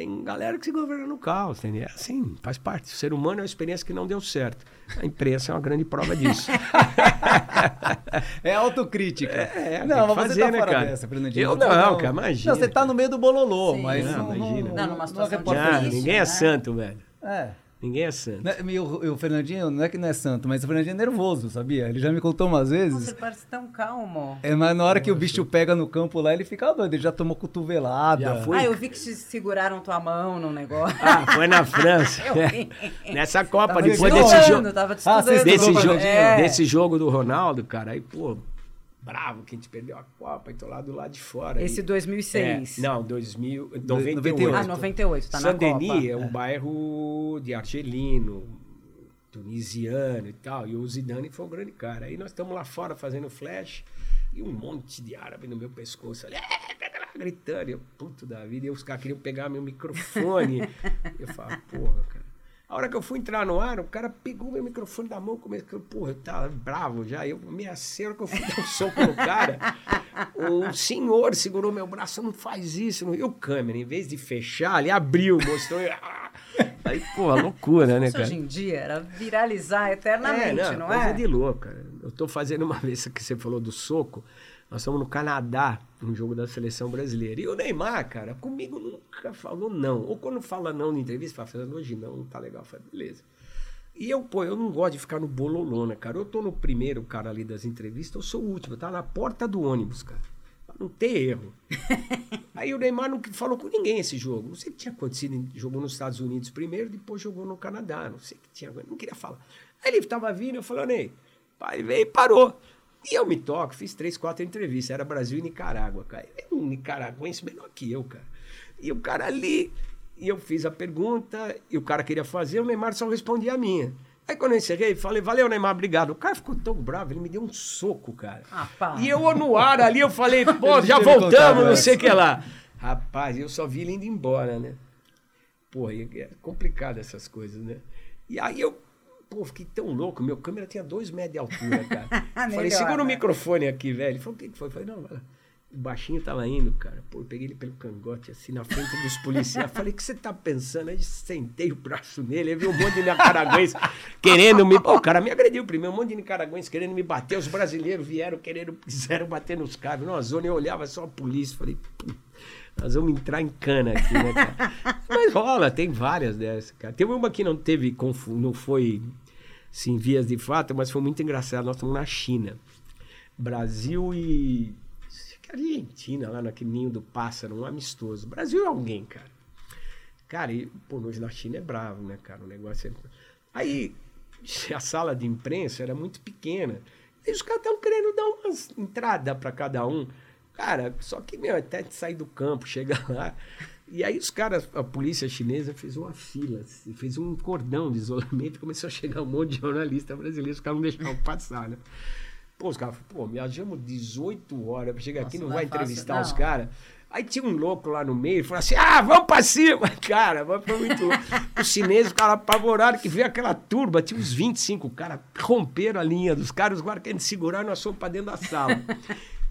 [SPEAKER 3] Tem galera que se governa no caos, entendeu? É assim, faz parte. O ser humano é uma experiência que não deu certo. A imprensa é uma grande prova disso. *laughs*
[SPEAKER 1] É autocrítica.
[SPEAKER 3] É, tem
[SPEAKER 1] não, mas
[SPEAKER 3] fazer,
[SPEAKER 1] você tá
[SPEAKER 3] né,
[SPEAKER 1] fora
[SPEAKER 3] cara?
[SPEAKER 1] dessa, Fernandinho.
[SPEAKER 3] Eu
[SPEAKER 1] Você
[SPEAKER 3] não, cara, imagina,
[SPEAKER 1] Não, você tá no meio do bololô,
[SPEAKER 2] Sim.
[SPEAKER 1] mas
[SPEAKER 3] Não,
[SPEAKER 1] não,
[SPEAKER 3] imagina.
[SPEAKER 2] Não, numa situação
[SPEAKER 1] reportagem.
[SPEAKER 3] Já,
[SPEAKER 2] difícil,
[SPEAKER 3] ninguém é
[SPEAKER 2] né?
[SPEAKER 3] santo, velho.
[SPEAKER 1] É.
[SPEAKER 3] Ninguém é santo.
[SPEAKER 1] Né, E o, o Fernandinho, não é que não é santo, mas o Fernandinho é nervoso, sabia? Ele já me contou umas vezes.
[SPEAKER 2] Nossa, ele parece tão calmo.
[SPEAKER 1] É, mas na hora que o bicho pega no campo lá, ele fica doido, ele já tomou cotovelada.
[SPEAKER 3] Já foi?
[SPEAKER 2] Ah, eu vi que se seguraram tua mão no negócio.
[SPEAKER 3] Ah, foi na França. *laughs*
[SPEAKER 2] Eu vi.
[SPEAKER 3] Nessa Copa,
[SPEAKER 1] Tava
[SPEAKER 3] depois desse jogo.
[SPEAKER 2] Tava te
[SPEAKER 1] Ah, você
[SPEAKER 3] desse, jogo?
[SPEAKER 2] É.
[SPEAKER 3] desse jogo do Ronaldo, cara, aí, pô, bravo que a gente perdeu a Copa e tô lá do lado de fora.
[SPEAKER 2] Esse
[SPEAKER 3] E-
[SPEAKER 2] 2006.
[SPEAKER 3] É, não, 2000,
[SPEAKER 1] 98.
[SPEAKER 3] 98.
[SPEAKER 2] Ah, 98, tá na
[SPEAKER 3] Saint-Denis
[SPEAKER 2] Copa.
[SPEAKER 3] é um bairro de argelino, tunisiano e tal, e o Zidane foi um grande cara. Aí nós estamos lá fora fazendo flash e um monte de árabe no meu pescoço, ali, é, gritando, eu, puto da vida, e os caras queriam pegar meu microfone. *laughs* eu falo, porra, cara. A hora que eu fui entrar no ar, o cara pegou meu microfone da mão, começou, porra, tava bravo já. Eu me a hora que eu fui *laughs* dar um soco no cara. O senhor segurou meu braço, não faz isso. Não. E o câmera, em vez de fechar, ele abriu, mostrou. ah. Aí, pô, loucura, né, cara?
[SPEAKER 2] hoje em dia era viralizar eternamente,
[SPEAKER 3] é,
[SPEAKER 2] não,
[SPEAKER 3] coisa
[SPEAKER 2] é?
[SPEAKER 3] de louco, cara. Eu tô fazendo uma vez que você falou do soco. Nós estamos no Canadá, num jogo da seleção brasileira. E o Neymar, cara, comigo nunca falou não. Ou quando fala não na entrevista, fala, Fernando, hoje não, não tá legal. Falei, beleza. E eu, pô, eu não gosto de ficar no bololô, né, cara? Eu tô no primeiro cara ali das entrevistas, eu sou o último, tá na porta do ônibus, cara. Não ter erro. *laughs* Aí o Neymar não falou com ninguém esse jogo. Não sei o que tinha acontecido. Jogou nos Estados Unidos primeiro, depois jogou no Canadá. Não sei o que tinha. Não queria falar. Aí ele tava vindo, eu falei, Ney, pai veio e parou. E eu me toco, fiz três, quatro entrevistas. Era Brasil e Nicarágua, cara. É um nicaragüense menor que eu, cara. E o cara ali, e eu fiz a pergunta, e o cara queria fazer, o Neymar só respondia a minha. Aí quando eu encerrei, falei, valeu, Neymar, obrigado. O cara ficou tão bravo, ele me deu um soco, cara.
[SPEAKER 2] Ah.
[SPEAKER 3] E eu no ar ali, eu falei, pô, *laughs* já
[SPEAKER 1] contado
[SPEAKER 3] voltamos, não
[SPEAKER 1] essa.
[SPEAKER 3] sei o que lá. Rapaz, eu só vi ele indo embora, né? E é complicado essas coisas, né? E aí eu, pô, fiquei tão louco, meu câmera tinha dois metros de altura, *laughs* cara. falei, segura o
[SPEAKER 2] né?
[SPEAKER 3] microfone aqui, velho. Ele falou, o que foi? Eu falei, não. O baixinho tava indo, cara. Pô, eu peguei ele pelo cangote, assim, na frente dos policiais. Falei, o que você tá pensando? Aí sentei o braço nele, aí vi um monte de nicaragüense *laughs* querendo me... Pô, o cara me agrediu primeiro, um monte de nicaragüense querendo me bater. Os brasileiros vieram querendo, quiseram bater nos caras. Numa zona, eu olhava só a polícia. Falei, pô. Nós vamos entrar em cana aqui, né, cara? *laughs* Mas rola, tem várias dessas, cara. Teve uma que não teve, não foi sim, vias de fato, mas foi muito engraçado. Nós estamos na China. Brasil e. Argentina, lá naquele ninho do pássaro, um amistoso. Brasil é alguém, cara. Cara, e, pô, hoje na China é bravo, né, cara? O negócio é. Aí, *laughs* a sala de imprensa era muito pequena. E os caras estavam querendo dar umas entradas para cada um. Cara, só que, meu, até sair do campo, chegar lá. E aí os caras, a polícia chinesa fez uma fila, assim, fez um cordão de isolamento, *laughs* começou a chegar um monte de jornalista brasileiro, os caras não deixavam passar, né? Pô, os caras falaram, pô, viajamos 18 horas pra chegar aqui,
[SPEAKER 2] Nossa,
[SPEAKER 3] não
[SPEAKER 2] não
[SPEAKER 3] vai
[SPEAKER 2] é fácil,
[SPEAKER 3] entrevistar os caras. Aí tinha um louco lá no meio, falou assim: ah, vamos pra cima! *laughs* Cara, foi muito louco. Os chineses ficaram apavorados que veio aquela turba, tinha uns 25 caras, romperam a linha dos caras, os guardas querendo segurar, nós fomos pra dentro da sala.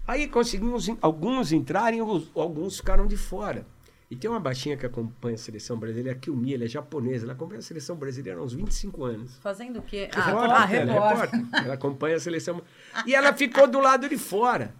[SPEAKER 3] Aí conseguimos alguns entrarem, alguns ficaram de fora. E tem uma baixinha que acompanha a seleção brasileira, a Kilmi, ela é japonesa, ela acompanha a seleção brasileira há uns 25 anos.
[SPEAKER 2] Fazendo o quê?
[SPEAKER 3] Repórter,
[SPEAKER 2] Ah,
[SPEAKER 3] ela é
[SPEAKER 2] repórter.
[SPEAKER 3] repórter. Ela acompanha a seleção. E ela ficou do lado de fora.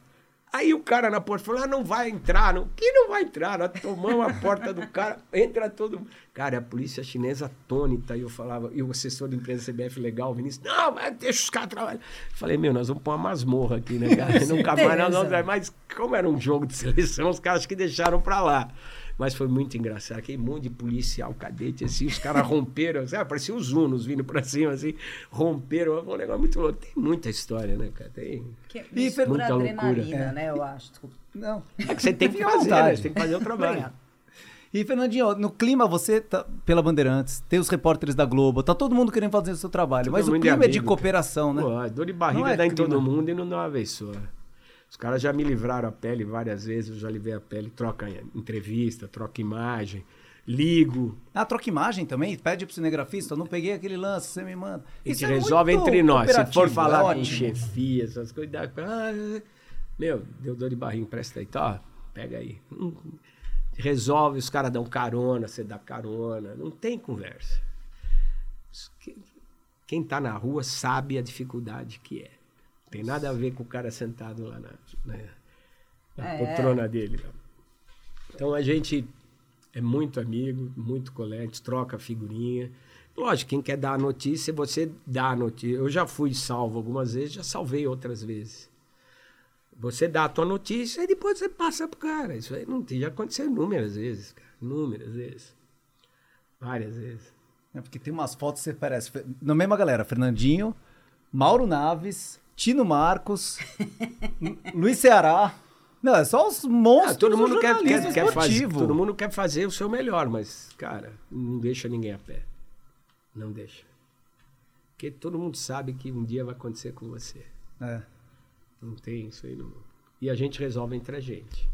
[SPEAKER 3] Aí o cara na porta falou: ah, não vai entrar. Não. Que não vai entrar? Nós tomamos a porta do cara, entra todo mundo. Cara, a polícia chinesa atônita. E eu falava, e o assessor da empresa CBF legal, o Vinícius, não, deixa os caras trabalhar. Falei, meu, nós vamos pôr uma masmorra aqui, né, cara? *laughs* Nunca mais nós vamos. Mas como era um jogo de seleção, os caras que deixaram pra lá. Mas foi muito engraçado. Aquele monte de policial cadete, assim, os caras romperam, sabe? Parecia os Unos vindo pra cima, assim, romperam. Foi um negócio muito louco. Tem muita história, né, cara? Tem.
[SPEAKER 2] Que
[SPEAKER 1] E
[SPEAKER 2] mistura
[SPEAKER 3] muita loucura.
[SPEAKER 2] adrenalina,
[SPEAKER 1] É.
[SPEAKER 2] né? Eu acho. Desculpa.
[SPEAKER 1] Não.
[SPEAKER 3] É que você tem *laughs* que fazer, né?
[SPEAKER 1] vontade.
[SPEAKER 3] Você tem que fazer o trabalho.
[SPEAKER 1] E, Fernandinho, no clima, você tá pela Bandeirantes, tem os repórteres da Globo, tá todo mundo querendo fazer o seu trabalho,
[SPEAKER 3] Todo
[SPEAKER 1] mas o
[SPEAKER 3] mundo
[SPEAKER 1] clima é de
[SPEAKER 3] amigo,
[SPEAKER 1] cooperação, né?
[SPEAKER 3] Pô, a dor de barriga
[SPEAKER 1] Não é
[SPEAKER 3] dá em
[SPEAKER 1] clima.
[SPEAKER 3] todo mundo e não dá uma vez só. Os caras já me livraram a pele várias vezes, eu já livrei a pele, troca entrevista, troca imagem, ligo.
[SPEAKER 1] Ah, troca imagem também? Pede pro cinegrafista, eu não peguei aquele lance, você me manda.
[SPEAKER 3] Gente
[SPEAKER 1] Isso é
[SPEAKER 3] resolve entre nós. Se for falar
[SPEAKER 1] é ótimo.
[SPEAKER 3] chefia, essas coisas, ah, meu, deu dor de barriga, empresta aí, tá? Pega aí. Hum, Resolve, os caras dão carona, você dá carona, não tem conversa. Quem tá na rua sabe a dificuldade que é. Não tem nada a ver com o cara sentado lá na, na, na
[SPEAKER 2] É.
[SPEAKER 3] poltrona dele. Então a gente é muito amigo, muito colega, troca figurinha. Lógico, quem quer dar a notícia, você dá a notícia. Eu já fui salvo algumas vezes, já salvei outras vezes. Você dá a tua notícia e depois você passa pro cara. Isso aí não tem, já aconteceu inúmeras vezes, cara. Inúmeras vezes. Várias vezes.
[SPEAKER 1] É porque tem umas fotos que você parece. Na mesma galera, Fernandinho, Mauro Naves, Tino Marcos, Lu- Luiz Ceará. Não, é só os monstros
[SPEAKER 3] Ah, todo
[SPEAKER 1] do
[SPEAKER 3] mundo quer, quer, quer fazer, todo mundo quer fazer o seu melhor, mas, cara, não deixa ninguém a pé. Não deixa. Porque todo mundo sabe que um dia vai acontecer com você.
[SPEAKER 1] É.
[SPEAKER 3] Não tem isso aí. Não. E a gente resolve entre a gente.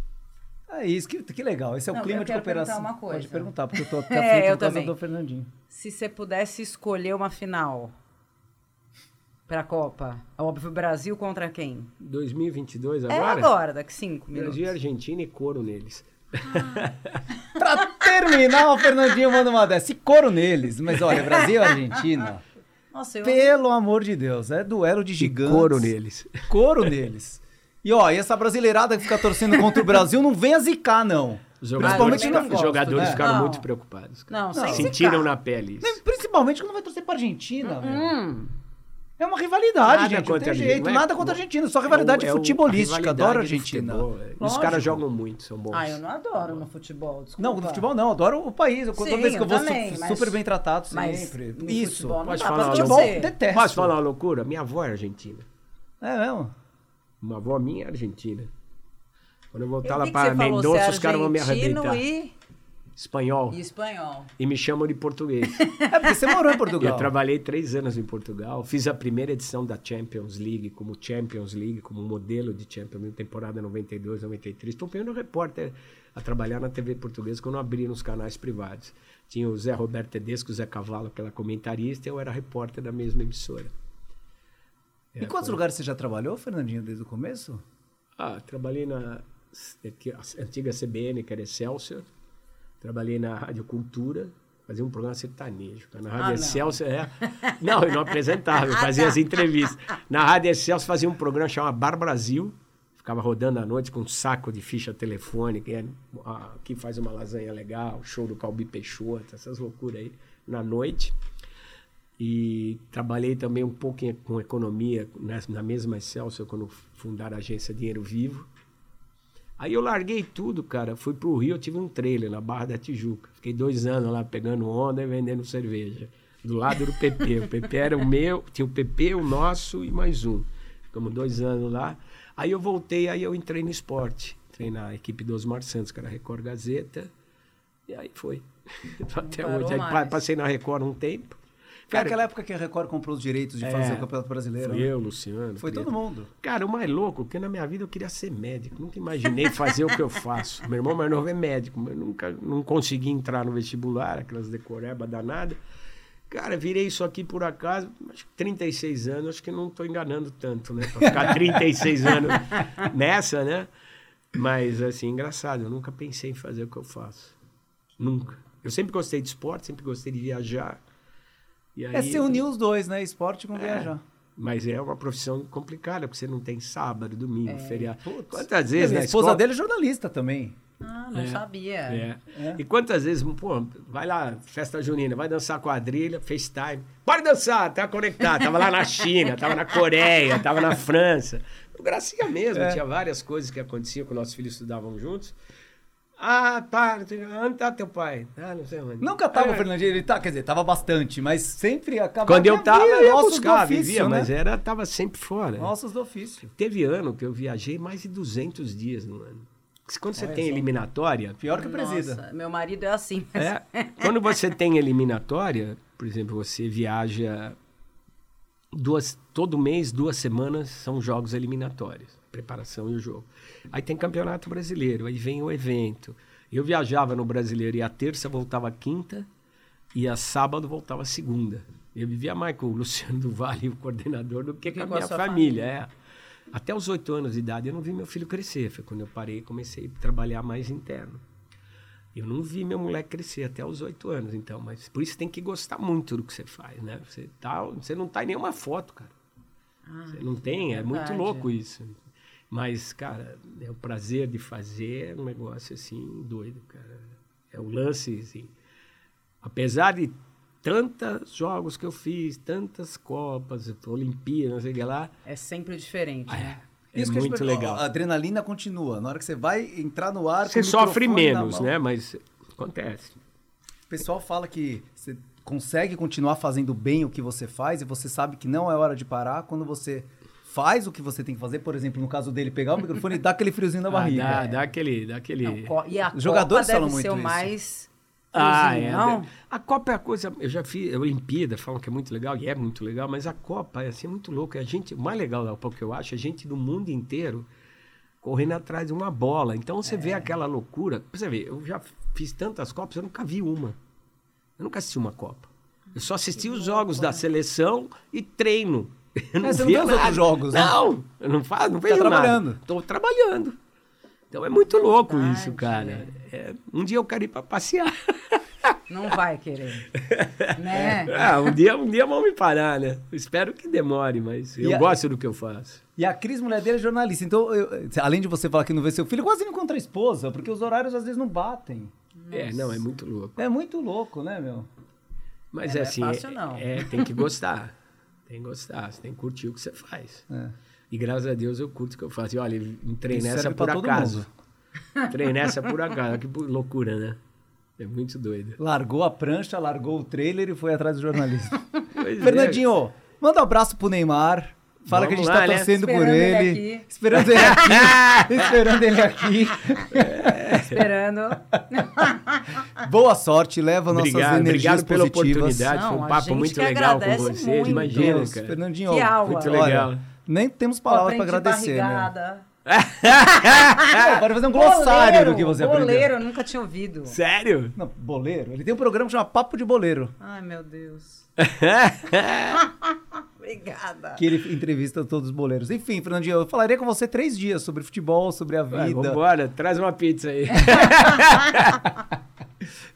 [SPEAKER 1] É isso, que, que legal. Esse é o
[SPEAKER 2] Não,
[SPEAKER 1] clima
[SPEAKER 2] eu
[SPEAKER 1] de cooperação.
[SPEAKER 2] perguntar uma coisa.
[SPEAKER 1] Pode perguntar, porque eu tô *laughs* até
[SPEAKER 2] É,
[SPEAKER 1] aflito
[SPEAKER 2] eu também.
[SPEAKER 1] do Fernandinho.
[SPEAKER 2] Se você pudesse escolher uma final pra Copa, óbvio, Brasil contra quem?
[SPEAKER 3] 2022
[SPEAKER 2] É
[SPEAKER 3] agora?
[SPEAKER 2] agora, daqui cinco minutos.
[SPEAKER 3] Brasil e Argentina e couro neles. *laughs*
[SPEAKER 1] Pra terminar, o Fernandinho manda uma dessa. E couro neles. Mas olha, Brasil e Argentina,
[SPEAKER 2] Nossa, eu...
[SPEAKER 1] pelo amor de Deus, é duelo de
[SPEAKER 3] E
[SPEAKER 1] gigantes.
[SPEAKER 3] couro neles.
[SPEAKER 1] Couro neles. E ó, e essa brasileirada que fica torcendo contra o Brasil não venha zicar, não.
[SPEAKER 3] Os
[SPEAKER 2] Ah,
[SPEAKER 3] jogadores,
[SPEAKER 2] não gosto,
[SPEAKER 3] jogadores
[SPEAKER 1] né?
[SPEAKER 3] ficaram
[SPEAKER 2] Não.
[SPEAKER 3] muito preocupados. cara.
[SPEAKER 2] Não, sem
[SPEAKER 3] Sentiram
[SPEAKER 2] zicar.
[SPEAKER 3] na pele isso.
[SPEAKER 1] Principalmente quando vai torcer pra Argentina, velho.
[SPEAKER 2] Hum,
[SPEAKER 1] É uma rivalidade,
[SPEAKER 3] Nada
[SPEAKER 1] gente. Não tem jeito.
[SPEAKER 3] não é-
[SPEAKER 1] Nada contra a Argentina, só rivalidade
[SPEAKER 3] É o- é
[SPEAKER 1] futebolística.
[SPEAKER 3] rivalidade
[SPEAKER 1] Adoro a Argentina.
[SPEAKER 3] futebol, é. Os caras jogam muito, são bons.
[SPEAKER 2] Ah, eu não adoro no futebol, desculpa.
[SPEAKER 1] Não, no futebol não, adoro o país. Toda
[SPEAKER 2] Sim,
[SPEAKER 1] vez que eu
[SPEAKER 2] eu
[SPEAKER 1] vou
[SPEAKER 2] também,
[SPEAKER 1] su-
[SPEAKER 2] mas-
[SPEAKER 1] super bem tratado
[SPEAKER 2] mas
[SPEAKER 1] sempre. Isso.
[SPEAKER 2] dá
[SPEAKER 3] falar
[SPEAKER 1] Futebol, detesto.
[SPEAKER 3] Posso falar uma loucura? Minha avó é argentina.
[SPEAKER 1] É mesmo?
[SPEAKER 3] Uma avó minha é argentina. Quando eu voltar
[SPEAKER 2] Eu
[SPEAKER 3] lá para Mendonça,
[SPEAKER 2] ser
[SPEAKER 3] os caras vão me arrebentar.
[SPEAKER 2] E...
[SPEAKER 3] Espanhol.
[SPEAKER 2] e espanhol.
[SPEAKER 3] E me chamam de português. *laughs*
[SPEAKER 1] É porque você morou em Portugal.
[SPEAKER 3] Eu trabalhei três anos em Portugal, fiz a primeira edição da Champions League, como Champions League, como modelo de Champions League, temporada 92, 93. Estou vendo repórter a trabalhar na TV portuguesa quando abri nos canais privados. Tinha o Zé Roberto Tedesco, o Zé Cavalo, aquela comentarista, e eu era repórter da mesma emissora.
[SPEAKER 1] Em quantos lugares você já trabalhou, Fernandinho, desde o começo?
[SPEAKER 3] Ah, trabalhei na a antiga CBN, que era Excelsior. Trabalhei na Rádio Cultura, fazia um programa sertanejo. Na Rádio
[SPEAKER 2] Ah, não.
[SPEAKER 3] Excelsior, é. Não, eu não apresentava, eu *laughs* fazia as entrevistas. Na Rádio Excelsior fazia um programa chamado Bar Brasil. Ficava rodando à noite com um saco de ficha telefônica. E, ah, aqui faz uma lasanha legal, show do Calbi Peixoto, essas loucuras aí, na noite. E trabalhei também um pouco em, com economia na, na mesma Excelsior, quando fundaram a agência Dinheiro Vivo. Aí eu larguei tudo, cara. Fui pro Rio, eu tive um trailer na Barra da Tijuca. Fiquei dois anos lá pegando onda e vendendo cerveja. Do lado do PP. o PP era o meu, tinha o PP, o nosso e mais um. Ficamos dois anos lá. Aí eu voltei, aí eu entrei no esporte. Entrei na equipe do Osmar Santos, que era Record Gazeta. E aí foi. *laughs* Até hoje. Aí
[SPEAKER 2] mais.
[SPEAKER 3] passei na Record um tempo.
[SPEAKER 1] Foi aquela época que a Record comprou os direitos de
[SPEAKER 3] É,
[SPEAKER 1] fazer o Campeonato Brasileiro.
[SPEAKER 3] Fui
[SPEAKER 1] né?
[SPEAKER 3] eu, Luciano.
[SPEAKER 1] Foi
[SPEAKER 3] Prieto.
[SPEAKER 1] todo mundo.
[SPEAKER 3] Cara, o mais louco, porque na minha vida eu queria ser médico. Nunca imaginei fazer o que eu faço. Meu irmão mais novo é médico, mas nunca não consegui entrar no vestibular, aquelas decoreba danadas. Cara, virei isso aqui por acaso, acho que 36 anos, acho que não estou enganando tanto, né? Pra ficar 36 *laughs* anos nessa, né? Mas, assim, engraçado, eu nunca pensei em fazer o que eu faço. Nunca. Eu sempre gostei de esporte, sempre gostei de viajar. E
[SPEAKER 1] É,
[SPEAKER 3] aí-
[SPEAKER 1] você uniu os dois, né? Esporte com viajar.
[SPEAKER 3] mas é uma profissão complicada, porque você não tem sábado, domingo, feriado.
[SPEAKER 1] Putz.
[SPEAKER 3] Quantas vezes
[SPEAKER 1] a
[SPEAKER 3] na
[SPEAKER 1] esposa
[SPEAKER 3] escola...
[SPEAKER 1] dele é jornalista também.
[SPEAKER 2] Ah, não
[SPEAKER 3] É.
[SPEAKER 2] sabia.
[SPEAKER 3] É.
[SPEAKER 1] É.
[SPEAKER 3] E quantas vezes, pô, vai lá, festa junina, vai dançar quadrilha, FaceTime. Pode dançar, tá conectado. Tava lá na China, tava na Coreia, tava na França. Gracinha mesmo,
[SPEAKER 1] É.
[SPEAKER 3] tinha várias coisas que aconteciam quando nossos filhos estudavam juntos. Ah, para, onde tá teu pai? Ah, não sei onde.
[SPEAKER 1] Nunca tava o Fernandinho, ele tá, quer dizer, tava bastante, mas sempre acabava.
[SPEAKER 3] Quando eu tava, eu ia buscar,
[SPEAKER 1] do ofício,
[SPEAKER 3] vivia,
[SPEAKER 1] né?
[SPEAKER 3] mas era, tava sempre fora.
[SPEAKER 1] Ossos do ofício.
[SPEAKER 3] Teve ano que eu viajei mais de 200 dias no ano. Quando você
[SPEAKER 1] Olha
[SPEAKER 3] tem eliminatória,
[SPEAKER 1] Pior que presida.
[SPEAKER 2] Nossa, meu marido é assim. mas-
[SPEAKER 3] é, quando você tem eliminatória, por exemplo, você viaja duas, todo mês, duas semanas são jogos eliminatórios, preparação e o jogo. Aí tem campeonato brasileiro, aí vem o evento. Eu viajava no brasileiro e a terça voltava quinta e a sábado voltava segunda. Eu vivia mais com o Luciano do Vale, o coordenador, do que
[SPEAKER 2] Que
[SPEAKER 3] com a minha
[SPEAKER 2] sua
[SPEAKER 3] família. É. Até os oito anos de idade eu não vi meu filho crescer. Foi quando eu parei e comecei a trabalhar mais interno. Eu não vi meu moleque crescer até os oito anos, então. Mas por isso tem que gostar muito do que você faz, né? Você, tá, você não tá em nenhuma foto, cara. você não tem, é muito
[SPEAKER 2] verdade.
[SPEAKER 3] louco isso. Mas, cara, é o prazer de fazer é um negócio assim doido, cara. É o lance, assim. Apesar de tantos jogos que eu fiz, tantas Copas, Olimpíadas, não sei o que lá,
[SPEAKER 2] É sempre diferente, né?
[SPEAKER 3] é
[SPEAKER 1] Isso te
[SPEAKER 3] muito legal.
[SPEAKER 1] A adrenalina continua. Na hora que você vai entrar no ar.
[SPEAKER 3] Você sofre menos, né? Mas acontece.
[SPEAKER 1] O pessoal fala que você consegue continuar fazendo bem o que você faz e você sabe que não é hora de parar quando você faz o que você tem que fazer. Por exemplo, no caso dele, pegar o microfone e dar aquele friozinho na
[SPEAKER 3] Ah,
[SPEAKER 1] barriga.
[SPEAKER 3] dá, dá aquele. Dá aquele...
[SPEAKER 2] Não, co- e a
[SPEAKER 1] Os jogadores
[SPEAKER 2] Copa deve
[SPEAKER 1] falam
[SPEAKER 2] ser
[SPEAKER 1] muito
[SPEAKER 2] o
[SPEAKER 1] isso.
[SPEAKER 2] mais
[SPEAKER 3] Ah,
[SPEAKER 2] friozinho,
[SPEAKER 3] é.
[SPEAKER 2] não?
[SPEAKER 3] A Copa é a coisa. Eu já fiz. A Olimpíada falam que é muito legal, e é muito legal, mas a Copa é assim, muito louca. A gente, o mais legal da Copa que eu acho é a gente do mundo inteiro correndo atrás de uma bola. Então você
[SPEAKER 1] É.
[SPEAKER 3] vê aquela loucura. Você vê, eu já fiz tantas Copas, eu nunca vi uma. Eu nunca assisti uma Copa. Eu só assisti os jogos da seleção e treino. Eu
[SPEAKER 1] É, você não vê os outros jogos, né?
[SPEAKER 3] Não, eu não faço, não vejo
[SPEAKER 1] trabalhando.
[SPEAKER 3] nada. Estou trabalhando. Então é muito louco
[SPEAKER 2] Verdade.
[SPEAKER 3] isso, cara. É, um dia eu quero ir para passear. *laughs*
[SPEAKER 2] Não vai querer. né?
[SPEAKER 3] Ah, um dia, um dia vão me parar, né? Eu espero que demore, mas eu
[SPEAKER 1] a-
[SPEAKER 3] gosto do que eu faço.
[SPEAKER 1] E a Cris, mulher dele, é jornalista. Então, eu- além de você falar que não vê seu filho, quase não encontra a esposa, porque os horários às vezes não batem.
[SPEAKER 3] É, não, é muito louco.
[SPEAKER 1] É muito louco, né, meu?
[SPEAKER 3] Mas
[SPEAKER 2] É,
[SPEAKER 3] é,
[SPEAKER 2] não é
[SPEAKER 3] assim,
[SPEAKER 2] fácil, não.
[SPEAKER 3] é, tem que gostar. Tem que gostar, você tem que curtir o que você faz.
[SPEAKER 1] É.
[SPEAKER 3] E graças a Deus eu curto o que eu faço. E olha, entrei
[SPEAKER 1] Isso
[SPEAKER 3] nessa por acaso. *laughs* Entrei nessa por *laughs* acaso. Que loucura, né? É muito doido.
[SPEAKER 1] Largou a prancha, largou o trailer e foi atrás do jornalista. *laughs*
[SPEAKER 3] Pois é.
[SPEAKER 1] Fernandinho, manda um abraço pro Neymar. Fala que a
[SPEAKER 3] Vamos
[SPEAKER 1] gente
[SPEAKER 3] lá,
[SPEAKER 1] tá
[SPEAKER 3] né?
[SPEAKER 1] torcendo por
[SPEAKER 2] Esperando ele
[SPEAKER 1] ele.
[SPEAKER 2] aqui.
[SPEAKER 1] Esperando ele aqui. esperando ele aqui.
[SPEAKER 2] Esperando.
[SPEAKER 1] Boa sorte, leva nossas
[SPEAKER 3] Obrigado,
[SPEAKER 1] energias
[SPEAKER 3] obrigado pela
[SPEAKER 1] positivas.
[SPEAKER 3] oportunidade.
[SPEAKER 2] Não,
[SPEAKER 3] Foi um papo muito legal com vocês.
[SPEAKER 2] muito.
[SPEAKER 3] Imagina,
[SPEAKER 1] Deus,
[SPEAKER 3] cara.
[SPEAKER 1] Fernandinho,
[SPEAKER 2] Que aula.
[SPEAKER 3] Muito
[SPEAKER 1] olha,
[SPEAKER 3] legal.
[SPEAKER 1] nem temos palavras pra
[SPEAKER 2] Aprendi
[SPEAKER 1] agradecer, né?
[SPEAKER 2] barrigada. *laughs*
[SPEAKER 1] É, Pode fazer um glossário
[SPEAKER 2] Boleiro,
[SPEAKER 1] do que você aprendeu.
[SPEAKER 2] Boleiro, eu nunca tinha ouvido.
[SPEAKER 3] Sério?
[SPEAKER 1] Não, boleiro? Ele tem um programa que chama Papo de Boleiro.
[SPEAKER 2] Ai, meu Deus. *laughs* Obrigada.
[SPEAKER 1] Que ele entrevista todos os boleiros. Enfim, Fernandinho, eu falaria com você três dias sobre futebol, sobre a
[SPEAKER 3] Vai,
[SPEAKER 1] vida.
[SPEAKER 3] vambora, traz uma pizza aí. *laughs*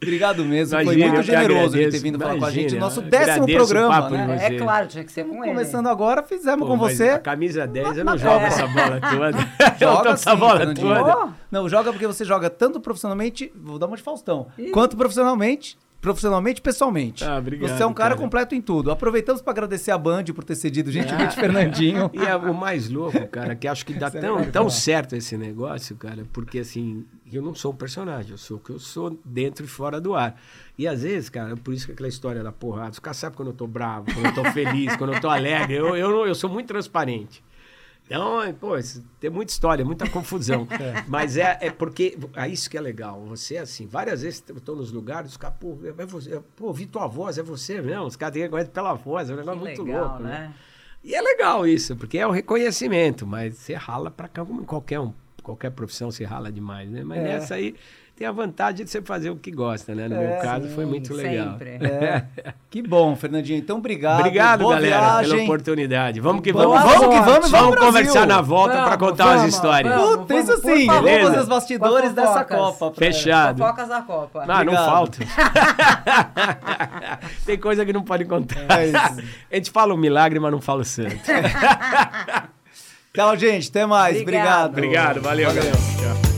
[SPEAKER 1] Obrigado mesmo.
[SPEAKER 3] Imagina,
[SPEAKER 1] Foi
[SPEAKER 3] eu
[SPEAKER 1] muito generoso ele ter
[SPEAKER 3] agradeço.
[SPEAKER 1] vindo falar com a gente.
[SPEAKER 3] Imagina,
[SPEAKER 1] Nosso
[SPEAKER 3] eu
[SPEAKER 1] décimo
[SPEAKER 3] agradeço
[SPEAKER 1] programa,
[SPEAKER 3] de
[SPEAKER 1] né?
[SPEAKER 2] É claro, tinha que ser com ele.
[SPEAKER 1] Começando agora, fizemos
[SPEAKER 3] Pô,
[SPEAKER 1] com você.
[SPEAKER 3] A camisa 10, eu não jogo
[SPEAKER 1] Copa.
[SPEAKER 3] essa bola toda. *laughs* *laughs* eu
[SPEAKER 1] Joga
[SPEAKER 3] essa
[SPEAKER 1] sim,
[SPEAKER 3] bola
[SPEAKER 1] Fernandinho.
[SPEAKER 3] toda.
[SPEAKER 1] Não, joga porque você joga tanto profissionalmente, vou dar uma de Faustão, quanto profissionalmente, profissionalmente e pessoalmente.
[SPEAKER 3] Ah, obrigado,
[SPEAKER 1] você é um cara,
[SPEAKER 3] cara.
[SPEAKER 1] completo em tudo. Aproveitamos para agradecer a Band por ter cedido gentilmente Fernandinho. *laughs*
[SPEAKER 3] E é o mais louco, cara, que acho que dá tão, tão certo esse negócio, cara, porque assim, eu não sou um personagem, eu sou o que eu sou dentro e fora do ar. E às vezes, cara, por isso que aquela história da porrada, os caras sabem quando eu tô bravo, quando eu tô feliz, quando eu tô alegre, eu, eu, eu sou muito transparente. Então, é, pô, tem muita história, muita confusão. *laughs* Mas é, é porque. É isso que é legal. Você, assim, várias vezes eu tô nos lugares, os caras, pô, é você, é- pô, ouvi tua voz, é você mesmo. Os caras têm que pela voz, é um negócio
[SPEAKER 2] Que
[SPEAKER 3] muito
[SPEAKER 2] legal,
[SPEAKER 3] louco, né?
[SPEAKER 2] né?
[SPEAKER 3] E é legal isso, porque é o reconhecimento, mas você rala pra cá, como em qualquer, um, qualquer profissão você rala demais, né? Mas
[SPEAKER 1] É.
[SPEAKER 3] nessa aí tem a vantagem de você fazer o que gosta, né? No meu caso foi muito legal.
[SPEAKER 2] Sempre.
[SPEAKER 1] É. *laughs* Que bom, Fernandinho. Então, obrigado.
[SPEAKER 3] Obrigado,
[SPEAKER 1] Boa
[SPEAKER 3] galera,
[SPEAKER 1] viagem.
[SPEAKER 3] pela oportunidade. Vamos que
[SPEAKER 1] Vamos,
[SPEAKER 3] vamos.
[SPEAKER 1] vamos que vamos,
[SPEAKER 3] Vamos, conversar na volta pra
[SPEAKER 2] Vamos,
[SPEAKER 3] contar umas
[SPEAKER 2] vamos,
[SPEAKER 3] histórias.
[SPEAKER 2] vamos.
[SPEAKER 1] Puta, isso sim.
[SPEAKER 2] favor.
[SPEAKER 1] Vamos
[SPEAKER 3] Beleza.
[SPEAKER 1] aos bastidores dessa. Copa.
[SPEAKER 3] Fechado.
[SPEAKER 2] Fofocas da Copa.
[SPEAKER 3] Ah, não falta. *laughs* Tem coisa que não pode contar.
[SPEAKER 1] É.
[SPEAKER 3] A gente fala o milagre, mas não fala o santo. *laughs*
[SPEAKER 1] Tchau, gente. Até mais.
[SPEAKER 2] Obrigado.
[SPEAKER 1] Obrigado.
[SPEAKER 3] Obrigado, valeu, galera.